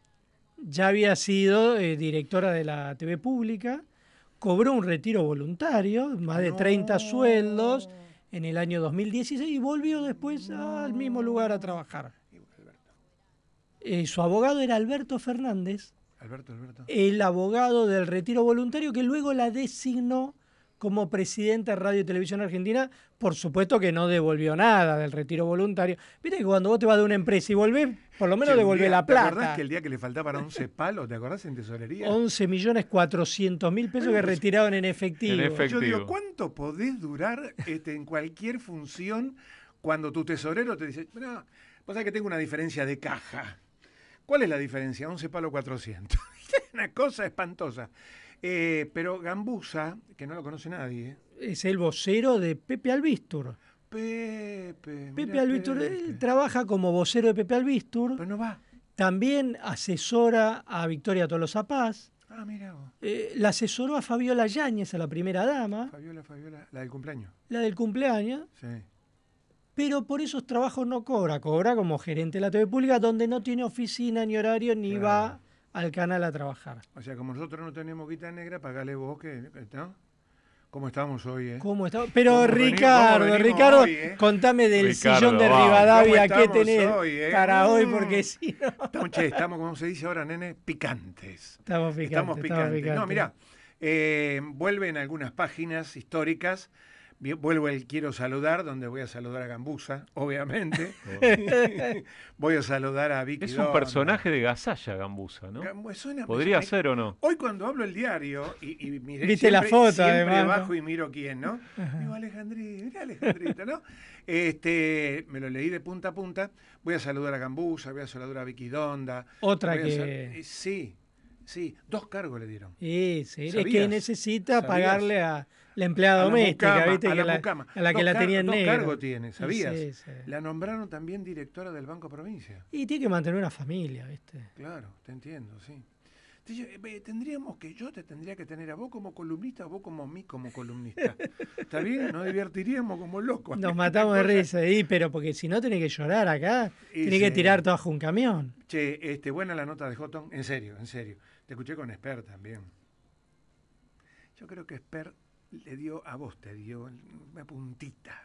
Ya había sido eh, directora de la TV pública, cobró un retiro voluntario, más de 30 sueldos en el año 2016 y volvió después al mismo lugar a trabajar. Eh, su abogado era Alberto Fernández, Alberto, Alberto. el abogado del retiro voluntario que luego la designó como presidenta de Radio y Televisión Argentina, por supuesto que no devolvió nada del retiro voluntario. Viste que cuando vos te vas de una empresa y volvés, por lo menos un devolvés día- la ¿Te acordás plata. que el día que le faltaban 11 palos, ¿te acordás en tesorería? 11 millones 400 mil pesos que retiraron en efectivo. Yo digo, ¿cuánto podés durar este, en cualquier función cuando tu tesorero te dice, no, vos sabés que tengo una diferencia de caja? ¿Cuál es la diferencia? 11 palos 400. una cosa espantosa. Eh, pero Gambusa, que no lo conoce nadie, ¿eh? Es el vocero de Pepe Albistur. Pepe. Pepe Albistur, Pepe. él trabaja como vocero de Pepe Albistur. Pero no va. También asesora a Victoria Tolosa Paz. Ah, mira. Eh, la asesoró a Fabiola Yáñez, a la primera dama, Fabiola, Fabiola, la del cumpleaños. la del cumpleaños. Sí. Pero por esos trabajos no cobra. Cobra como gerente de la TV pública, donde no tiene oficina ni horario ni va al canal a trabajar. O sea, como nosotros no tenemos guita negra, pagale vos que, ¿no? ¿Cómo estamos hoy, eh? ¿Cómo está? Pero ¿Cómo veni- Ricardo, venimos Ricardo, hoy, eh? contame del Ricardo, sillón de vamos. Rivadavia ¿Cómo que estamos tenés hoy, eh? para hoy, Mm. porque si no. Estamos, che, estamos, como se dice ahora, nene, picantes. Estamos picantes, Estamos estamos picantes. No, picantes. mira, eh, vuelven algunas páginas históricas. Vuelvo el quiero saludar, donde voy a saludar a Gambusa, obviamente. voy a saludar a Vicky Es un Donda. personaje de Gasalla, Gambusa, ¿no? Suena- Podría me- ser o no. Hoy cuando hablo el diario y, y miré, Viste la siempre- foto, siempre además, ¿no? y miro quién, ¿no? Ajá. Digo, Alejandrito, mirá Alejandrito, ¿no? Este, me lo leí de punta a punta. Voy a saludar a Gambusa, voy a saludar a Vicky Donda. Otra que- eh, Sí, sí, dos cargos le dieron. Sí, sí, es que necesita ¿Sabías? pagarle a la empleada A la doméstica, mucama, ¿viste? a que la la- mucama. a la que Dos la tenía en negro. cargos tiene, ¿sabías? Sí, sí. La nombraron también directora del Banco Provincia. Y tiene que mantener una familia, ¿viste? Claro, te entiendo, sí. Eh, tendríamos que, yo te tendría que tener a vos como columnista, vos como a mí como columnista. ¿Está bien? Nos divertiríamos como locos. Nos matamos de risa, y, pero porque si no tenés que llorar acá, tenés que sí. tirar todo bajo un camión. Che, este, buena la nota de Houghton, en serio, en serio. Te escuché con Esper también. Yo creo que Esper le dio, a vos te dio una puntita.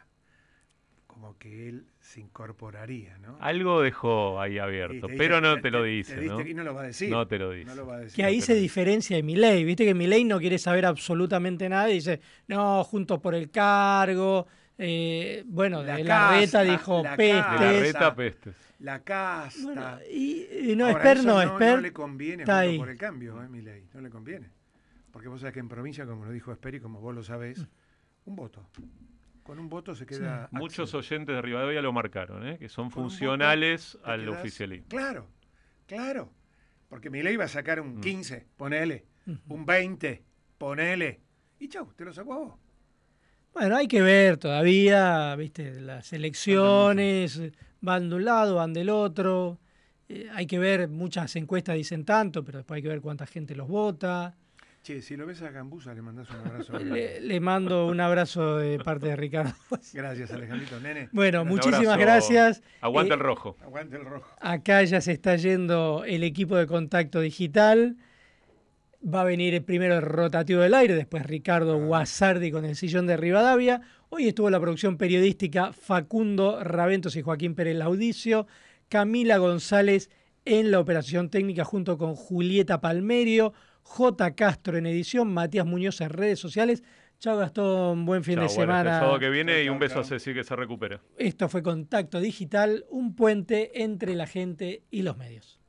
Como que él se incorporaría, ¿no? Algo dejó ahí abierto, pero no te- te lo dice, te diste- ¿no? y no lo va a decir. No te lo dice. No lo va a decir. Que ahí se diferencia de Milei, viste que Milei no quiere saber absolutamente nada y dice, no, juntos por el cargo, eh, bueno, La de la reta dijo la peste. casta, De la reta pestes. La casta. y, y no, Ahora, Esper eso no, Esper no le conviene por el cambio, eh, Milei. No le conviene. Porque vos sabés que en provincia, como lo dijo Esper y como vos lo sabés, un voto. Con un voto se queda. Muchos oyentes de Rivadavia lo marcaron, ¿eh? que son Con funcionales al quedás- oficialismo. Claro, claro. Porque Milei va a sacar Mm. un 15, ponele. Un 20, ponele. Y chau, te lo sacó a vos. Bueno, hay que ver todavía, viste, las elecciones van de un lado, van del otro. Eh, hay que ver, muchas encuestas dicen tanto, pero después hay que ver cuánta gente los vota. Che, si lo ves a Gambusa, le mandás un abrazo. Le, le mando un abrazo de parte de Ricardo. Gracias, Alejandrito. Nene. Bueno, Un muchísimas abrazo. gracias. Aguanta Eh, el rojo. Aguante el rojo. Acá ya se está yendo el equipo de contacto digital. Va a venir el primero el rotativo del aire, después Ricardo Guasardi con el sillón de Rivadavia. Hoy estuvo la producción periodística Facundo Raventos y Joaquín Pérez Laudicio, Camila González en la operación técnica junto con Julieta Palmerio, J. Castro en edición, Matías Muñoz en redes sociales. Chao Gastón, buen fin de bueno, hasta semana. el sábado que viene y un beso a Ceci que se recupera. Esto fue Contacto Digital, un puente entre la gente y los medios.